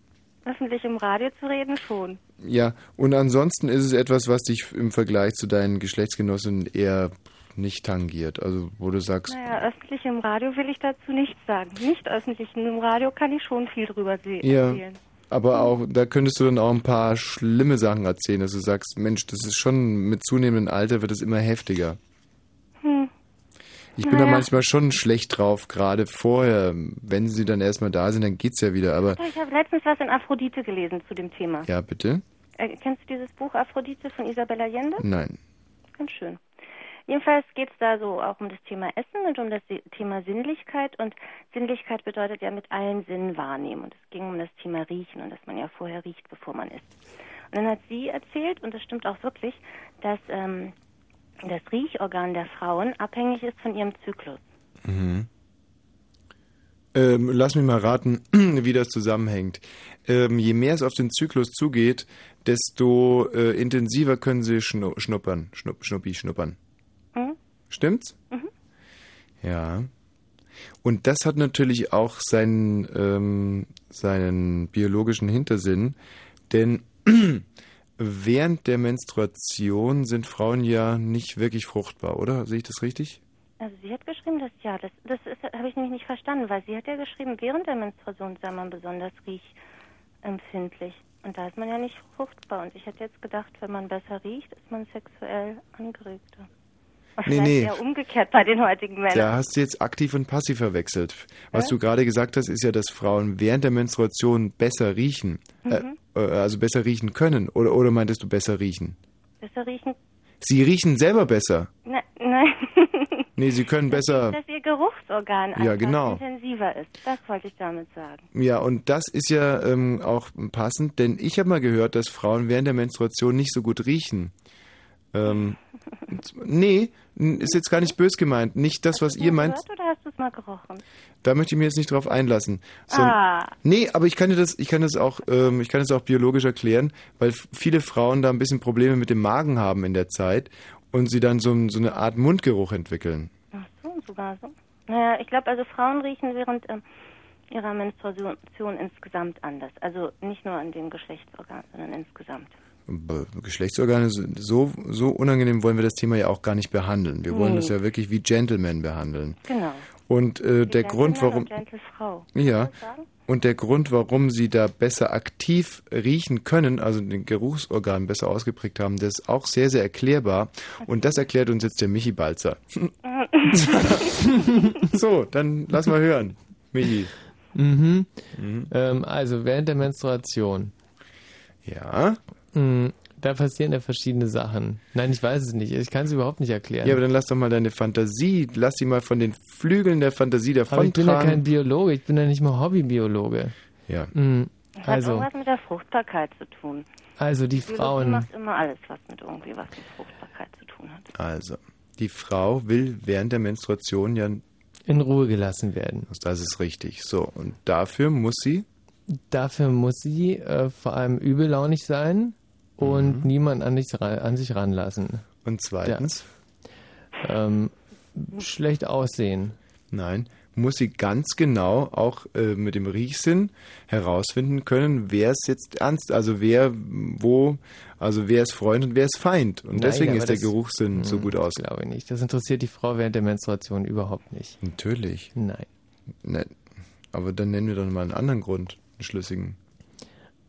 Öffentlich im Radio zu reden schon. Ja, und ansonsten ist es etwas, was dich im Vergleich zu deinen Geschlechtsgenossen eher nicht tangiert. Also, wo du sagst, Naja, öffentlich im Radio will ich dazu nichts sagen. Nicht öffentlich im Radio kann ich schon viel drüber se- Ja. erzählen. Aber auch, da könntest du dann auch ein paar schlimme Sachen erzählen, dass du sagst, Mensch, das ist schon mit zunehmendem Alter wird es immer heftiger. Hm. Ich bin da Naja. manchmal schon schlecht drauf, gerade vorher. Wenn sie dann erstmal da sind, dann geht's ja wieder. Aber Ich habe letztens was in Aphrodite gelesen zu dem Thema. ja, bitte? Äh, kennst du dieses Buch Aphrodite von Isabella Allende? Nein. Ganz schön. Jedenfalls geht es da so auch um das Thema Essen und um das Thema Sinnlichkeit. Und Sinnlichkeit bedeutet ja mit allen Sinnen wahrnehmen. Und es ging um das Thema Riechen und dass man ja vorher riecht, bevor man isst. Und dann hat sie erzählt, und das stimmt auch wirklich, dass ähm, das Riechorgan der Frauen abhängig ist von ihrem Zyklus. Mhm. Ähm, lass mich mal raten, [CLEARS THROAT] wie das zusammenhängt. Ähm, je mehr es auf den Zyklus zugeht, desto äh, intensiver können sie schnu schnuppern, schnupp, schnuppi, schnuppern. Mhm. Stimmt's? Mhm. Ja. Und das hat natürlich auch seinen, ähm, seinen biologischen Hintersinn, denn [CLEARS THROAT] während der Menstruation sind Frauen ja nicht wirklich fruchtbar, oder? Sehe ich das richtig? Also sie hat geschrieben, dass ja, das, das ist, habe ich nämlich nicht verstanden, weil sie hat ja geschrieben, während der Menstruation sei man besonders riechempfindlich. Und da ist man ja nicht fruchtbar. Und ich hätte jetzt gedacht, wenn man besser riecht, ist man sexuell angeregter. Und Nee, nee. eher umgekehrt bei den heutigen Männern. Da hast du jetzt aktiv und passiv verwechselt. Was Hä? du gerade gesagt hast, ist ja, dass Frauen während der Menstruation besser riechen. Mhm. Äh, äh, also besser riechen können. Oder, oder meintest du besser riechen? Besser riechen? Sie riechen selber besser. Ne, nein. [LAUGHS] Nee, sie können besser. Dass ihr Geruchsorgan Ja, genau. intensiver ist. Das wollte ich damit sagen. Ja, und das ist ja ähm, auch passend, denn ich habe mal gehört, dass Frauen während der Menstruation nicht so gut riechen. Ähm, nee, ist jetzt gar nicht bös gemeint. Nicht das, was ihr meint, Gehört oder hast du es mal gerochen? da möchte ich mir jetzt nicht drauf einlassen. Son- Ah. Nee, aber ich kann dir das, ich kann das auch, ähm, ich kann das auch biologisch erklären, weil viele Frauen da ein bisschen Probleme mit dem Magen haben in der Zeit und sie dann so, so eine Art Mundgeruch entwickeln. Ach so, sogar so. Naja, ich glaube, also Frauen riechen während ähm, ihrer Menstruation insgesamt anders. Also nicht nur an den Geschlechtsorganen, sondern insgesamt. Geschlechtsorgane, so, so unangenehm wollen wir das Thema ja auch gar nicht behandeln. Wir wollen Nee. das ja wirklich wie Gentlemen behandeln. Genau. Und äh, der Grund, warum. Ja. Und der Grund, warum sie da besser aktiv riechen können, also den Geruchsorgan besser ausgeprägt haben, das ist auch sehr, sehr erklärbar. Und das erklärt uns jetzt der Michi Balzer. [LAUGHS] so, dann lass mal hören. Michi. Mhm. Ähm, also während der Menstruation. Ja. Da passieren ja verschiedene Sachen. Nein, ich weiß es nicht. Ich kann es überhaupt nicht erklären. Ja, aber dann lass doch mal deine Fantasie, lass sie mal von den Flügeln der Fantasie aber ich bin ja kein. Biologe, ich bin ja nicht mal Hobbybiologe. Ja. Mhm. Das Also, hat irgendwas mit der Fruchtbarkeit zu tun. also die Biologie Frauen. macht immer alles, was mit irgendwie was mit Fruchtbarkeit zu tun hat. Also, die Frau will während der Menstruation ja. In Ruhe gelassen werden. Das ist richtig. So, und dafür muss sie. Dafür muss sie äh, vor allem übellaunig sein und niemand an, dich, an sich ranlassen. Und zweitens? Ja. Ähm, schlecht aussehen. Nein, muss sie ganz genau auch äh, mit dem Riechsinn herausfinden können, wer es jetzt ernst, also wer wo, also wer ist Freund und wer ist Feind. Und Nein, deswegen ist der Geruchssinn so Hm, gut aus. Glaube ich nicht. Das interessiert die Frau während der Menstruation überhaupt nicht. Natürlich. Nein. Nein. Aber dann nennen wir doch mal einen anderen Grund, einen schlüssigen.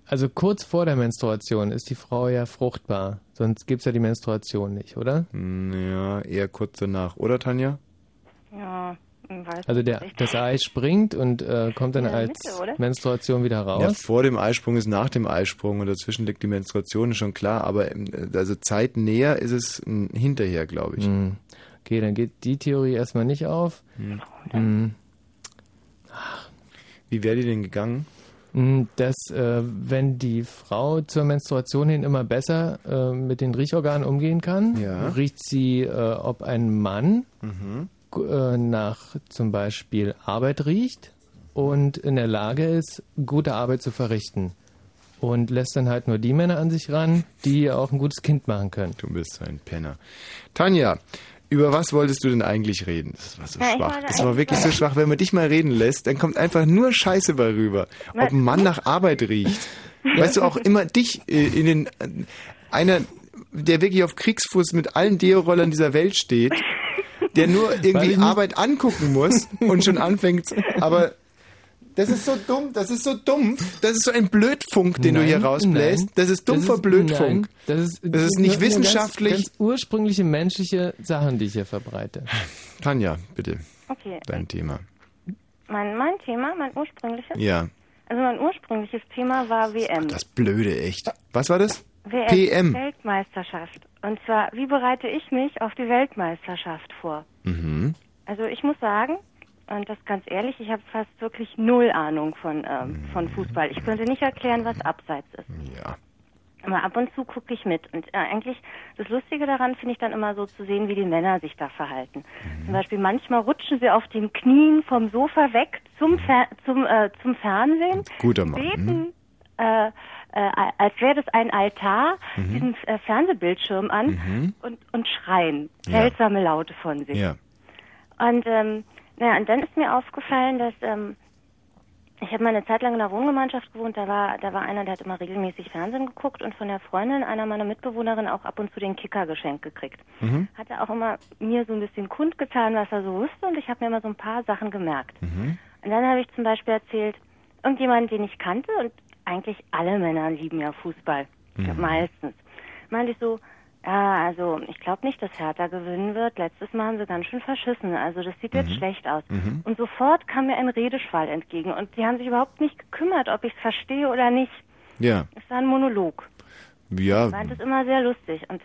Also kurz vor der Menstruation ist die Frau ja fruchtbar. Sonst gibt es ja die Menstruation nicht, oder? Ja, eher kurz danach, oder Tanja? Ja, weiß Also der, nicht. das Ei springt und äh, kommt dann als Mitte? Menstruation wieder Ja, raus. vor dem Eisprung ist nach dem Eisprung und dazwischen liegt die Menstruation, ist schon klar, aber ähm, also zeitnäher ist es hinterher, glaube ich. Hm. Okay, dann geht die Theorie erstmal nicht auf. Hm. Wie wäre die denn gegangen? Hm, Dass, äh, wenn die Frau zur Menstruation hin immer besser äh, mit den Riechorganen umgehen kann, Ja. riecht sie, äh, ob ein Mann Mhm. äh, nach zum Beispiel Arbeit riecht und in der Lage ist, gute Arbeit zu verrichten. Und lässt dann halt nur die Männer an sich ran, die auch ein gutes Kind machen können. Du bist ein Penner. Tanja, über was wolltest du denn eigentlich reden? Das war so Ja, schwach. Das war wirklich so schwach. Wenn man dich mal reden lässt, dann kommt einfach nur Scheiße bei rüber. Ob ein Mann nach Arbeit riecht. Weißt du, auch immer dich äh, in den, äh, einer, der wirklich auf Kriegsfuß mit allen Deo-Rollern dieser Welt steht, der nur [LAUGHS] irgendwie Arbeit angucken muss und schon anfängt, aber das ist so dumm, das ist so dumm, das ist so ein Blödfunk, den du hier Nein, rausbläst. nein. Das ist dumpfer Das ist- Blödfunk. nein, das ist, Das ist nicht wissenschaftlich. Ganz, ganz ursprüngliche menschliche Sachen, die ich hier verbreite. Tanja, bitte, Okay, dein Thema. mein, mein Thema, mein ursprüngliches, Ja, also mein ursprüngliches Thema war WM. das Blöde, echt. Was war das? WM, PM. Weltmeisterschaft. Und zwar, wie bereite ich mich auf die Weltmeisterschaft vor? Mhm. Also ich muss sagen, und das ganz ehrlich, ich habe fast wirklich null Ahnung von, ähm, von Fußball. Ich könnte nicht erklären, was Abseits ist. Ja. Aber ab und zu gucke ich mit. Und äh, eigentlich das Lustige daran finde ich dann immer so zu sehen, wie die Männer sich da verhalten. Zum Beispiel manchmal rutschen sie auf den Knien vom Sofa weg zum, Fer zum, äh, zum Fernsehen, Guter Mann. beten, äh, äh, als wäre das ein Altar, Mhm. diesen äh, Fernsehbildschirm an Mhm. und, und schreien Ja. seltsame Laute von sich. Ja. Und ähm, naja, und dann ist mir aufgefallen, dass ähm, ich habe mal eine Zeit lang in einer Wohngemeinschaft gewohnt, da war, da war einer, der hat immer regelmäßig Fernsehen geguckt und von der Freundin einer meiner Mitbewohnerin auch ab und zu den Kicker geschenkt gekriegt. Mhm. Hat er auch immer mir so ein bisschen kundgetan, was er so wusste und ich habe mir immer so ein paar Sachen gemerkt. Mhm. Und dann habe ich zum Beispiel erzählt, irgendjemand, den ich kannte und eigentlich alle Männer lieben ja Fußball, Mhm. meistens, meinte ich so, ja, also ich glaube nicht, dass Hertha gewinnen wird. Letztes Mal haben sie ganz schön verschissen. Also das sieht jetzt schlecht aus. Mhm. Und sofort kam mir ein Redeschwall entgegen und die haben sich überhaupt nicht gekümmert, ob ich es verstehe oder nicht. Ja. Es war ein Monolog. Ja, Ich fand es immer sehr lustig und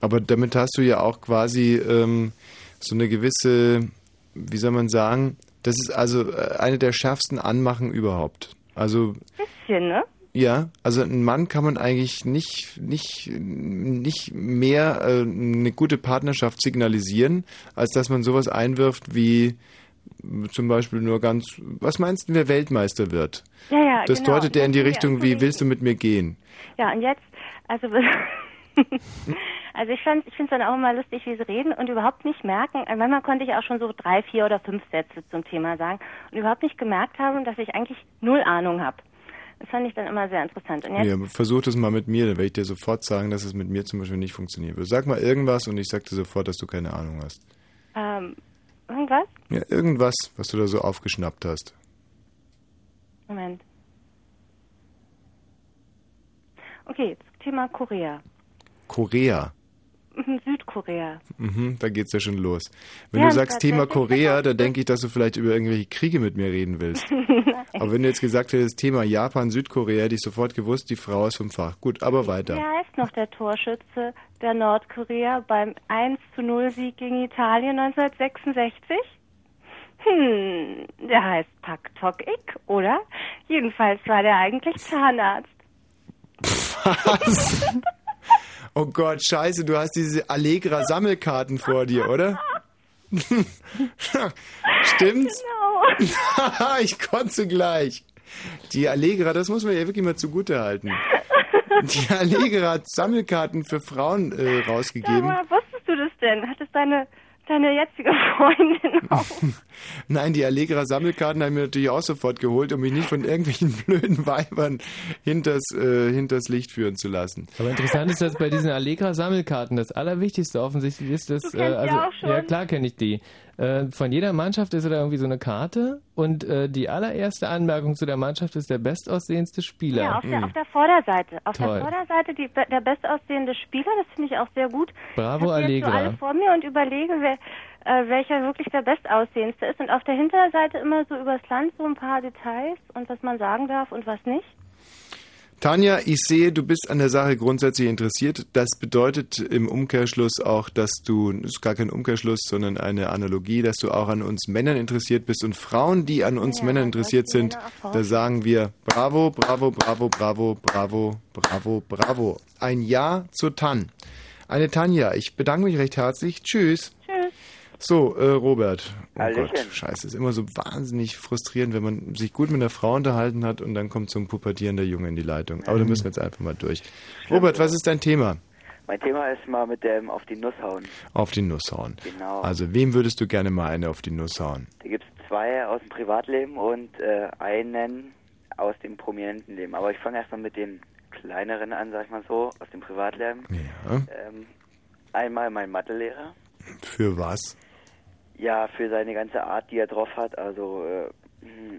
aber damit hast du ja auch quasi ähm, so eine gewisse, wie soll man sagen, das ist also äh, eine der schärfsten Anmachen überhaupt. Also bisschen, ne? Ja, also ein Mann kann man eigentlich nicht nicht nicht mehr äh, eine gute Partnerschaft signalisieren, als dass man sowas einwirft wie zum Beispiel nur ganz, was meinst du, wer Weltmeister wird? Ja, ja, Das genau. deutet ja in die Richtung, wie willst du mit mir gehen? Ja, und jetzt, also, [LAUGHS] also ich fand, ich finde es dann auch immer lustig, wie sie reden und überhaupt nicht merken. äh, Manchmal konnte ich auch schon so drei, vier oder fünf Sätze zum Thema sagen und überhaupt nicht gemerkt haben, dass ich eigentlich null Ahnung habe. Das fand ich dann immer sehr interessant. Und jetzt, Ja, versuch das mal mit mir, dann werde ich dir sofort sagen, dass es mit mir zum Beispiel nicht funktionieren würde. Sag mal irgendwas und ich sag dir sofort, dass du keine Ahnung hast. ähm, irgendwas? Ja, irgendwas, was du da so aufgeschnappt hast. Moment. Okay, zum Thema Korea. Korea. Südkorea. Mhm, da geht's ja schon los. Wenn Ja, du sagst Thema Korea, da denke ich, dass du vielleicht über irgendwelche Kriege mit mir reden willst. [LAUGHS] Aber wenn du jetzt gesagt hättest, Thema Japan, Südkorea, hätte ich sofort gewusst, die Frau ist vom Fach. Gut, aber weiter. Wer heißt noch der Torschütze der Nordkorea beim 1 zu 0 Sieg gegen Italien 1966? Hm, der heißt Pak Tok Ik, oder? Jedenfalls war der eigentlich Zahnarzt. [LAUGHS] Was? Oh Gott, scheiße, du hast diese Allegra-Sammelkarten vor dir, oder? [LAUGHS] Stimmt's? Genau. [LAUGHS] ich konnte gleich. Die Allegra, das muss man ja wirklich mal zugute halten. Die Allegra hat Sammelkarten für Frauen äh, rausgegeben. Woher wusstest du das denn? Hat es deine, deine jetzige Freundin [LAUGHS] auch? Nein, die Allegra Sammelkarten haben wir natürlich auch sofort geholt, um mich nicht von irgendwelchen [LAUGHS] blöden Weibern hinters, äh, hinters Licht führen zu lassen. Aber interessant ist, dass bei diesen Allegra-Sammelkarten das Allerwichtigste offensichtlich ist, dass, Du kennst die also, auch schon. ja klar kenne ich die. Äh, von jeder Mannschaft ist da irgendwie so eine Karte und äh, die allererste Anmerkung zu der Mannschaft ist der bestaussehendste Spieler. Ja, auf der, auf der Vorderseite. Auf Toll. der Vorderseite die, der bestaussehende Spieler, das finde ich auch sehr gut. Bravo, ich die jetzt so Allegra. alle vor mir und überlege, wer, äh, welcher wirklich der bestaussehendste ist. Und auf der Hinterseite immer so übers Land so ein paar Details und was man sagen darf und was nicht. Tanja, ich sehe, du bist an der Sache grundsätzlich interessiert. Das bedeutet im Umkehrschluss auch, dass du, das ist gar kein Umkehrschluss, sondern eine Analogie, dass du auch an uns Männern interessiert bist. Und Frauen, die an uns Männern interessiert sind, da sagen wir bravo, bravo, bravo, bravo, bravo, bravo, bravo. Ein Ja zur Tan. Eine Tanja, ich bedanke mich recht herzlich. Tschüss. So, äh, Robert. Oh Hallöchen. Gott, scheiße, ist immer so wahnsinnig frustrierend, wenn man sich gut mit einer Frau unterhalten hat und dann kommt so ein pubertierender Junge in die Leitung. Aber da müssen wir jetzt einfach mal durch. Robert, was ist dein Thema? Mein Thema ist mal mit dem auf die Nuss hauen. Auf die Nuss hauen. Genau. Also, wem würdest du gerne mal eine auf die Nuss hauen? Da gibt es zwei aus dem Privatleben und äh, einen aus dem prominenten Leben. Aber ich fange erstmal mit den kleineren an, sag ich mal so, aus dem Privatleben. Ja. Ähm, einmal mein Mathelehrer. Für was? Ja, für seine ganze Art, die er drauf hat. Also äh,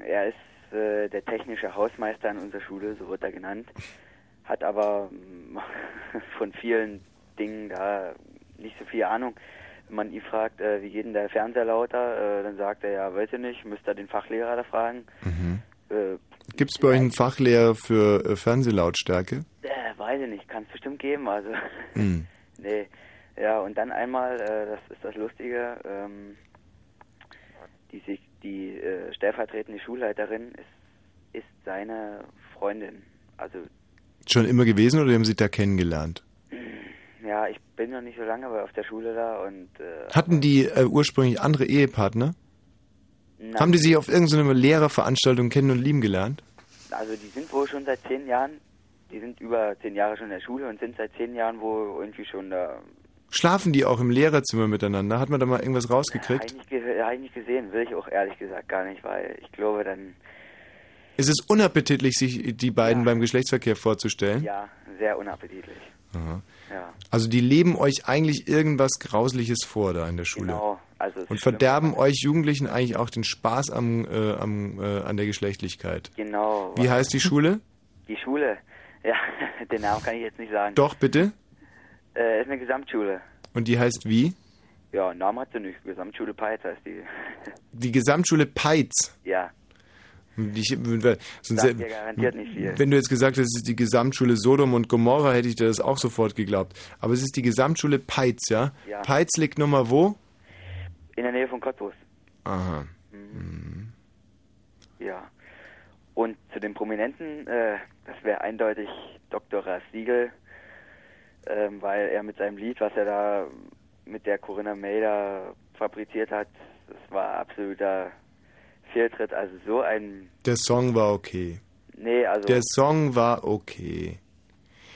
er ist äh, der technische Hausmeister an unserer Schule, so wird er genannt. Hat aber [LAUGHS] von vielen Dingen da nicht so viel Ahnung. Wenn man ihn fragt, äh, wie geht denn der Fernseher lauter, äh, dann sagt er, ja, weiß ich nicht, müsst ihr den Fachlehrer da fragen. Äh, Gibt es bei euch einen Fachlehrer für äh, Fernsehlautstärke? äh, weiß ich nicht, kann es bestimmt geben, also Hm. [LAUGHS] nee. Ja, und dann einmal, äh, das ist das Lustige, ähm, die sich die äh, stellvertretende Schulleiterin ist, ist seine Freundin. Also Schon immer gewesen oder haben Sie da kennengelernt? Ja, ich bin noch nicht so lange auf der Schule da und äh, Hatten die äh, ursprünglich andere Ehepartner? Nein. Haben die sich auf irgendeiner Lehrerveranstaltung kennen und lieben gelernt? also die sind wohl schon seit zehn Jahren, die sind über zehn Jahre schon in der Schule und sind seit zehn Jahren wohl irgendwie schon da. Schlafen die auch im Lehrerzimmer miteinander? Hat man da mal irgendwas Habe rausgekriegt? ich, nicht ge hab ich nicht gesehen, will ich auch ehrlich gesagt gar nicht, weil ich glaube dann, Ist es unappetitlich, sich die beiden beim Geschlechtsverkehr vorzustellen? ja, sehr unappetitlich. Aha. Ja, Also die leben euch eigentlich irgendwas Grausliches vor da in der Schule. genau. Also Und verderben euch Jugendlichen eigentlich auch den Spaß am, äh, am, äh, an der Geschlechtlichkeit. Genau. Wie heißt die Schule? Die Schule, ja, [LAUGHS] den Namen kann ich jetzt nicht sagen. Doch, bitte. Äh, ist eine Gesamtschule. Und die heißt wie? Ja, Namen hat sie nicht. Gesamtschule Peitz heißt die. Die Gesamtschule Peitz. ja, Die, sonst, viel. wenn du jetzt gesagt hättest, es ist die Gesamtschule Sodom und Gomorra, hätte ich dir das auch sofort geglaubt. Aber es ist die Gesamtschule Peitz, ja? Ja. Peitz liegt Nummer wo? In der Nähe von Cottbus. Aha. Ja. Und zu den Prominenten, äh, das wäre eindeutig Dr. Siegel, ähm, weil er mit seinem Lied, was er da mit der Corinna May da fabriziert hat, das war absoluter Fehltritt. Also so ein, Der Song war okay. nee, also Der Song war okay.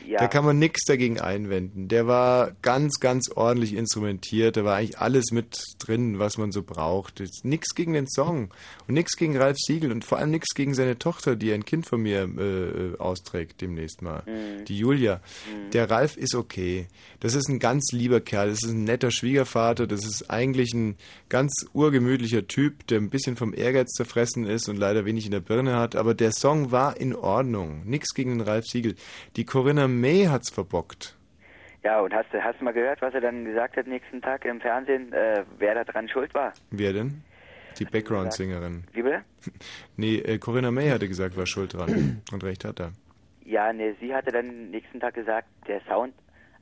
Ja, Da kann man nichts dagegen einwenden. Der war ganz, ganz ordentlich instrumentiert. Da war eigentlich alles mit drin, was man so braucht. Nichts gegen den Song und nichts gegen Ralf Siegel und vor allem nichts gegen seine Tochter, die ein Kind von mir äh, austrägt demnächst mal. Mhm. Die Julia. Der Ralf ist okay. Das ist ein ganz lieber Kerl. Das ist ein netter Schwiegervater. Das ist eigentlich ein ganz urgemütlicher Typ, der ein bisschen vom Ehrgeiz zerfressen ist und leider wenig in der Birne hat. Aber der Song war in Ordnung. Nichts gegen den Ralf Siegel. Die Corinna May hat's verbockt. ja, und hast du hast du mal gehört, was er dann gesagt hat nächsten Tag im Fernsehen, äh, wer da dran schuld war? Wer denn? Die Background-Sängerin. Wie bitte? [LAUGHS] Nee, äh, Corinna May hatte gesagt, war schuld dran. [CLEARS THROAT] Und recht hat er. Ja, ne, sie hatte dann nächsten Tag gesagt, der Sound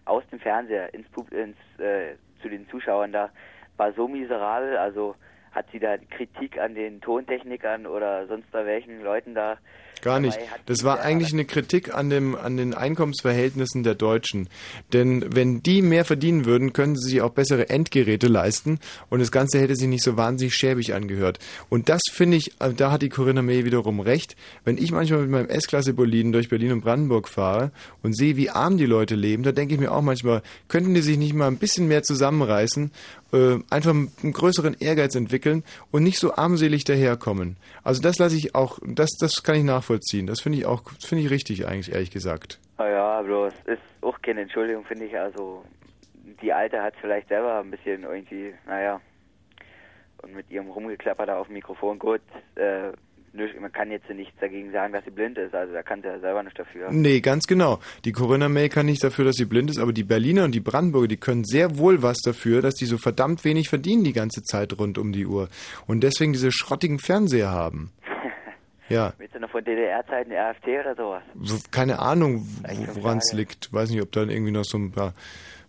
aus dem Fernseher ins, ins äh, zu den Zuschauern da war so miserabel, also hat sie da Kritik an den Tontechnikern oder sonst da welchen Leuten da Gar nicht. Das war eigentlich eine Kritik an, dem, an den Einkommensverhältnissen der Deutschen. Denn wenn die mehr verdienen würden, könnten sie sich auch bessere Endgeräte leisten und das Ganze hätte sich nicht so wahnsinnig schäbig angehört. Und das finde ich, äh, da hat die Corinna May wiederum recht. Wenn ich manchmal mit meinem S-Klasse-Boliden durch Berlin und Brandenburg fahre und sehe, wie arm die Leute leben, da denke ich mir auch manchmal, könnten die sich nicht mal ein bisschen mehr zusammenreißen, äh, einfach einen größeren Ehrgeiz entwickeln und nicht so armselig daherkommen. Also das lasse ich auch, das, das kann ich nachvollziehen. Das finde ich auch, finde ich richtig eigentlich, ehrlich gesagt. Naja, bloß ist auch keine Entschuldigung, finde ich. Also die Alte hat vielleicht selber ein bisschen irgendwie, naja, und mit ihrem Rumgeklapper da auf dem Mikrofon, gut, äh, nö- man kann jetzt nichts dagegen sagen, dass sie blind ist. Also da kann sie ja selber nicht dafür. Nee, ganz genau. Die Corinna May kann nicht dafür, dass sie blind ist, aber die Berliner und die Brandenburger, die können sehr wohl was dafür, dass die so verdammt wenig verdienen die ganze Zeit rund um die Uhr. Und deswegen diese schrottigen Fernseher haben. [LAUGHS] Ja, Willst du noch von DDR-Zeiten RFT oder sowas? so, keine Ahnung, woran es liegt. Weiß nicht, ob da irgendwie noch so ein paar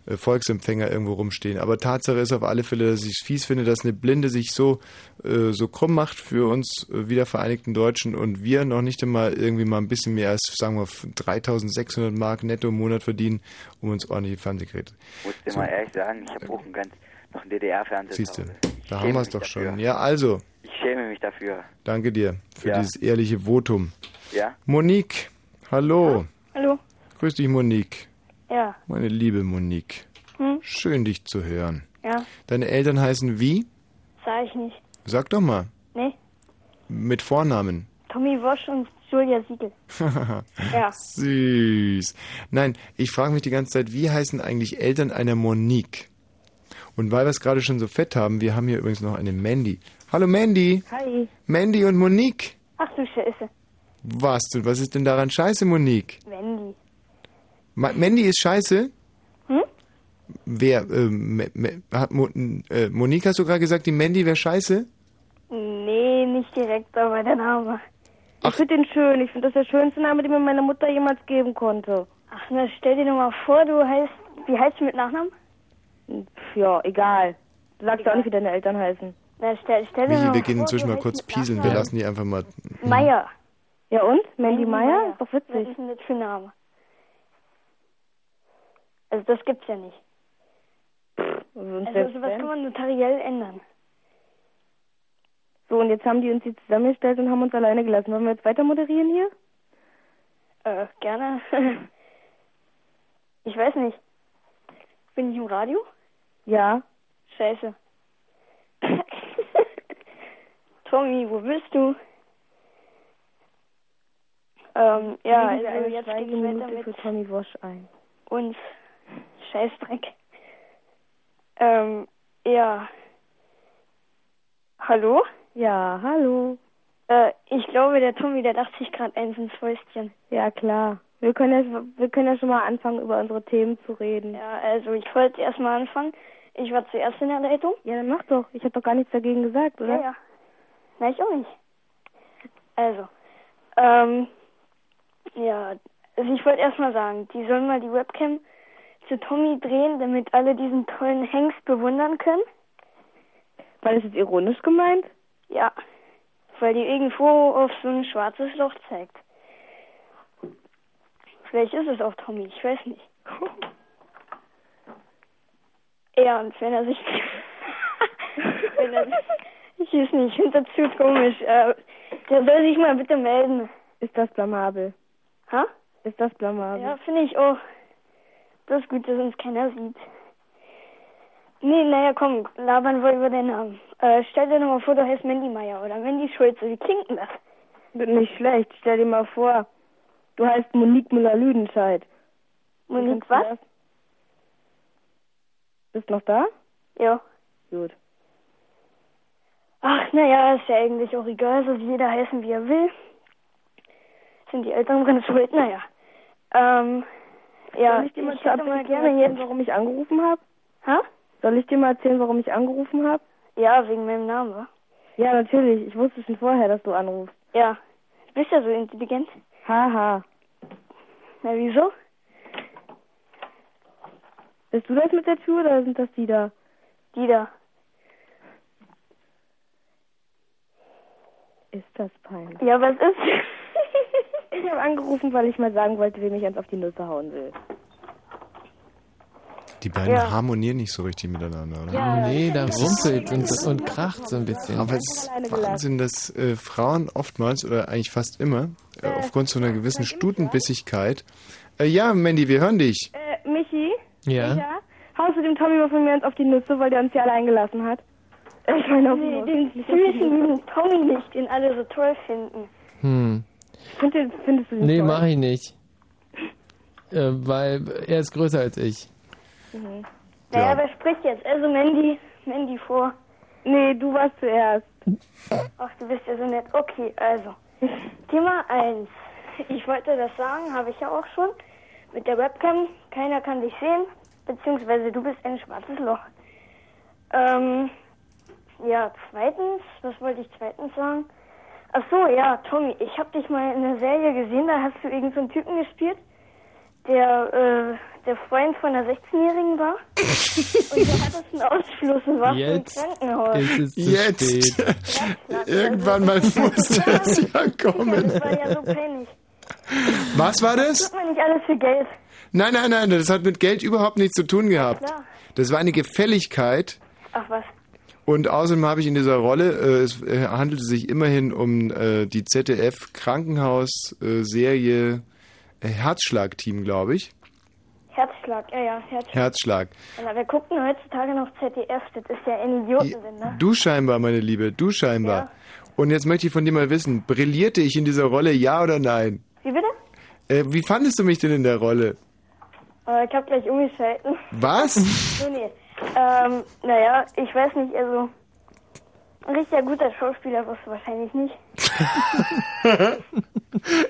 Volksempfänger irgendwo rumstehen. Aber Tatsache ist auf alle Fälle, dass ich es fies finde, dass eine Blinde sich so, äh, so krumm macht für uns äh, wiedervereinigten Deutschen und wir noch nicht einmal irgendwie mal ein bisschen mehr als, sagen wir, 3600 Mark netto im Monat verdienen, um uns ordentliche Fernsehgeräte. Muss dir So. mal ehrlich sagen, ich habe auch einen ganz, noch einen DDR-Fernseher. Siehst du, da Ich haben wir es doch mich schon. dafür. Ja, also, Ich schäme mich dafür. danke dir für Ja. dieses ehrliche Votum. Ja? Monique, hallo. Hallo. Grüß dich, Monique. Ja. Meine liebe Monique. Hm? Schön, dich zu hören. Ja. Deine Eltern heißen wie? Sag ich nicht. Sag doch mal. Nee. Mit Vornamen. Tommy Wosch und Julia Siegel. [LAUGHS] Ja. Süß. Nein, ich frage mich die ganze Zeit, wie heißen eigentlich Eltern einer Monique? Und weil wir es gerade schon so fett haben, wir haben hier übrigens noch eine Mandy. Hallo Mandy. Hi. Mandy und Monique. Ach du Scheiße. Was denn? Was ist denn daran scheiße, Monique? Wendy. Ma Mandy ist scheiße? Hm? Wer? Äh, hat Mo äh, Monique, hast du gerade gesagt, die Mandy wäre scheiße? Nee, nicht direkt, aber der Name. Ich finde den schön. Ich finde das der schönste Name, den mir meine Mutter jemals geben konnte. Ach, na, stell dir nur mal vor, du heißt, wie heißt du mit Nachnamen? Pff, Ja, egal. Du sagst ja auch nicht, wie deine Eltern heißen. Na, stell, stell dir Michi, nur wir mal gehen vor, inzwischen mal kurz pieseln. Wir lassen die einfach mal. Meier. Ja und? Mandy Mandy Meier? Meier. Ist doch witzig. Ist das für ein Name? Also das gibt's ja nicht. Und Also sowas wenn? kann man notariell ändern. So, und jetzt haben die uns hier zusammengestellt und haben uns alleine gelassen. Wollen wir jetzt weiter moderieren hier? Äh, gerne. [LAUGHS] ich weiß nicht. Bin ich im Radio? Ja. Scheiße. [LAUGHS] Tommy, wo bist du? Ähm, ja, also jetzt geht's weiter Schweigeminute mit für Tommy Wosch ein. uns. Scheißdreck. Ähm, ja. Hallo? Ja, hallo. Äh, ich glaube, der Tommy, der dachte sich gerade eins ins Fäustchen. Ja, klar. Wir können ja, wir können ja schon mal anfangen, über unsere Themen zu reden. Ja, also ich wollte erstmal anfangen. Ich war zuerst in der Leitung. Ja, dann mach doch. Ich habe doch gar nichts dagegen gesagt, oder? Ja, ja. Na, ich auch nicht. Also, ähm, ja, also ich wollte erstmal sagen, die sollen mal die Webcam zu Tommy drehen, damit alle diesen tollen Hengst bewundern können. Weil es ist ironisch gemeint? Ja, weil die irgendwo auf so ein schwarzes Loch zeigt. Vielleicht ist es auch Tommy, ich weiß nicht. [LAUGHS] Ja, und wenn er sich... [LAUGHS] wenn er sich ich weiß nicht, ich finde das zu komisch. Äh, der soll sich mal bitte melden. Ist das blamabel? Ha? Ist das blamabel? Ja, finde ich auch. Das ist gut, dass uns keiner sieht. Nee, naja, komm, labern wir über den Namen. Äh, stell dir doch mal vor, du heißt Mandy Meyer oder Mandy Schulze. Wie klingt denn das? Wird nicht schlecht. Stell dir mal vor, du heißt Monique Müller-Lüdenscheid. Monique Wie du was? das? Bist noch da? Ja. Gut. Ach, naja, ist ja eigentlich auch egal, soll jeder heißen, wie er will. Sind die Eltern dran schuld? Naja. Ähm, ja, Soll ich dir mal ich zur Abwechslung gerne erzählen, warum ich angerufen habe? Ha? Soll ich dir mal erzählen, warum ich angerufen habe? Ja, wegen meinem Namen, wa? Ja, natürlich. Ich wusste schon vorher, dass du anrufst. Ja. Du bist ja so intelligent. Haha. Na, wieso? Bist du das mit der Tür oder sind das die da? Die da. Ist das peinlich? Ja, was ist? Ich habe angerufen, weil ich mal sagen wollte, wem ich eins auf die Nüsse hauen will. Die beiden Ja. harmonieren nicht so richtig miteinander, oder? Ja, nee, da rumpelt und, und kracht so ein bisschen. Aber es ist Wahnsinn, dass äh, Frauen oftmals oder eigentlich fast immer äh, aufgrund so einer gewissen Stutenbissigkeit. Äh, ja, Mandy, wir hören dich. Äh, Michi? Ja? Ja? Haust du dem Tommy mal von mir eins auf die Nüsse, weil der uns hier allein gelassen hat? Ich meine, auf Nee, die den süßen Tommy nicht, den alle so toll finden. Hm. Find den- Findest du den Nee, toll? mach ich nicht. Äh, weil er ist größer als ich. Mhm. Naja, wer spricht jetzt? Also Mandy, Mandy vor. Nee, du warst zuerst. Ach, du bist ja so nett. Okay, also. Thema 1. Ich wollte das sagen, habe ich ja auch schon. Mit der Webcam, keiner kann dich sehen, beziehungsweise du bist ein schwarzes Loch. Ähm, ja, zweitens, was wollte ich zweitens sagen? Ach so, ja, Tommy, ich habe dich mal in einer Serie gesehen, da hast du irgendeinen so einen Typen gespielt, der, äh, der Freund von einer 16-Jährigen war. [LAUGHS] Und der hattest einen Ausfluss und warst Jetzt im Krankenhaus. ist es zu Jetzt. spät. [LAUGHS] Irgendwann mal musste es ja kommen. Das war ja so peinlich. Was war das? Tut man nicht alles für Geld. Nein, nein, nein, das hat mit Geld überhaupt nichts zu tun gehabt. Klar. Das war eine Gefälligkeit. Ach was. Und außerdem habe ich in dieser Rolle, äh, es äh, handelte sich immerhin um äh, die ZDF-Krankenhaus-Serie äh, Herzschlag-Team, glaube ich. Herzschlag, ja, ja, Herzschlag. Herzschlag. Wer guckt denn heutzutage noch ZDF? Das ist ja ein Idiotensender. Du scheinbar, meine Liebe, du scheinbar. Ja. Und jetzt möchte ich von dir mal wissen, brillierte ich in dieser Rolle, ja oder nein? Wie bitte? Äh, wie fandest du mich denn in der Rolle? Äh, ich hab gleich umgeschalten. Was? [LAUGHS] nee, nee. Ähm, naja, ich weiß nicht, also. Ein richtiger guter Schauspieler wirst du wahrscheinlich nicht. [LAUGHS]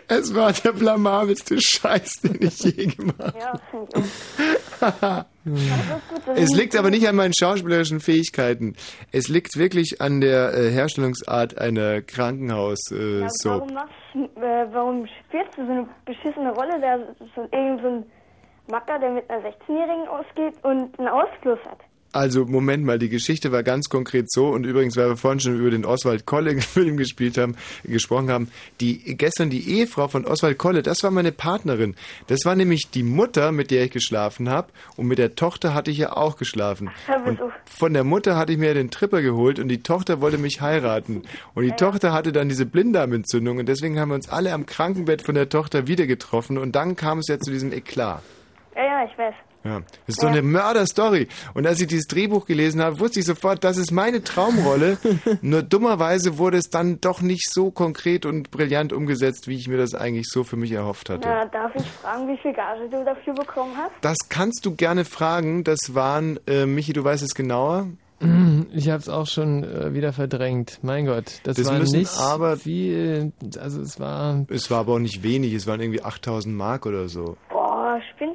es war der blamabelste Scheiß, den ich je gemacht Ja, finde ich auch. habe. [LAUGHS] Es liegt aber nicht an meinen schauspielerischen Fähigkeiten. Es liegt wirklich an der äh, Herstellungsart einer Krankenhaus äh, Ja, warum, machst, äh, warum spielst du so eine beschissene Rolle, der so irgend so ein Macker, der mit einer 16-Jährigen ausgeht und einen Ausfluss hat? Also, Moment mal, die Geschichte war ganz konkret so und übrigens, weil wir vorhin schon über den Oswald Kolle-Film [LAUGHS] gespielt haben, gesprochen haben, die, gestern die Ehefrau von Oswald Kolle, das war meine Partnerin. Das war nämlich die Mutter, mit der ich geschlafen habe und mit der Tochter hatte ich ja auch geschlafen. Und von der Mutter hatte ich mir den Tripper geholt und die Tochter wollte mich heiraten. Und die Tochter hatte dann diese Blinddarmentzündung und deswegen haben wir uns alle am Krankenbett von der Tochter wieder getroffen und dann kam es ja zu diesem Eklat. Ja, ja, ich weiß. Ja, das ist doch eine Mörder-Story. Und als ich dieses Drehbuch gelesen habe, wusste ich sofort, das ist meine Traumrolle. [LAUGHS] Nur dummerweise wurde es dann doch nicht so konkret und brillant umgesetzt, wie ich mir das eigentlich so für mich erhofft hatte. Na, darf ich fragen, wie viel Gage du dafür bekommen hast? Das kannst du gerne fragen. Das waren, äh, Michi, du weißt es genauer. Ich habe es auch schon äh, wieder verdrängt. Mein Gott, das, Das war nicht aber- viel. Also es war Es war aber auch nicht wenig, es waren irgendwie 8000 Mark oder so. Boah, spinnst du?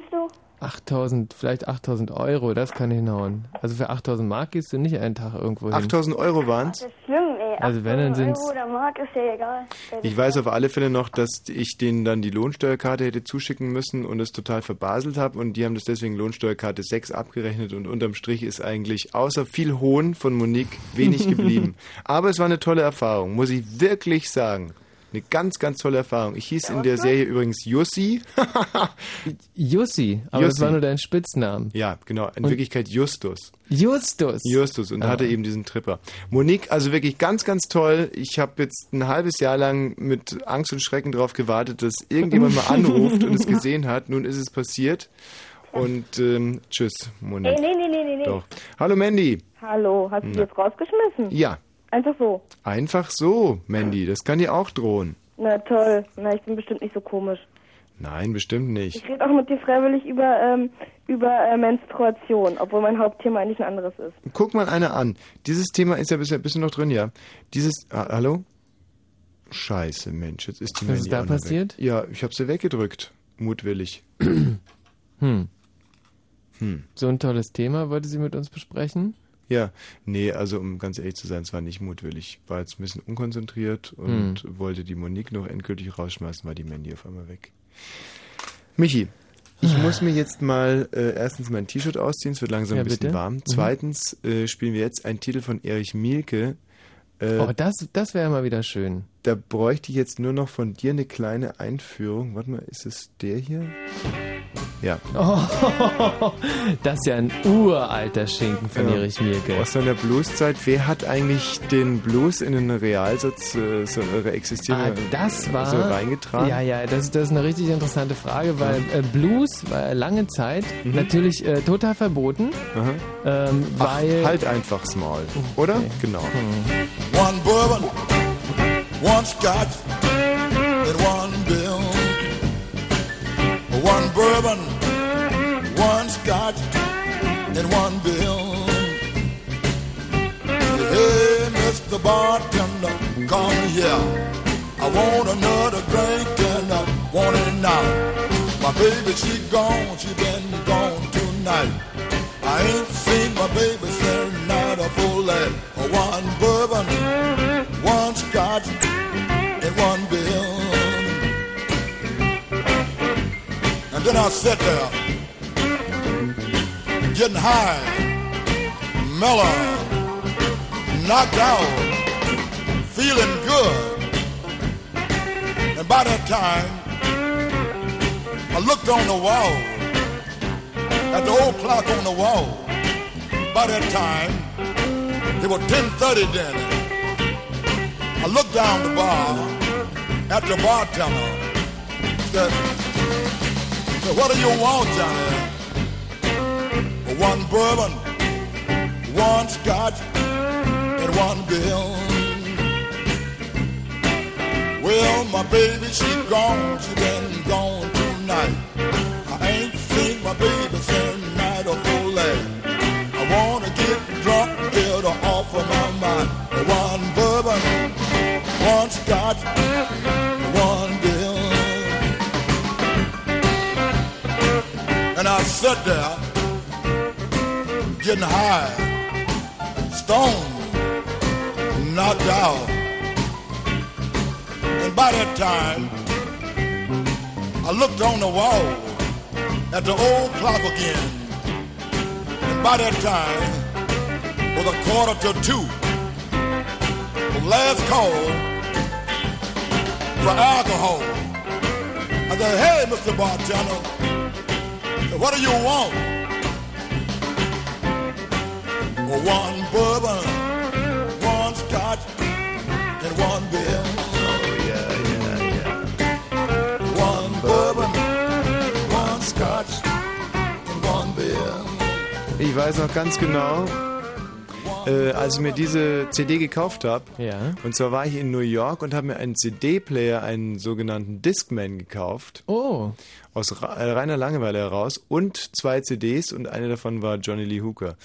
8000, vielleicht 8000 Euro, das kann hinhauen. Also für 8000 Mark gehst du nicht einen Tag irgendwo hin. 8000 Euro waren's? Das ist schlimm, ey. Also wenn, dann 800 sind's- Euro oder Mark ist ja egal. Ich weiß auf alle Fälle noch, dass ich denen dann die Lohnsteuerkarte hätte zuschicken müssen und es total verbaselt habe und die haben das deswegen Lohnsteuerkarte 6 abgerechnet und unterm Strich ist eigentlich außer viel Hohn von Monique wenig [LAUGHS] geblieben. Aber es war eine tolle Erfahrung, muss ich wirklich sagen. Eine ganz, ganz tolle Erfahrung. Ich hieß in der Serie übrigens Jussi. [LAUGHS] Jussi, aber das Jussi. war nur dein Spitznamen. Ja, genau. In Und- Wirklichkeit Justus. Justus. Justus und Ah. hatte eben diesen Tripper. Monique, also wirklich ganz, ganz toll. Ich habe jetzt ein halbes Jahr lang mit Angst und Schrecken darauf gewartet, dass irgendjemand mal anruft und es [LAUGHS] gesehen hat. Nun ist es passiert. Und ähm, tschüss, Monique. Ey, nee, nee, nee, nee, nee. Doch. Hallo Mandy. Hallo, hast du Na. jetzt rausgeschmissen? Ja, Einfach so. einfach so, Mandy. Das kann dir auch drohen. Na toll. Na, ich bin bestimmt nicht so komisch. Nein, bestimmt Ich nicht. rede auch mit dir freiwillig über, ähm, über äh, Menstruation, obwohl mein Hauptthema eigentlich ein anderes ist. Guck mal einer an. Dieses Thema ist ja bisher bist du noch drin, ja. Dieses. Ah, hallo? Scheiße, Mensch, jetzt ist die Was Mandy ist da auch noch passiert? Weg. Ja, ich habe sie weggedrückt. Mutwillig. Hm. Hm. So ein tolles Thema wollte sie mit uns besprechen. Ja, nee, also um ganz ehrlich zu sein, es war nicht mutwillig. War jetzt ein bisschen unkonzentriert und wollte die Monique noch endgültig rausschmeißen, war die Mandy auf einmal weg. Michi, ich muss mir jetzt mal äh, erstens mein T-Shirt ausziehen, es wird langsam Ja, ein bisschen bitte. warm. Mhm. Zweitens äh, spielen wir jetzt einen Titel von Erich Mielke. Äh, Oh, das, das wäre mal wieder schön. Da bräuchte ich jetzt nur noch von dir eine kleine Einführung. Warte mal, ist es der hier? Ja. Oh, [LAUGHS] das ist ja ein uralter Schinken von Ja. Erich Mielke. Aus seiner Blueszeit. Wer hat eigentlich den Blues in den Realsatz äh, so äh, existierende Ah, das war so reingetragen? Ja, ja, das, das ist eine richtig interessante Frage, weil äh, Blues war lange Zeit Mhm. natürlich äh, total verboten, ähm, Ach, weil halt einfach Small, oder? Genau. One bourbon, one scotch, and one bill. One bourbon, one scotch, and one bill. Hey, Mr. Bartender, come here. I want another drink and I want it now. My baby, she gone, she been gone tonight. I ain't seen my baby since night of full life. One bourbon, one scotch, and one And then I sit there, getting high, mellow, knocked out, feeling good. And by that time, I looked on the wall, at the old clock on the wall. By that time, it was 10.30 then. I looked down the bar at the bartender. Said, what do you want, Johnny? One bourbon, one scotch, and one bill. Well, my baby, she gone, she been gone tonight. I ain't seen my baby since night of full. I wanna get drunk, get her off of my mind. One bourbon, one scotch, Sat there, getting high, stoned, knocked out. And by that time, I looked on the wall at the old clock again. And by that time, was a quarter to two. The last call for alcohol. I said, hey, Mr. Bartender, what do you want? One bourbon, one scotch, and one beer. Oh, yeah, yeah, yeah. One bourbon, one scotch, and one beer. Ich weiß noch ganz genau, äh, als ich mir diese CD gekauft habe. Ja. Und zwar war ich in New York und habe mir einen CD-Player, einen sogenannten Discman gekauft. Oh. Aus äh, reiner Langeweile heraus. Und zwei CDs und eine davon war Johnny Lee Hooker.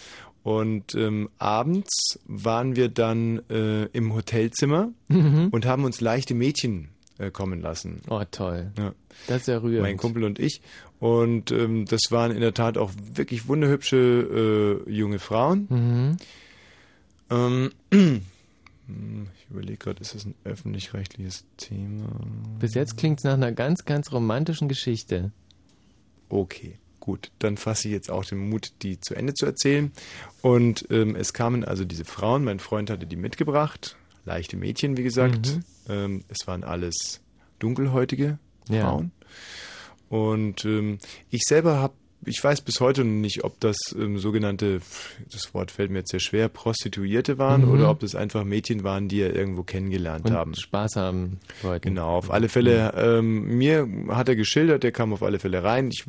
Und ähm, abends waren wir dann äh, im Hotelzimmer Mhm. und haben uns leichte Mädchen äh, kommen lassen. Oh, toll. Ja. Das ist ja rührend. Mein Kumpel und ich. Und ähm, das waren in der Tat auch wirklich wunderhübsche äh, junge Frauen. Mhm. Ähm, hm, [CLEARS THROAT] ich überlege gerade, ist das ein öffentlich-rechtliches Thema? Bis jetzt klingt es nach einer ganz, ganz romantischen Geschichte. Okay, gut. Dann fasse ich jetzt auch den Mut, die zu Ende zu erzählen. Und ähm, es kamen also diese Frauen, mein Freund hatte die mitgebracht, leichte Mädchen, wie gesagt. Mhm. Ähm, es waren alles dunkelhäutige Ja. Frauen. Und ähm, ich selber habe, ich weiß bis heute noch nicht, ob das ähm, sogenannte, das Wort fällt mir jetzt sehr schwer, Prostituierte waren Mhm. oder ob das einfach Mädchen waren, die er irgendwo kennengelernt Und haben. Spaß haben wollten. Genau, auf alle Fälle. Ähm, mir hat er geschildert, der kam auf alle Fälle rein. Ich,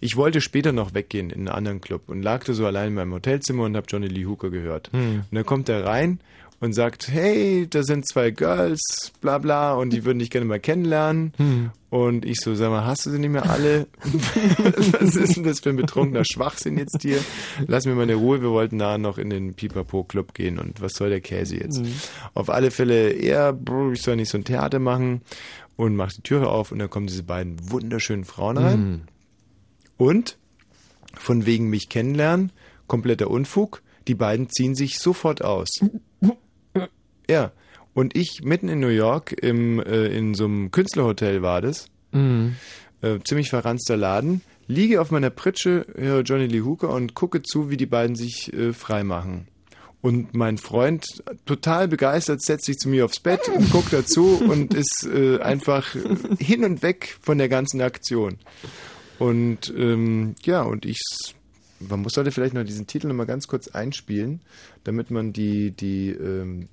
ich wollte später noch weggehen in einen anderen Club und lag da so allein in meinem Hotelzimmer und habe Johnny Lee Hooker gehört. Hm. Und dann kommt er rein und sagt, hey, da sind zwei Girls, bla bla, und die würden dich gerne mal kennenlernen. Hm. Und ich so, sag mal, hast du sie nicht mehr alle? [LAUGHS] Was ist denn das für ein betrunkener Schwachsinn jetzt hier? Lass mir mal eine Ruhe, wir wollten da noch in den Pipapo-Club gehen und was soll der Käse jetzt? Mhm. Auf alle Fälle, er, ich soll nicht so ein Theater machen und macht die Türe auf und dann kommen diese beiden wunderschönen Frauen rein. Mhm. Und von wegen mich kennenlernen, kompletter Unfug, die beiden ziehen sich sofort aus. [LAUGHS] Ja, und ich mitten in New York im, äh, in so einem Künstlerhotel war das, Mhm. äh, ziemlich verranzter Laden, liege auf meiner Pritsche, höre Johnny Lee Hooker und gucke zu, wie die beiden sich äh, frei machen. Und mein Freund, total begeistert, setzt sich zu mir aufs Bett und [LAUGHS] guckt dazu und ist äh, einfach hin und weg von der ganzen Aktion. Und ähm, ja, und ich, man muss heute vielleicht noch diesen Titel nochmal ganz kurz einspielen, damit man die, die, ähm,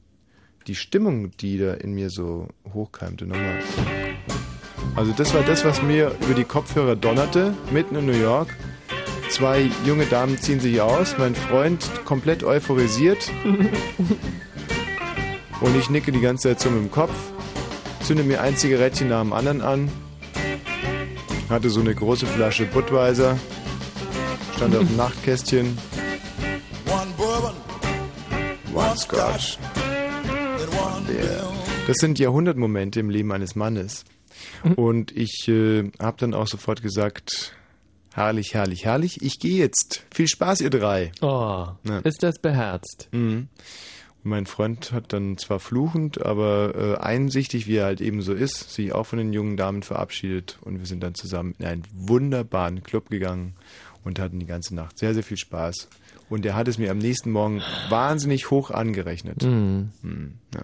die Stimmung, die da in mir so hochkeimte, nochmal. Also das war das, was mir über die Kopfhörer donnerte, mitten in New York. Zwei junge Damen ziehen sich aus, mein Freund komplett euphorisiert [LAUGHS] und ich nicke die ganze Zeit so mit dem Kopf, zünde mir ein Zigarettchen nach dem anderen an, hatte so eine große Flasche Budweiser, stand auf dem [LAUGHS] Nachtkästchen, One bourbon, one scotch. Beer. Das sind Jahrhundertmomente im Leben eines Mannes. Und ich äh, habe dann auch sofort gesagt, herrlich, herrlich, herrlich, ich gehe jetzt. Viel Spaß, ihr drei. Oh, Ja. ist das beherzt. Mhm. Und mein Freund hat dann zwar fluchend, aber äh, einsichtig, wie er halt eben so ist, sich auch von den jungen Damen verabschiedet und wir sind dann zusammen in einen wunderbaren Club gegangen und hatten die ganze Nacht sehr, sehr viel Spaß. Und er hat es mir am nächsten Morgen wahnsinnig hoch angerechnet. Mhm. Mhm, ja.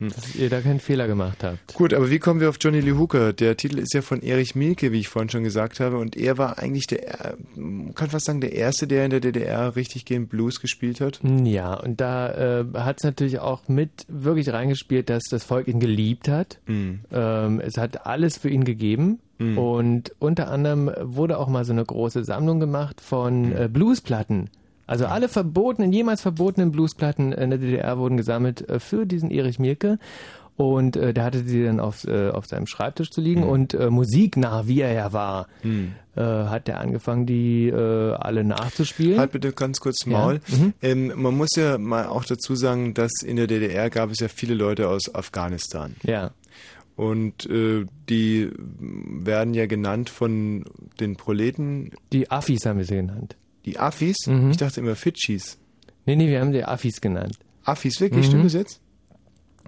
Dass ihr da keinen Fehler gemacht habt. Gut, aber wie kommen wir auf Johnny Lee Hooker? Der Titel ist ja von Erich Mielke, wie ich vorhin schon gesagt habe, und er war eigentlich der, äh, man kann fast sagen, der Erste, der in der DDR richtig gegen Blues gespielt hat. Ja, und da äh, hat es natürlich auch mit wirklich reingespielt, dass das Volk ihn geliebt hat. Mhm. Ähm, es hat alles für ihn gegeben. Mhm. Und unter anderem wurde auch mal so eine große Sammlung gemacht von äh, Bluesplatten. Also alle verbotenen, jemals verbotenen Bluesplatten in der DDR wurden gesammelt äh, für diesen Erich Mielke. Und äh, der hatte sie dann auf, äh, auf seinem Schreibtisch zu liegen. Mhm. Und äh, musiknah, wie er ja war, Mhm. äh, hat er angefangen, die äh, alle nachzuspielen. Halt bitte ganz kurz Ja. Maul. Mhm. Ähm, man muss ja mal auch dazu sagen, dass in der DDR gab es ja viele Leute aus Afghanistan. Ja. Und äh, die werden ja genannt von den Proleten. Die Affis haben wir sie genannt. Die Affis? Mhm. Ich dachte immer Fidschis. Nee, nee, wir haben die Affis genannt. Affis, wirklich? Mhm. Stimmt das jetzt?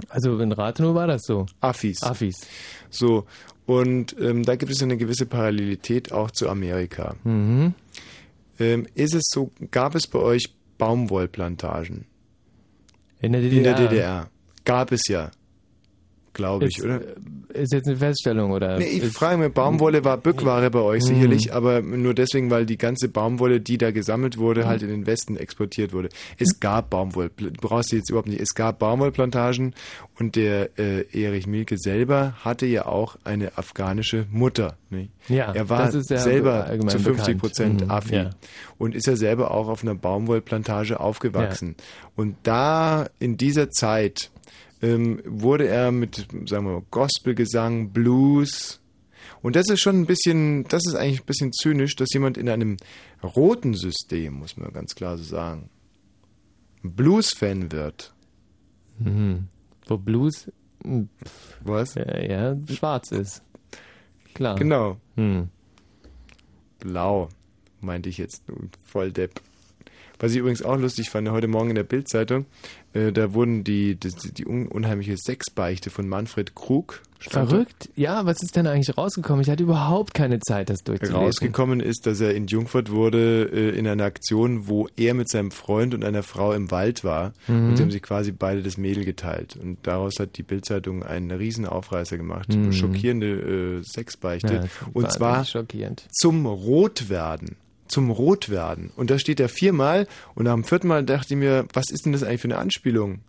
Also in Rathenow war das so. Affis. Affis. So, und ähm, da gibt es eine gewisse Parallelität auch zu Amerika. Mhm. Ähm, ist es so, gab es bei euch Baumwollplantagen. In der In DDR. der DDR. Gab es ja. Glaube ich, Ist, oder? äh, Ist jetzt eine Feststellung, oder? Nee, ich frage mich, Baumwolle war Bückware bei euch Mhm. sicherlich, aber nur deswegen, weil die ganze Baumwolle, die da gesammelt wurde, halt in den Westen exportiert wurde. Es gab Baumwoll, du brauchst du jetzt überhaupt nicht, es gab Baumwollplantagen und der äh, Erich Mielke selber hatte ja auch eine afghanische Mutter. Nicht? Ja, er war das ist ja selber allgemein zu 50 bekannt. Prozent Mhm, Afi ja. und ist ja selber auch auf einer Baumwollplantage aufgewachsen. Und da in dieser Zeit ähm, wurde er mit, sagen wir mal, Gospelgesang, Blues. Und das ist schon ein bisschen, das ist eigentlich ein bisschen zynisch, dass jemand in einem roten System, muss man ganz klar so sagen, Blues-Fan wird. Mhm. Wo Blues Was? Ja, ja, schwarz ist. Klar. Genau. Hm. Blau, meinte ich jetzt, voll Depp. Was ich übrigens auch lustig fand, heute Morgen in der Bildzeitung, äh, da wurden die, die, die un unheimliche Sexbeichte von Manfred Krug. Verrückt? Ja, was ist denn eigentlich rausgekommen? Ich hatte überhaupt keine Zeit, das durchzulesen. Rausgekommen ist, dass er in Jungfurt wurde äh, in einer Aktion, wo er mit seinem Freund und einer Frau im Wald war Mhm. und sie haben sich quasi beide das Mädel geteilt. Und daraus hat die Bildzeitung einen riesen Aufreißer gemacht. Mhm. Schockierende äh, Sexbeichte. Ja, und zwar schockierend. zum Rotwerden. Zum Rotwerden. Und da steht er viermal und am vierten Mal dachte ich mir, was ist denn das eigentlich für eine Anspielung?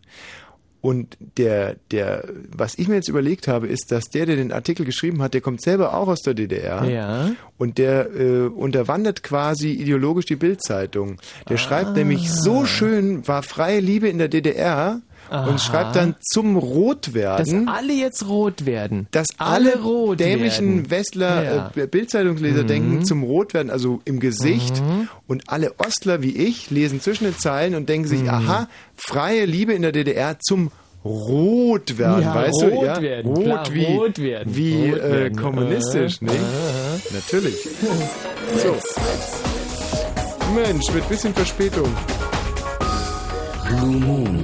Und der, der, was ich mir jetzt überlegt habe, ist, dass der, der den Artikel geschrieben hat, der kommt selber auch aus der DDR. Ja. Und der äh, unterwandert quasi ideologisch die Bildzeitung. Der schreibt nämlich so schön, war freie Liebe in der DDR Aha. und schreibt dann zum Dass Rotwerden alle jetzt rot werden. dass alle alle rot dämlichen werden. Westler, Ja. äh, Bildzeitungsleser Mhm. denken zum Rotwerden, also im Gesicht. Mhm. Und alle Ostler wie ich lesen zwischen den Zeilen und denken sich, Mhm. aha, freie Liebe in der DDR zum Rotwerden, Ja, weißt rot du? Ja, werden, rot klar, wie, rot werden, wie rot äh, werden. kommunistisch, Aha, ne? aha. Natürlich. So. Mensch, mit bisschen Verspätung. Blue Moon.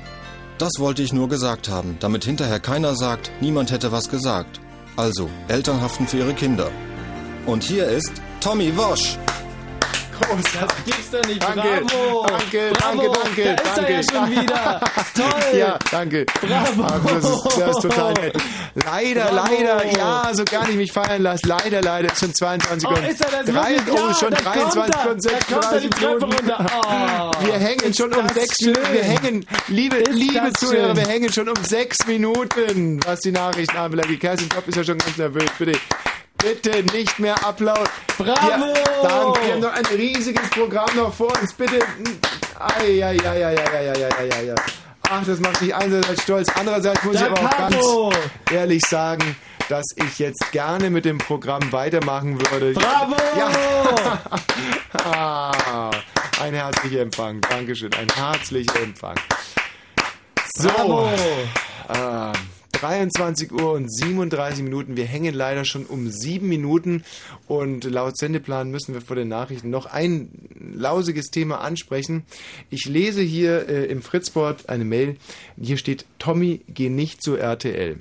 Das wollte ich nur gesagt haben, damit hinterher keiner sagt, niemand hätte was gesagt. Also, Eltern haften für ihre Kinder. Und hier ist Tommy Wosch. Großartig. Das gibt's doch nicht. Danke, Bravo. danke, Bravo. danke, danke, Da ist er ja danke. schon wieder. Toll. [LAUGHS] Ja, danke. Bravo. Das, ist, das ist total nett. Leider, Bravo. leider, ja, so gar nicht mich feiern lassen. Leider, leider, schon 22 Oh, und ist er das drei, wirklich? oh, Ja, schon da 23 kommt er. und Da kommt er die 36 Treppe Minuten. Oh, wir hängen schon um sechs. Minuten. Wir hängen, liebe, Ist liebe Zuhörer, schön. wir hängen schon um sechs Minuten, was die Nachrichten anbelangt. Die Kerstin Kopp ist ja schon ganz nervös. Bitte bitte nicht mehr Applaus. Bravo! Ja, danke, wir haben noch ein riesiges Programm noch vor uns. Bitte. Eieieiei. Ach, das macht mich einerseits stolz. Andererseits muss da ich aber auch ganz ehrlich sagen, dass ich jetzt gerne mit dem Programm weitermachen würde. Bravo! Ja. [LAUGHS] ein herzlicher Empfang. Dankeschön. Ein herzlicher Empfang. So. Bravo. Ähm, 23 Uhr und 37 Minuten. Wir hängen leider schon um sieben Minuten und laut Sendeplan müssen wir vor den Nachrichten noch ein lausiges Thema ansprechen. Ich lese hier äh, im Fritzboard eine Mail. Hier steht, Tommy, geh nicht zu RTL.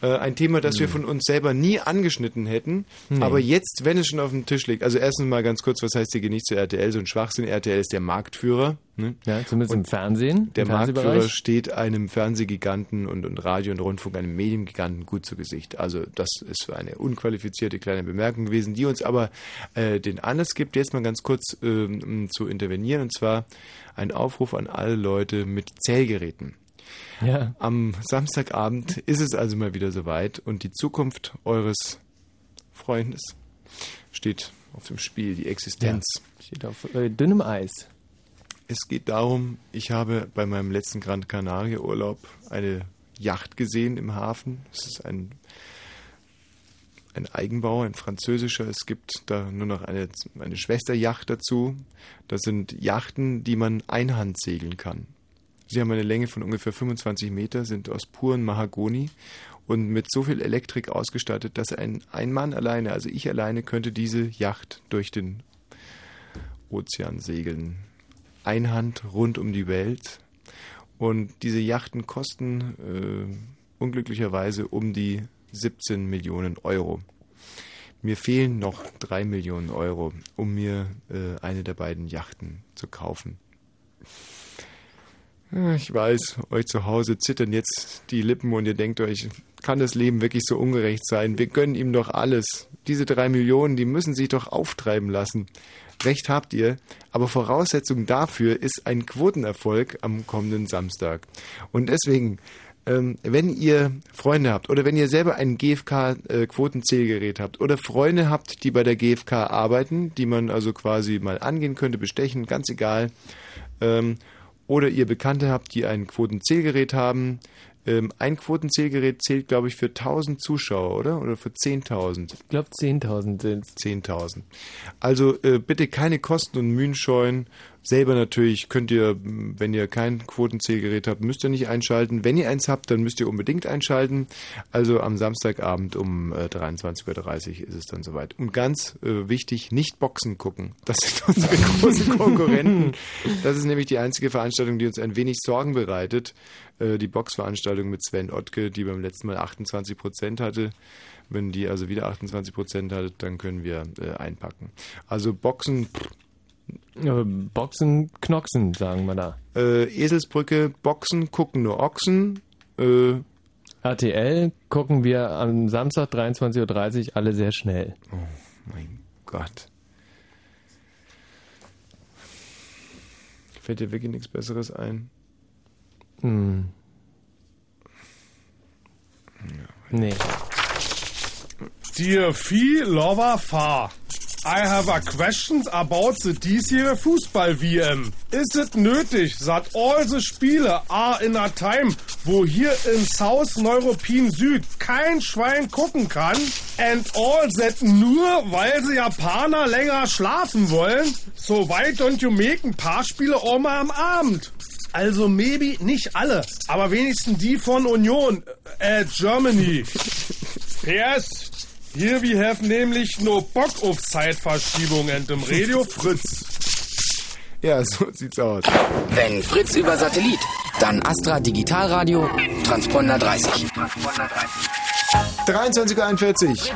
Äh, ein Thema, das wir von uns selber nie angeschnitten hätten. Nee. Aber jetzt, wenn es schon auf dem Tisch liegt, also erstens mal ganz kurz, was heißt hier, nicht zu RTL? So ein Schwachsinn. RTL ist der Marktführer. Ne? Ja, zumindest im Fernsehen. Der im Marktführer steht einem Fernsehgiganten und, und Radio und Rundfunk, einem Mediengiganten gut zu Gesicht. Also das ist eine unqualifizierte kleine Bemerkung gewesen, die uns aber äh, den Anlass gibt, jetzt mal ganz kurz ähm, zu intervenieren. Und zwar ein Aufruf an alle Leute mit Zählgeräten. Ja. Am Samstagabend ist es also mal wieder soweit und die Zukunft eures Freundes steht auf dem Spiel, die Existenz. Steht auf äh, dünnem Eis. Es geht darum, ich habe bei meinem letzten Gran Canaria Urlaub eine Yacht gesehen im Hafen. Es ist ein, ein Eigenbau, ein französischer. Es gibt da nur noch eine, eine Schwesterjacht dazu. Das sind Yachten, die man einhand segeln kann. Sie haben eine Länge von ungefähr 25 Meter, sind aus puren Mahagoni und mit so viel Elektrik ausgestattet, dass ein, ein Mann alleine, also ich alleine, könnte diese Yacht durch den Ozean segeln. Einhand rund um die Welt. Und diese Yachten kosten äh, unglücklicherweise um die 17 Millionen Euro. Mir fehlen noch 3 Millionen Euro, um mir äh, eine der beiden Yachten zu kaufen. Ich weiß, euch zu Hause zittern jetzt die Lippen und ihr denkt euch, kann das Leben wirklich so ungerecht sein? Wir gönnen ihm doch alles. Diese drei Millionen, die müssen sich doch auftreiben lassen. Recht habt ihr, aber Voraussetzung dafür ist ein Quotenerfolg am kommenden Samstag. Und deswegen, ähm, wenn ihr Freunde habt oder wenn ihr selber ein GFK-Quotenzählgerät habt oder Freunde habt, die bei der GFK arbeiten, die man also quasi mal angehen könnte, bestechen, ganz egal, ähm, oder ihr Bekannte habt, die ein Quotenzählgerät haben. Ähm, ein Quotenzählgerät zählt, glaube ich, für 1000 Zuschauer, oder? Oder für 10.000? Ich glaube, 10.000 sind 10.000. Also äh, bitte keine Kosten und Mühen scheuen. Selber natürlich könnt ihr, wenn ihr kein Quotenzählgerät habt, müsst ihr nicht einschalten. Wenn ihr eins habt, dann müsst ihr unbedingt einschalten. Also am Samstagabend um äh, 23.30 Uhr ist es dann soweit. Und ganz äh, wichtig, nicht Boxen gucken. Das sind [LAUGHS] unsere großen Konkurrenten. Das ist nämlich die einzige Veranstaltung, die uns ein wenig Sorgen bereitet. Äh, die Boxveranstaltung mit Sven Ottke, die beim letzten Mal 28 Prozent hatte. Wenn die also wieder 28 Prozent hat, dann können wir äh, einpacken. Also Boxen, pff, Äh, Boxen, Knoxen, sagen wir da. Äh, Eselsbrücke, Boxen, gucken nur Ochsen. Äh, RTL gucken wir am Samstag 23.30 Uhr alle sehr schnell. Oh mein Gott. Fällt dir wirklich nichts Besseres ein? Hm. Nee. Dear Fee Lover Far. I have a questions about the this year Fußball WM. Is it nötig, that all the Spiele are in a time, wo hier in South European Süd kein Schwein gucken kann? And all that nur, weil sie Japaner länger schlafen wollen? So why don't you make ein paar Spiele auch mal am Abend? Also maybe nicht alle, aber wenigstens die von Union, äh, Germany. PS, hier we have nämlich no Bock auf Zeitverschiebung and im Radio Fritz. [LAUGHS] Ja, so sieht's aus. Wenn Fritz über Satellit, dann Astra Digitalradio, Transponder 30. 23.41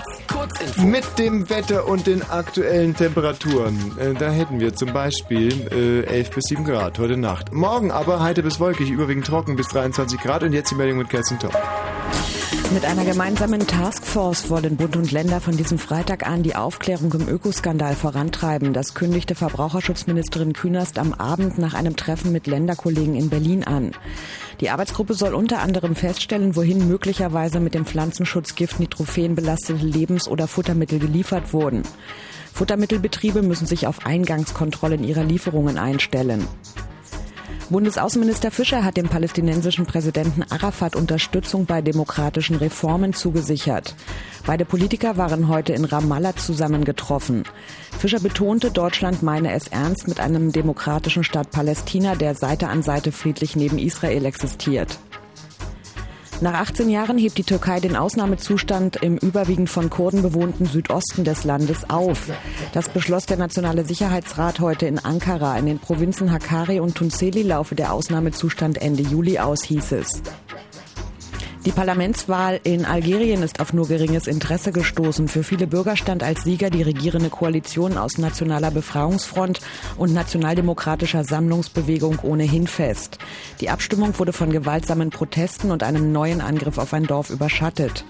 Uhr. Mit dem Wetter und den aktuellen Temperaturen. Äh, da hätten wir zum Beispiel äh, 11 bis 7 Grad heute Nacht. Morgen aber heiter bis wolkig, überwiegend trocken bis 23 Grad. Und jetzt die Meldung mit Kerstin Top. Mit einer gemeinsamen Taskforce wollen Bund und Länder von diesem Freitag an die Aufklärung im Ökoskandal vorantreiben. Das kündigte Verbraucherschutzministerin Künast am Abend nach einem Treffen mit Länderkollegen in Berlin an. Die Arbeitsgruppe soll unter anderem feststellen, wohin möglicherweise mit dem Pflanzenschutzgift Nitrophen belastete Lebens- oder Futtermittel geliefert wurden. Futtermittelbetriebe müssen sich auf Eingangskontrollen ihrer Lieferungen einstellen. Bundesaußenminister Fischer hat dem palästinensischen Präsidenten Arafat Unterstützung bei demokratischen Reformen zugesichert. Beide Politiker waren heute in Ramallah zusammengetroffen. Fischer betonte, Deutschland meine es ernst mit einem demokratischen Staat Palästina, der Seite an Seite friedlich neben Israel existiert. Nach 18 Jahren hebt die Türkei den Ausnahmezustand im überwiegend von Kurden bewohnten Südosten des Landes auf. Das beschloss der Nationale Sicherheitsrat heute in Ankara. In den Provinzen Hakkari und Tunceli laufe der Ausnahmezustand Ende Juli aus, hieß es. Die Parlamentswahl in Algerien ist auf nur geringes Interesse gestoßen. Für viele Bürger stand als Sieger die regierende Koalition aus Nationaler Befreiungsfront und Nationaldemokratischer Sammlungsbewegung ohnehin fest. Die Abstimmung wurde von gewaltsamen Protesten und einem neuen Angriff auf ein Dorf überschattet.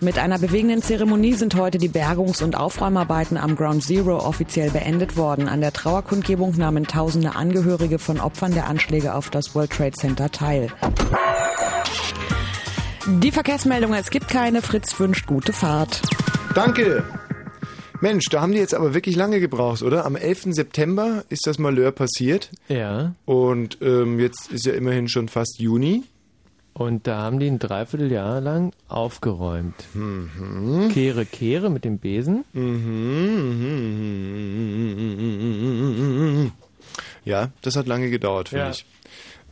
Mit einer bewegenden Zeremonie sind heute die Bergungs- und Aufräumarbeiten am Ground Zero offiziell beendet worden. An der Trauerkundgebung nahmen tausende Angehörige von Opfern der Anschläge auf das World Trade Center teil. Die Verkehrsmeldung, es gibt keine. Fritz wünscht gute Fahrt. Danke. Mensch, da haben die jetzt aber wirklich lange gebraucht, oder? Am 11. September ist das Malheur passiert. Ja. Und ähm, jetzt ist ja immerhin schon fast Juni. Und da haben die ein Dreivierteljahr lang aufgeräumt. Mhm. Kehre, Kehre mit dem Besen. Mhm. Ja, das hat lange gedauert, finde Ja. ich.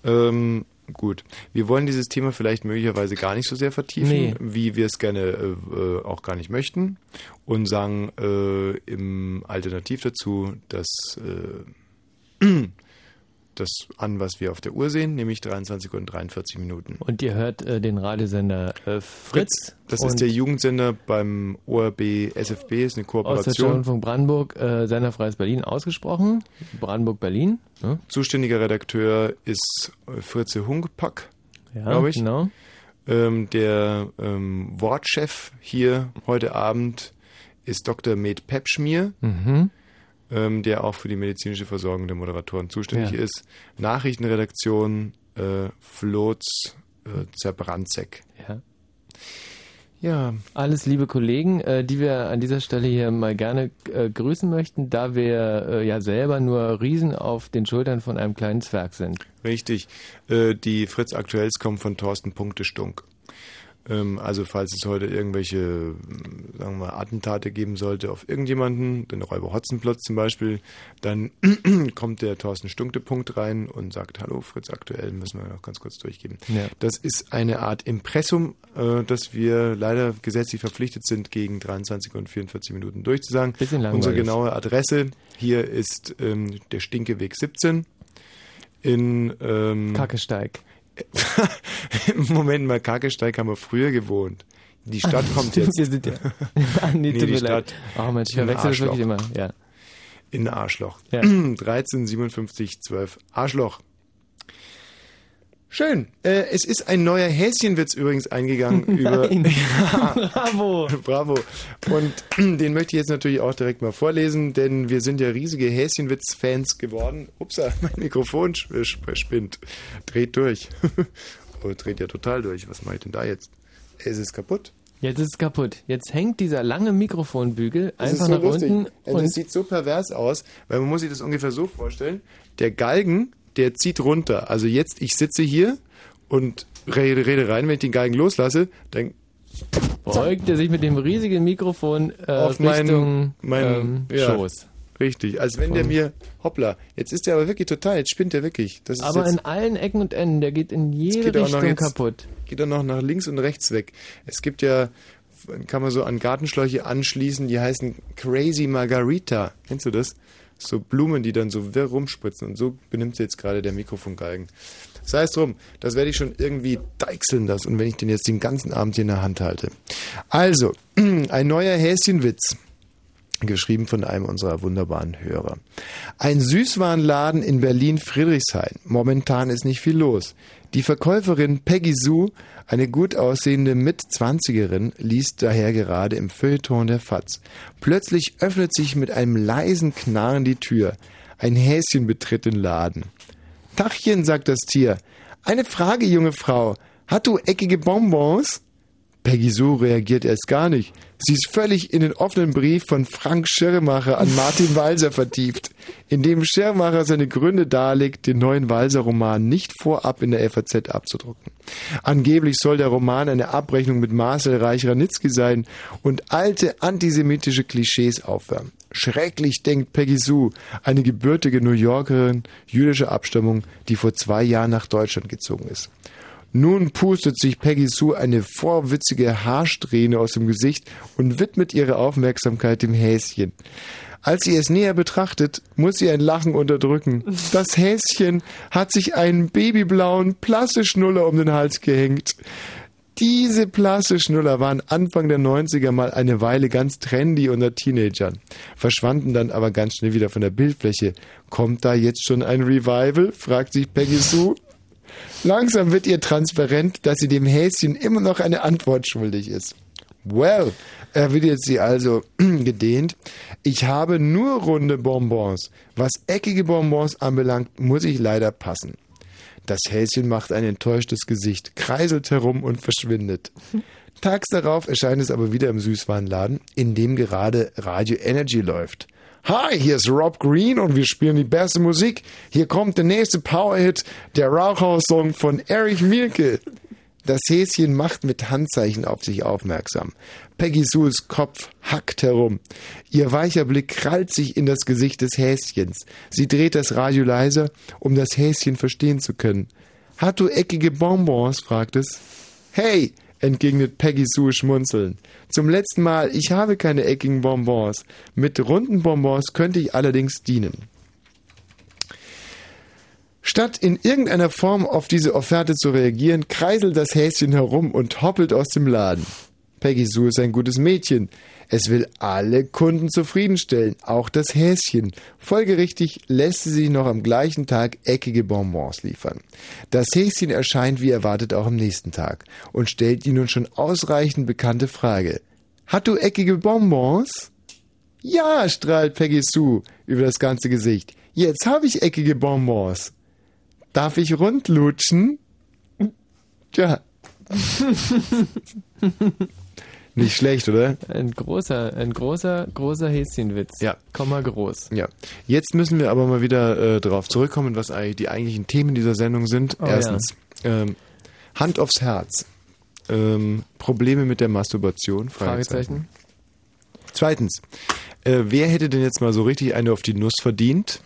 Ähm, gut. Wir wollen dieses Thema vielleicht möglicherweise gar nicht so sehr vertiefen, Nee. wie wir es gerne äh, äh, auch gar nicht möchten. Und sagen äh, im Alternativ dazu, dass äh, [CLEARS THROAT] das an, was wir auf der Uhr sehen, nämlich 23 und 43 Minuten. Und ihr hört äh, den Radiosender äh, Fritz. Das ist der Jugendsender beim ORB SFB, ist eine Kooperation. Rundfunk Brandenburg, äh, Senderfreies Berlin ausgesprochen. Brandenburg-Berlin. Ne? Zuständiger Redakteur ist äh, Fritze Hunkpack, Ja, glaube ich. genau. Ähm, der ähm, Wortchef hier heute Abend ist Dr. Med Pepschmier, Mhm. Ähm, der auch für die medizinische Versorgung der Moderatoren zuständig Ja. ist. Nachrichtenredaktion äh, Flots äh, Zerbrandzek. Ja. Ja. Alles liebe Kollegen, äh, die wir an dieser Stelle hier mal gerne äh, grüßen möchten, da wir äh, ja selber nur Riesen auf den Schultern von einem kleinen Zwerg sind. Richtig. Die Fritz Aktuells kommen von Thorsten Punkte Stunk. Ähm, also falls es heute irgendwelche, ähm, sagen wir Attentate geben sollte auf irgendjemanden, den Räuber Hotzenplotz zum Beispiel, dann [CLEARS THROAT] kommt der Thorsten Stunkte Punkt rein und sagt, hallo Fritz Aktuell, müssen wir noch ganz kurz durchgeben. Ja. Das ist eine Art Impressum, äh, das wir leider gesetzlich verpflichtet sind, gegen 23 und 44 Minuten durchzusagen. Bisschen langweilig. Unsere genaue Adresse hier ist ähm, der Stinkeweg 17 in ähm, Kackesteig. [LAUGHS] Moment mal, Kakesteig haben wir früher gewohut. Die Stadt kommt jetzt. [LAUGHS] Ah, nee, tut die. Stadt. Oh Mensch, ich verwechsel das wirklich immer. Ja. In Arschloch. Ja. 13 57 12 Arschloch. Schön. Äh, es ist ein neuer Häschenwitz übrigens eingegangen [LAUGHS] über. Ja. [LAUGHS] Bravo. Bravo. Und [CLEARS THROAT] den möchte ich jetzt natürlich auch direkt mal vorlesen, denn wir sind ja riesige Häschenwitz-Fans geworden. Upsa, [LAUGHS] mein Mikrofon sp- spinnt. Dreht durch. oh, dreht ja total durch. Was mache ich denn da jetzt? Es ist kaputt. Jetzt ist es kaputt. Jetzt hängt dieser lange Mikrofonbügel Das einfach ist so nach lustig. unten Also und das sieht so pervers aus, weil man muss sich das ungefähr so vorstellen. Der Galgen, der zieht runter. Also jetzt, ich sitze hier und rede, rede rein, wenn ich den Galgen loslasse, dann beugt er sich mit dem riesigen Mikrofon äh, auf Richtung meinen, meinen ähm, ja, Schoß. Richtig, als wenn der mir, hoppla, jetzt ist der aber wirklich total, jetzt spinnt der wirklich. Das ist Aber jetzt, in allen Ecken und Enden, der geht in jede geht auch Richtung jetzt- kaputt. Geht dann noch nach links und rechts weg. Es gibt ja, kann man so an Gartenschläuche anschließen, die heißen Crazy Margarita. Kennst du das? So Blumen, die dann so wirr rumspritzen. Und so benimmt sich jetzt gerade der Mikrofongalgen. Sei es drum, das werde ich schon irgendwie deichseln das. Und wenn ich den jetzt den ganzen Abend hier in der Hand halte. Also, [CLEARS THROAT] ein neuer Häschenwitz. Geschrieben von einem unserer wunderbaren Hörer. Ein Süßwarenladen in Berlin-Friedrichshain. Momentan ist nicht viel los. Die Verkäuferin Peggy Sue, eine gut aussehende Mitzwanzigerin, liest daher gerade im Feuilleton der FAZ. Plötzlich öffnet sich mit einem leisen Knarren die Tür. Ein Häschen betritt den Laden. Tachchen, sagt das Tier. Eine Frage, junge Frau. Hat du eckige Bonbons? Peggy Sue reagiert erst gar nicht. Sie ist völlig in den offenen Brief von Frank Schirmacher an Martin [LAUGHS] Walser vertieft, in dem Schirmacher seine Gründe darlegt, den neuen Walser-Roman nicht vorab in der FAZ abzudrucken. Angeblich soll der Roman eine Abrechnung mit Marcel Reich-Ranitzky sein und alte antisemitische Klischees aufwärmen. Schrecklich, denkt Peggy Sue, eine gebürtige New Yorkerin jüdischer Abstammung, die vor zwei Jahren nach Deutschland gezogen ist. Nun pustet sich Peggy Sue eine vorwitzige Haarsträhne aus dem Gesicht und widmet ihre Aufmerksamkeit dem Häschen. Als sie es näher betrachtet, muss sie ein Lachen unterdrücken. Das Häschen hat sich einen babyblauen Plastikschnuller um den Hals gehängt. Diese Plastikschnuller waren Anfang der 90er mal eine Weile ganz trendy unter Teenagern, verschwanden dann aber ganz schnell wieder von der Bildfläche. Kommt da jetzt schon ein Revival? fragt sich Peggy Sue. Langsam wird ihr transparent, dass sie dem Häschen immer noch eine Antwort schuldig ist. Well, erwidert sie also [CLEARS THROAT] gedehnt, ich habe nur runde Bonbons. Was eckige Bonbons anbelangt, muss ich leider passen. Das Häschen macht ein enttäuschtes Gesicht, kreiselt herum und verschwindet. Tags darauf erscheint es aber wieder im Süßwarenladen, in dem gerade Radio Energy läuft. Hi, hier ist Rob Green und wir spielen die beste Musik. Hier kommt der nächste Powerhit, der Rauchhaus-Song von Erich Mielke. Das Häschen macht mit Handzeichen auf sich aufmerksam. Peggy Sues Kopf hackt herum. Ihr weicher Blick krallt sich in das Gesicht des Häschens. Sie dreht das Radio leiser, um das Häschen verstehen zu können. Hat du eckige Bonbons? fragt es. Hey, entgegnet Peggy Sue schmunzeln. Zum letzten Mal, ich habe keine eckigen Bonbons. Mit runden Bonbons könnte ich allerdings dienen. Statt in irgendeiner Form auf diese Offerte zu reagieren, kreiselt das Häschen herum und hoppelt aus dem Laden. Peggy Sue ist ein gutes Mädchen. Es will alle Kunden zufriedenstellen, auch das Häschen. Folgerichtig lässt sie sich noch am gleichen Tag eckige Bonbons liefern. Das Häschen erscheint wie erwartet auch am nächsten Tag und stellt die nun schon ausreichend bekannte Frage. Hat du eckige Bonbons? Ja, strahlt Peggy Sue über das ganze Gesicht. Jetzt habe ich eckige Bonbons. Darf ich rundlutschen? Tja. [LAUGHS] Nicht schlecht, oder? Ein großer, ein großer, großer Häschenwitz. Ja. Komma groß. Ja. Jetzt müssen wir aber mal wieder äh, darauf zurückkommen, was eigentlich die eigentlichen Themen dieser Sendung sind. Oh, Erstens, ähm, Hand aufs Herz. Ähm, Probleme mit der Masturbation? Fragezeichen. Zweitens, äh, wer hätte denn jetzt mal so richtig eine auf die Nuss verdient?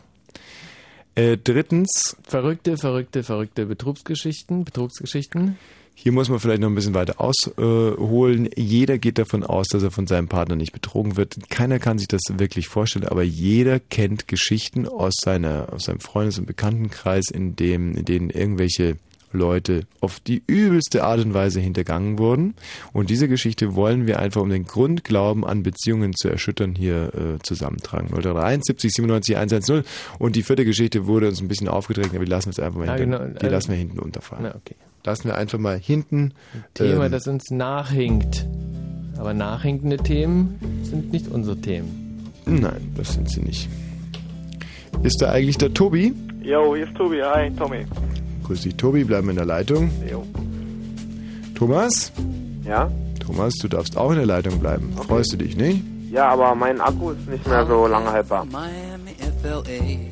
Äh, drittens. Verrückte, verrückte, verrückte Betrugsgeschichten, Betrugsgeschichten. Hier muss man vielleicht noch ein bisschen weiter ausholen. jeder geht davon aus, dass er von seinem Partner nicht betrogen wird. Keiner kann sich das wirklich vorstellen, aber jeder kennt Geschichten aus, seiner, aus seinem Freundes- und Bekanntenkreis, in, dem, in denen irgendwelche Leute auf die übelste Art und Weise hintergangen wurden. Und diese Geschichte wollen wir einfach, um den Grundglauben an Beziehungen zu erschüttern, hier äh, zusammentragen. 031 70 97 110. Und die vierte Geschichte wurde uns ein bisschen aufgedrängt, aber die lassen wir jetzt einfach mal Ja, hinten, genau. die lassen wir hinten unterfahren. Na, okay. Lassen wir einfach mal hinten. Thema, ähm, das uns nachhinkt. Aber nachhinkende Themen sind nicht unsere Themen. Nein, das sind sie nicht. Ist da eigentlich der Tobi? Jo, hier ist Tobi. Hi, Tommy. Grüß dich, Tobi, bleiben in der Leitung. Jo. Thomas? Ja? Thomas, du darfst auch in der Leitung bleiben. Freust du dich, nicht? Ja, aber mein Akku ist nicht mehr so lange haltbar. Miami, FLA.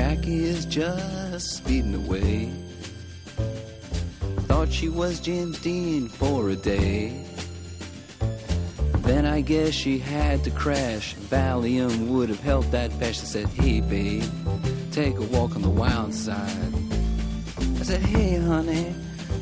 Jackie is just speeding away. Thought she was James Dean for a day. Then I guess she had to crash. Valium would have helped that patch. Said, Hey, babe, take a walk on the wild side. I said, Hey, honey,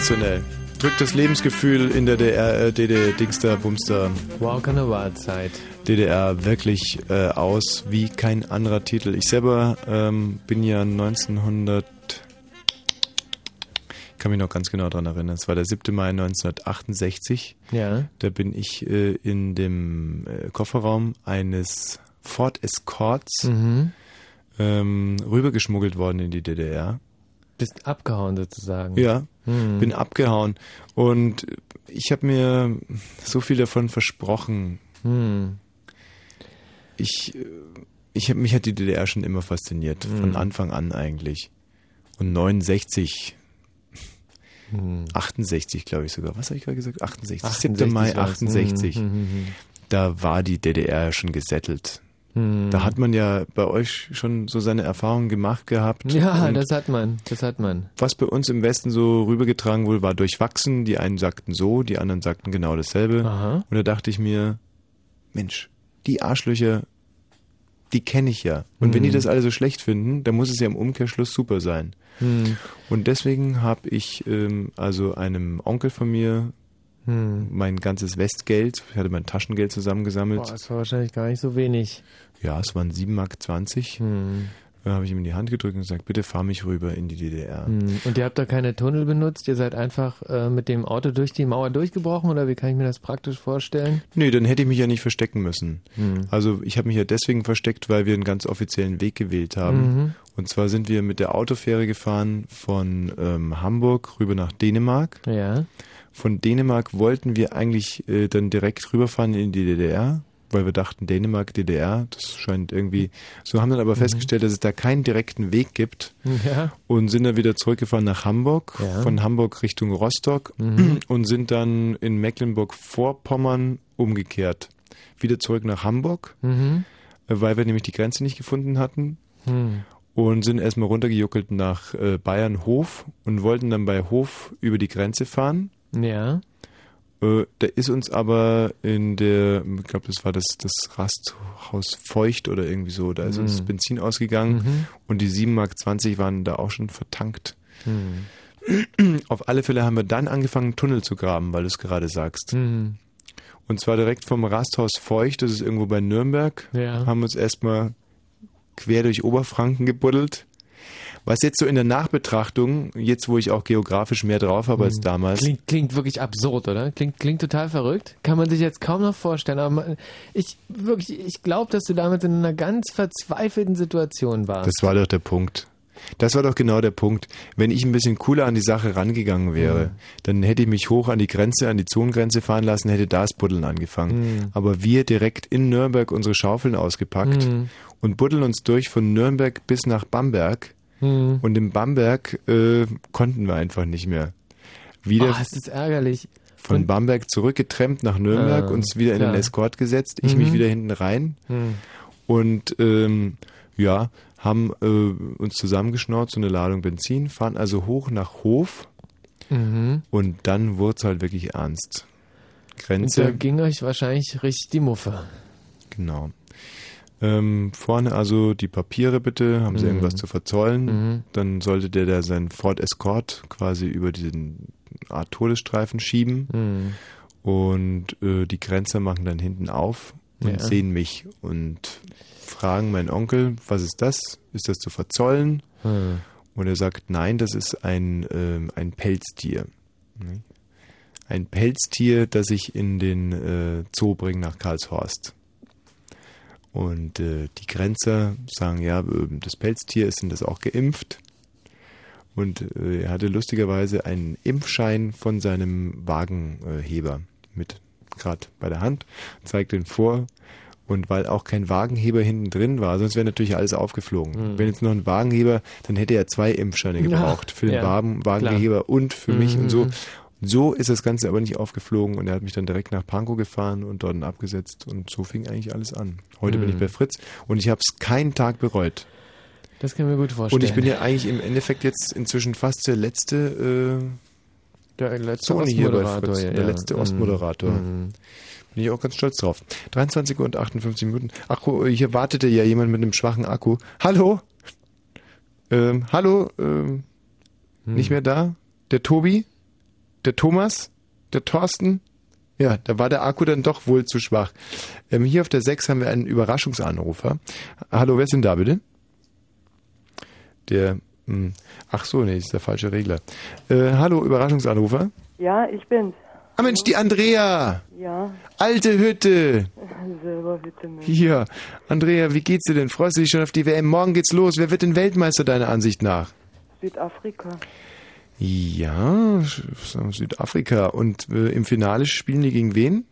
Sensationell. Drückt das Lebensgefühl in der DDR, äh, DDR, Dingster, Bumster. Walk on Wild Side. DDR wirklich äh, aus wie kein anderer Titel. Ich selber ähm, bin ja 1900, ich kann mich noch ganz genau daran erinnern, es war der 7. Mai 1968. Ja. Da bin ich äh, in dem äh, Kofferraum eines Ford Escorts Mhm. ähm, rübergeschmuggelt worden in die DDR. Bist abgehauen sozusagen. Ja, Mhm. bin abgehauen. Und ich habe mir so viel davon versprochen. Mhm. Ich, äh, ich hab, mich hat die DDR schon immer fasziniert, von Mhm. Anfang an eigentlich. Und 69, Mhm. 68 glaube ich sogar. Was habe ich gerade gesagt? 68. 68 7. Mai war's. 68. Mhm, mhm, mhm. Da war die DDR schon gesettelt. Mhm. Da hat man ja bei euch schon so seine Erfahrungen gemacht gehabt. Ja, das hat man, das hat man. was bei uns im Westen so rübergetragen wurde, war durchwachsen. Die einen sagten so, die anderen sagten genau dasselbe. Und da dachte ich mir, Mensch, die Arschlöcher, die kenne ich ja. Und wenn die Mhm. das alle so schlecht finden, dann muss es ja im Umkehrschluss super sein. Mhm. Und deswegen habe ich ähm, also einem Onkel von mir Mhm. mein ganzes Westgeld, ich hatte mein Taschengeld zusammengesammelt. Boah, das war wahrscheinlich gar nicht so wenig. Ja, es waren 7,20 Mark. Mhm. Da habe ich ihm in die Hand gedrückt und gesagt, bitte fahr mich rüber in die DDR. Mhm. Und ihr habt da keine Tunnel benutzt? Ihr seid einfach äh, mit dem Auto durch die Mauer durchgebrochen oder wie kann ich mir das praktisch vorstellen? Nee, dann hätte ich mich ja nicht verstecken müssen. Mhm. Also ich habe mich ja deswegen versteckt, weil wir einen ganz offiziellen Weg gewählt haben. Mhm. Und zwar sind wir mit der Autofähre gefahren von ähm, Hamburg rüber nach Dänemark. Ja. Von Dänemark wollten wir eigentlich äh, dann direkt rüberfahren in die DDR, weil wir dachten, Dänemark, DDR, das scheint irgendwie. So haben dann aber Mhm. festgestellt, dass es da keinen direkten Weg gibt Ja. und sind dann wieder zurückgefahren nach Hamburg, Ja. von Hamburg Richtung Rostock Mhm. [CLEARS THROAT] und sind dann in Mecklenburg-Vorpommern umgekehrt. Wieder zurück nach Hamburg, Mhm. äh, weil wir nämlich die Grenze nicht gefunden hatten Hm. und sind erstmal runtergejuckelt nach äh, Bayern-Hof und wollten dann bei Hof über die Grenze fahren. Ja. Äh, da ist uns aber in der, ich glaube, das war das, das Rasthaus Feucht oder irgendwie so, da ist uns Mhm. das Benzin ausgegangen Mhm. und die 7,20 Mark waren da auch schon vertankt. Hm. Auf alle Fälle haben wir dann angefangen, Tunnel zu graben, weil du es gerade sagst. Mhm. Und zwar direkt vom Rasthaus Feucht, das ist irgendwo bei Nürnberg, Ja. haben uns erstmal quer durch Oberfranken gebuddelt. Was jetzt so in der Nachbetrachtung, jetzt wo ich auch geografisch mehr drauf habe als damals, Klingt, klingt wirklich absurd, oder? Klingt, klingt total verrückt. Kann man sich jetzt kaum noch vorstellen. Aber man, ich wirklich, ich glaube, dass du damals in einer ganz verzweifelten Situation warst. das war doch der Punkt. Das war doch genau der Punkt. Wenn ich ein bisschen cooler an die Sache rangegangen wäre, Mhm. dann hätte ich mich hoch an die Grenze, an die Zonengrenze fahren lassen, hätte da das Buddeln angefangen. Mhm. Aber wir direkt in Nürnberg unsere Schaufeln ausgepackt Mhm. und buddeln uns durch von Nürnberg bis nach Bamberg. Mhm. Und in Bamberg äh, konnten wir einfach nicht mehr. Wieder Oh, ist ärgerlich. von Und- Bamberg zurückgetrennt nach Nürnberg, Ah, uns wieder in den klar. Escort gesetzt, ich mich Mhm. wieder hinten rein Mhm. und ähm, ja, haben äh, uns zusammengeschnauzt, so eine Ladung Benzin, fahren also hoch nach Hof Mhm. und dann wurde es halt wirklich ernst. Und da Grenze, ging euch wahrscheinlich richtig die Muffe. genau. Ähm, vorne also die Papiere bitte, haben sie Mhm. irgendwas zu verzollen. Mhm. Dann sollte der da seinen Ford Escort quasi über diesen Art Todesstreifen schieben. Mhm. Und äh, die Grenzer machen dann hinten auf und Ja. sehen mich und fragen meinen Onkel, was ist das? Ist das zu verzollen? Hm. Und er sagt, nein, das ist ein, ähm, ein Pelztier. Ein Pelztier, das ich in den äh, Zoo bringe nach Karlshorst. Und äh, die Grenzer sagen, ja, äh, das Pelztier ist denn das auch geimpft. Und äh, er hatte lustigerweise einen Impfschein von seinem Wagenheber mit gerade bei der Hand, zeigt den vor. Und weil auch kein Wagenheber hinten drin war, sonst wäre natürlich alles aufgeflogen. Mhm. Wenn jetzt noch ein Wagenheber, dann hätte er zwei Impfscheine Ja, gebraucht. für den ja, Wagen, Wagenheber und für mich und so. So ist das Ganze aber nicht aufgeflogen und er hat mich dann direkt nach Pankow gefahren und dort abgesetzt und so fing eigentlich alles an. Heute bin ich Mhm. bei Fritz und ich habe es keinen Tag bereut. Das kann ich mir gut vorstellen. Und ich bin ja eigentlich im Endeffekt jetzt inzwischen fast der letzte, äh, der letzte Sony hier bei Ostmoderator, Fritz. ja, Der letzte Mhm. Ostmoderator. Mhm. Bin ich auch ganz stolz drauf. 23 Uhr und 58 Minuten. Akku, hier wartete ja jemand mit einem schwachen Akku. Hallo? Ähm, hallo? Ähm, Hm. Nicht mehr da? Der Tobi? Der Thomas? Der Thorsten? Ja, da war der Akku dann doch wohl zu schwach. Ähm, hier auf der 6 haben wir einen Überraschungsanrufer. Hallo, wer ist denn da bitte? Der, mh, ach so, nee, ist der falsche Regler. Äh, hallo, Überraschungsanrufer. Ja, ich bin's. Ah Mensch, die Andrea! Ja. Alte Hütte! [LAUGHS] Selber bitte Mensch. Hier, Andrea, wie geht's dir denn? Freust du dich schon auf die WM? Morgen geht's los. Wer wird denn Weltmeister deiner Ansicht nach? Südafrika. Ja, Südafrika. Und äh, im Finale spielen die gegen wen?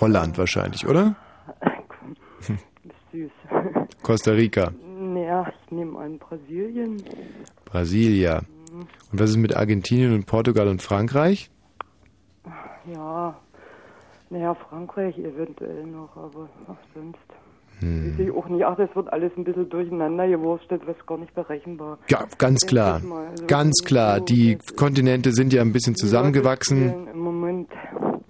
Holland wahrscheinlich, oder? Süß. Costa Rica, Naja, ich nehme an Brasilien. Brasilia. Und was ist mit Argentinien und Portugal und Frankreich? Ja. Naja, Frankreich eventuell noch, aber ach, sonst. Hm. Ich auch nicht. Ach, das wird alles ein bisschen durcheinander gewurschtelt, was gar nicht berechenbar. Ja, ganz klar. Also Ganz klar. Die Kontinente sind ja ein bisschen zusammengewachsen. Im Moment.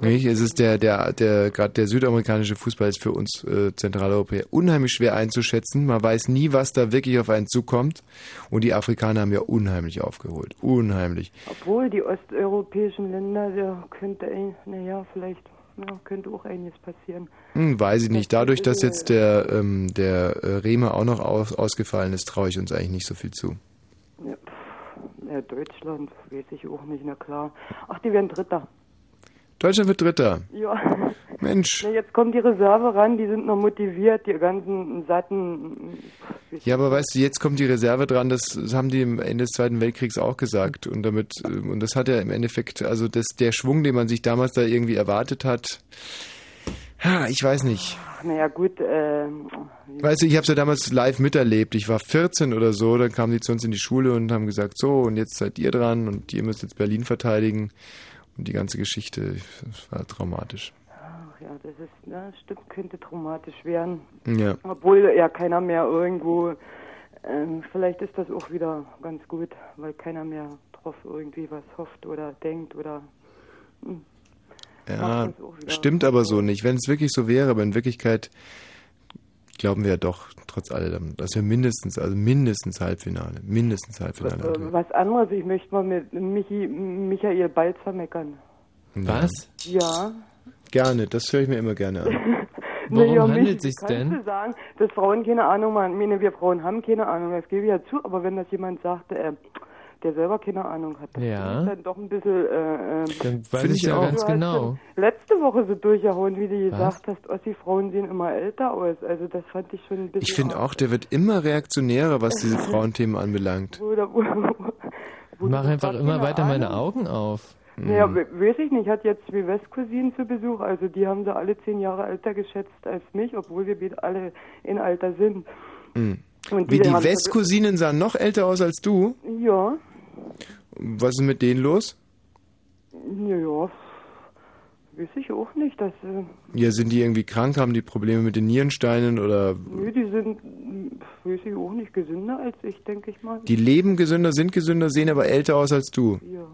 Nicht? Es ist der, der, der, gerade der südamerikanische Fußball ist für uns äh, Zentraleuropäer unheimlich schwer einzuschätzen. Man weiß nie, was da wirklich auf einen zukommt. Und die Afrikaner haben ja unheimlich aufgeholt. Unheimlich. Obwohl die osteuropäischen Länder, da könnte, ein- naja, vielleicht ja, könnte auch einiges passieren. Hm, weiß ich nicht. Dadurch, dass jetzt der, ähm, der äh, Rehmer auch noch aus, ausgefallen ist, traue ich uns eigentlich nicht so viel zu. Ja, Deutschland, weiß ich auch nicht, na klar. Ach, die werden Dritter. Deutschland wird Dritter. Ja. Mensch. Na, jetzt kommt die Reserve ran, die sind noch motiviert, die ganzen satten. Ja, aber weißt du, jetzt kommt die Reserve dran, das, haben die am Ende des Zweiten Weltkriegs auch gesagt. Und damit, ähm, und das hat ja im Endeffekt, also das, der Schwung, den man sich damals da irgendwie erwartet hat, ha, ich weiß nicht. Naja, gut, ähm, Weißt du, ich habe es ja damals live miterlebt. Ich war 14 oder so, dann kamen die zu uns in die Schule und haben gesagt, so, und jetzt seid ihr dran und ihr müsst jetzt Berlin verteidigen. Und die ganze Geschichte, war traumatisch. ach ja, das ist, ja, stimmt, könnte traumatisch werden. Ja. Obwohl ja keiner mehr irgendwo, ähm, vielleicht ist das auch wieder ganz gut, weil keiner mehr drauf irgendwie was hofft oder denkt oder. Hm. Ja, stimmt aber so nicht. Wenn es wirklich so wäre, aber in Wirklichkeit glauben wir ja doch, trotz alledem, dass wir mindestens, also mindestens Halbfinale, mindestens Halbfinale. Äh, was anderes, ich möchte mal mit Michi, Michael Balzer meckern. Was? Ja. Gerne, das höre ich mir immer gerne an. [LAUGHS] Naja, Michi, kannst du sagen, dass Frauen keine Ahnung haben? Ich meine, wir Frauen haben keine Ahnung, das gebe ich ja zu, aber wenn das jemand sagt, äh, der selber keine Ahnung hat, das Ja. ist dann doch ein bisschen... Äh, äh, Dann weiß ich ja ganz genau. Letzte Woche so durchgehauen, wie du Was? gesagt hast, Ossi-Frauen sehen immer älter aus. Also das fand ich schon ein bisschen... Ich finde auch, der wird immer reaktionärer, was diese [LAUGHS] Frauenthemen anbelangt. Oder, wo, Ich mache einfach immer weiter meine Augen auf. Naja, Mhm. we- weiß ich nicht. Ich hatte jetzt zwei Westcousinen zu Besuch. Also die haben sie alle zehn Jahre älter geschätzt als mich, obwohl wir beide alle in Alter sind. Mhm. Und Wie die Westcousinen sahen noch älter aus als du. Ja, Was ist mit denen los? ja, ja. Weiß ich auch nicht. Dass, äh, Ja, sind die irgendwie krank, haben die Probleme mit den Nierensteinen oder nö, die sind, weiß ich auch nicht, gesünder als ich, denke ich mal. die leben gesünder, sind gesünder, sehen aber älter aus als du. Ja.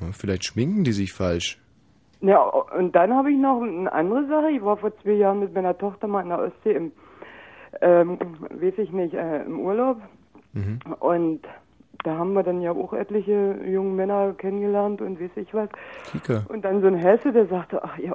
Ja, Vielleicht schminken die sich falsch. Ja, und dann habe ich noch eine andere Sache. Ich war vor zwei Jahren mit meiner Tochter mal in der Ostsee im, ähm, weiß ich nicht, äh, im Urlaub. Mhm. Und da haben wir dann ja auch etliche junge Männer kennengelernt und weiß ich was. Kika. Und dann so ein Hesse, der sagte, ach, ihr